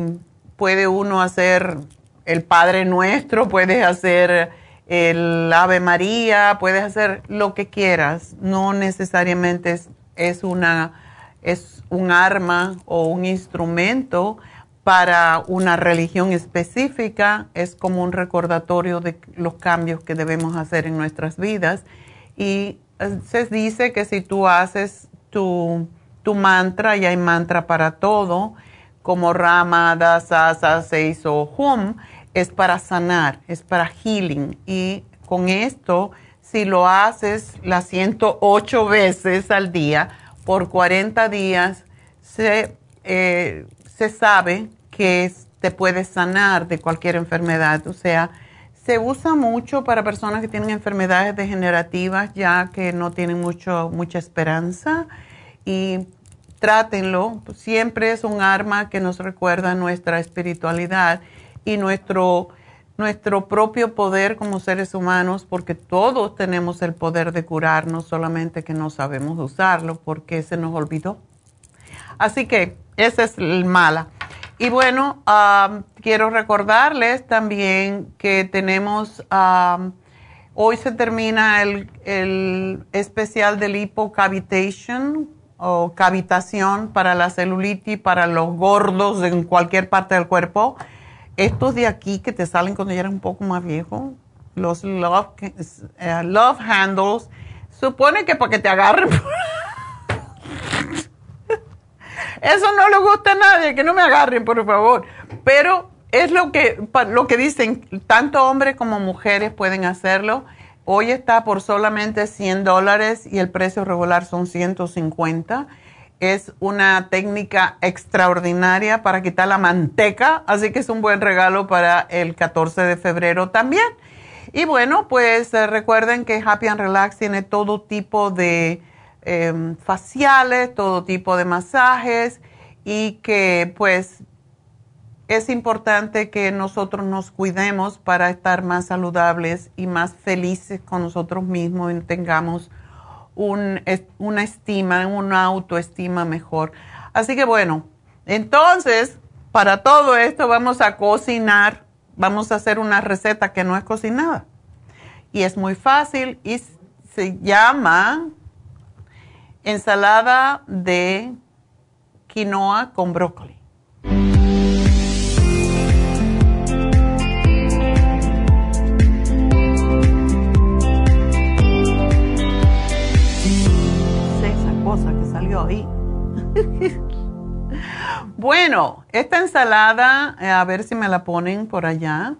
puede uno hacer el Padre Nuestro, puedes hacer el Ave María, puedes hacer lo que quieras. No necesariamente es, una, es un arma o un instrumento para una religión específica, es como un recordatorio de los cambios que debemos hacer en nuestras vidas. Y se dice que si tú haces tu, mantra, y hay mantra para todo, como Rama, Dasa, Seis o Hum, es para sanar, es para healing. Y con esto, si lo haces las 108 veces al día por 40 días, se, eh, se sabe que te puedes sanar de cualquier enfermedad. O sea, se usa mucho para personas que tienen enfermedades degenerativas ya que no tienen mucho, mucha esperanza y trátenlo. Siempre es un arma que nos recuerda nuestra espiritualidad y nuestro, nuestro propio poder como seres humanos porque todos tenemos el poder de curarnos, solamente que no sabemos usarlo porque se nos olvidó. Así que ese es el mala. Y bueno, quiero recordarles también que tenemos, hoy se termina el, especial del hipocavitation o cavitación para la celulitis, para los gordos en cualquier parte del cuerpo. Estos de aquí que te salen cuando ya eres un poco más viejo, los love, eh, love handles, supone que para que te agarren. Eso no le gusta a nadie, que no me agarren, por favor. Pero es lo que, lo que dicen, tanto hombres como mujeres pueden hacerlo. Hoy está por solamente 100 dólares y el precio regular son 150. Es una técnica extraordinaria para quitar la manteca, así que es un buen regalo para el 14 de febrero también. Y bueno, pues eh, recuerden que Happy and Relax tiene todo tipo de em, faciales, todo tipo de masajes y que pues es importante que nosotros nos cuidemos para estar más saludables y más felices con nosotros mismos y tengamos un, una estima, una autoestima mejor. Así que bueno, entonces, para todo esto vamos a cocinar, vamos a hacer una receta que no es cocinada. Y es muy fácil y se llama ensalada de quinoa con brócoli. bueno, esta ensalada, eh, a ver si me la ponen por allá,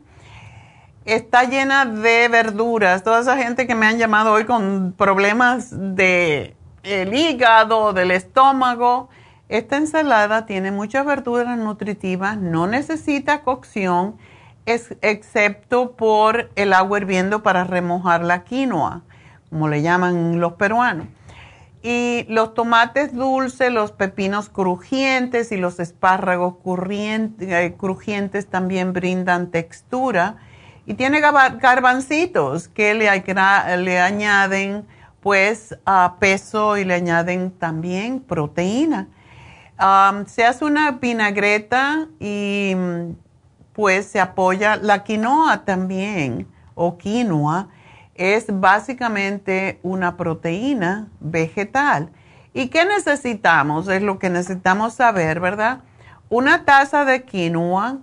está llena de verduras. Toda esa gente que me han llamado hoy con problemas de el hígado, del estómago. Esta ensalada tiene muchas verduras nutritivas, no necesita cocción, excepto por el agua hirviendo para remojar la quinoa, como le llaman los peruanos. Y los tomates dulces, los pepinos crujientes y los espárragos eh, crujientes también brindan textura. Y tiene garbancitos que le, le añaden pues peso y le añaden también proteína. se hace una vinagreta y pues se apoya la quinoa también o quinoa es básicamente una proteína vegetal. ¿Y qué necesitamos? Es lo que necesitamos saber, ¿verdad? Una taza de quinoa,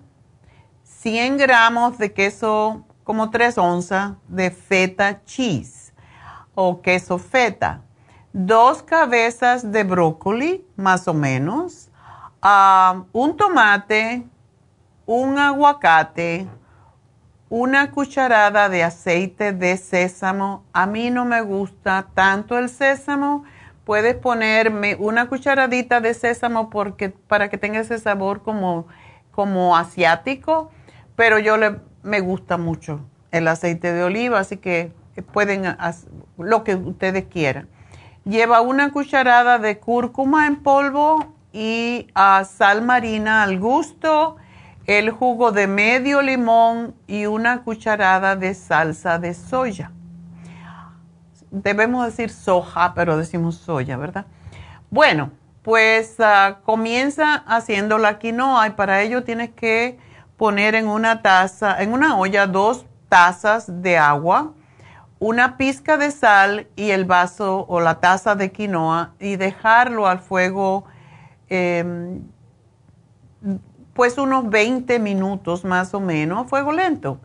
100 gramos de queso, como 3 onzas de feta cheese o queso feta, dos cabezas de brócoli, más o menos, ah, un tomate, un aguacate, una cucharada de aceite de sésamo. A mí no me gusta tanto el sésamo. Puedes ponerme una cucharadita de sésamo porque, para que tenga ese sabor como, como asiático, pero yo le, me gusta mucho el aceite de oliva, así que pueden hacer lo que ustedes quieran. Lleva una cucharada de cúrcuma en polvo y ah, sal marina al gusto el jugo de medio limón y una cucharada de salsa de soya. Debemos decir soja, pero decimos soya, ¿verdad? Bueno, pues ah, comienza haciendo la quinoa y para ello tienes que poner en una taza, en una olla, dos tazas de agua, una pizca de sal y el vaso o la taza de quinoa y dejarlo al fuego em, pues unos 20 minutos más o menos a fuego lento.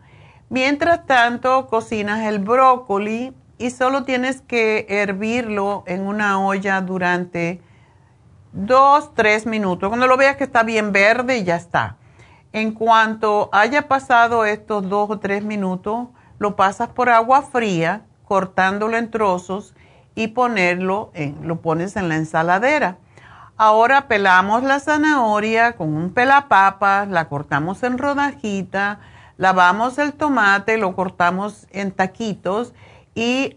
Mientras tanto, cocinas el brócoli y solo tienes que hervirlo en una olla durante 2, 3 minutos. Cuando lo veas que está bien verde, ya está. En cuanto haya pasado estos 2 o 3 minutos, lo pasas por agua fría, cortándolo en trozos y ponerlo en, lo pones en la ensaladera. Ahora pelamos la zanahoria con un pelapapas, la cortamos en rodajita, lavamos el tomate, lo cortamos en taquitos y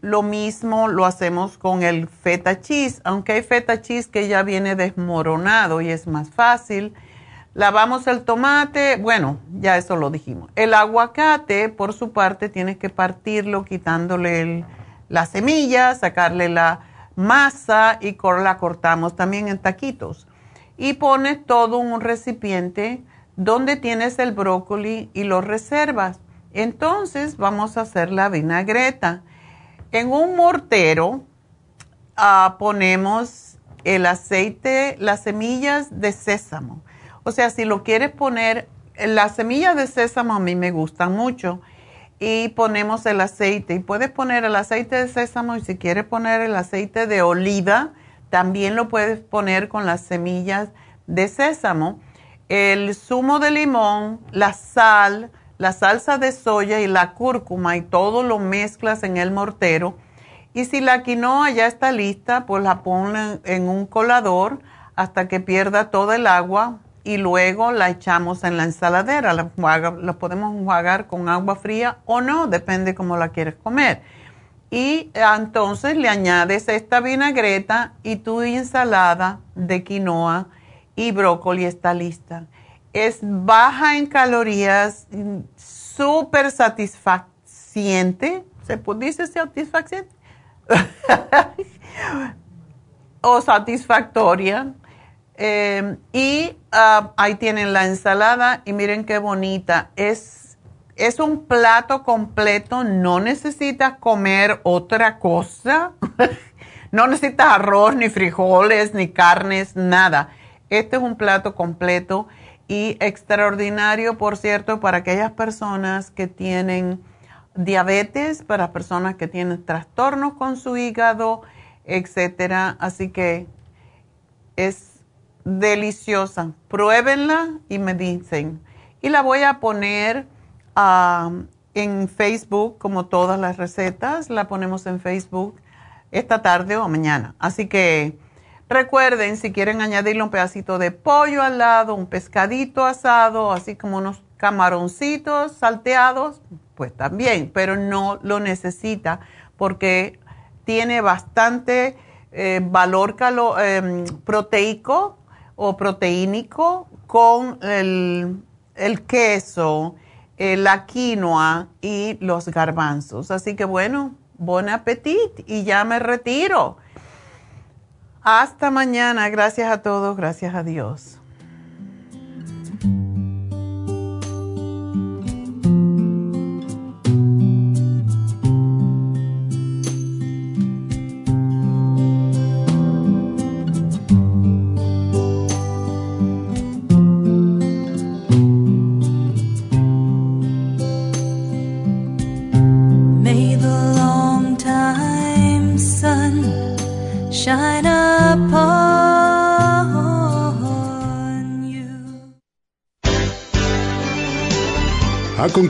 lo mismo lo hacemos con el feta cheese, aunque hay feta cheese que ya viene desmoronado y es más fácil. Lavamos el tomate, bueno, ya eso lo dijimos. El aguacate, por su parte, tienes que partirlo quitándole la semilla, sacarle la masa y la cortamos también en taquitos. Y pones todo en un recipiente donde tienes el brócoli y lo reservas. Entonces vamos a hacer la vinagreta. En un mortero ah, ponemos el aceite, las semillas de sésamo. O sea, si lo quieres poner, las semillas de sésamo a mí me gustan mucho. y ponemos el aceite. Y puedes poner el aceite de sésamo y si quieres poner el aceite de oliva, también lo puedes poner con las semillas de sésamo. El zumo de limón, la sal, la salsa de soya y la cúrcuma y todo lo mezclas en el mortero. Y si la quinoa ya está lista, pues la ponen en un colador hasta que pierda todo el agua y luego la echamos en la ensaladera. La, podemos enjuagar con agua fría o no, depende cómo la quieres comer. Y entonces le añades esta vinagreta y tu ensalada de quinoa y brócoli está lista. Es baja en calorías, súper satisfaciente. ¿Se dice satisfaciente? o satisfactoria Em, y ah, ahí tienen la ensalada y miren qué bonita. Es, es un plato completo, no necesitas comer otra cosa. no necesitas arroz, ni frijoles, ni carnes, nada. Este es un plato completo y extraordinario, por cierto, para aquellas personas que tienen diabetes, para personas que tienen trastornos con su hígado, etcétera. Así que es deliciosa. Pruébenla y me dicen. Y la voy a poner ah, en Facebook, como todas las recetas, la ponemos en Facebook esta tarde o mañana. Así que recuerden, si quieren añadirle un pedacito de pollo al lado, un pescadito asado, así como unos camaroncitos salteados, pues también, pero no lo necesita porque tiene bastante eh, valor em, proteico o proteínico con el, queso, eh, la quinoa y los garbanzos. Así que bueno, buen apetito y ya me retiro. Hasta mañana. Gracias a todos. Gracias a Dios.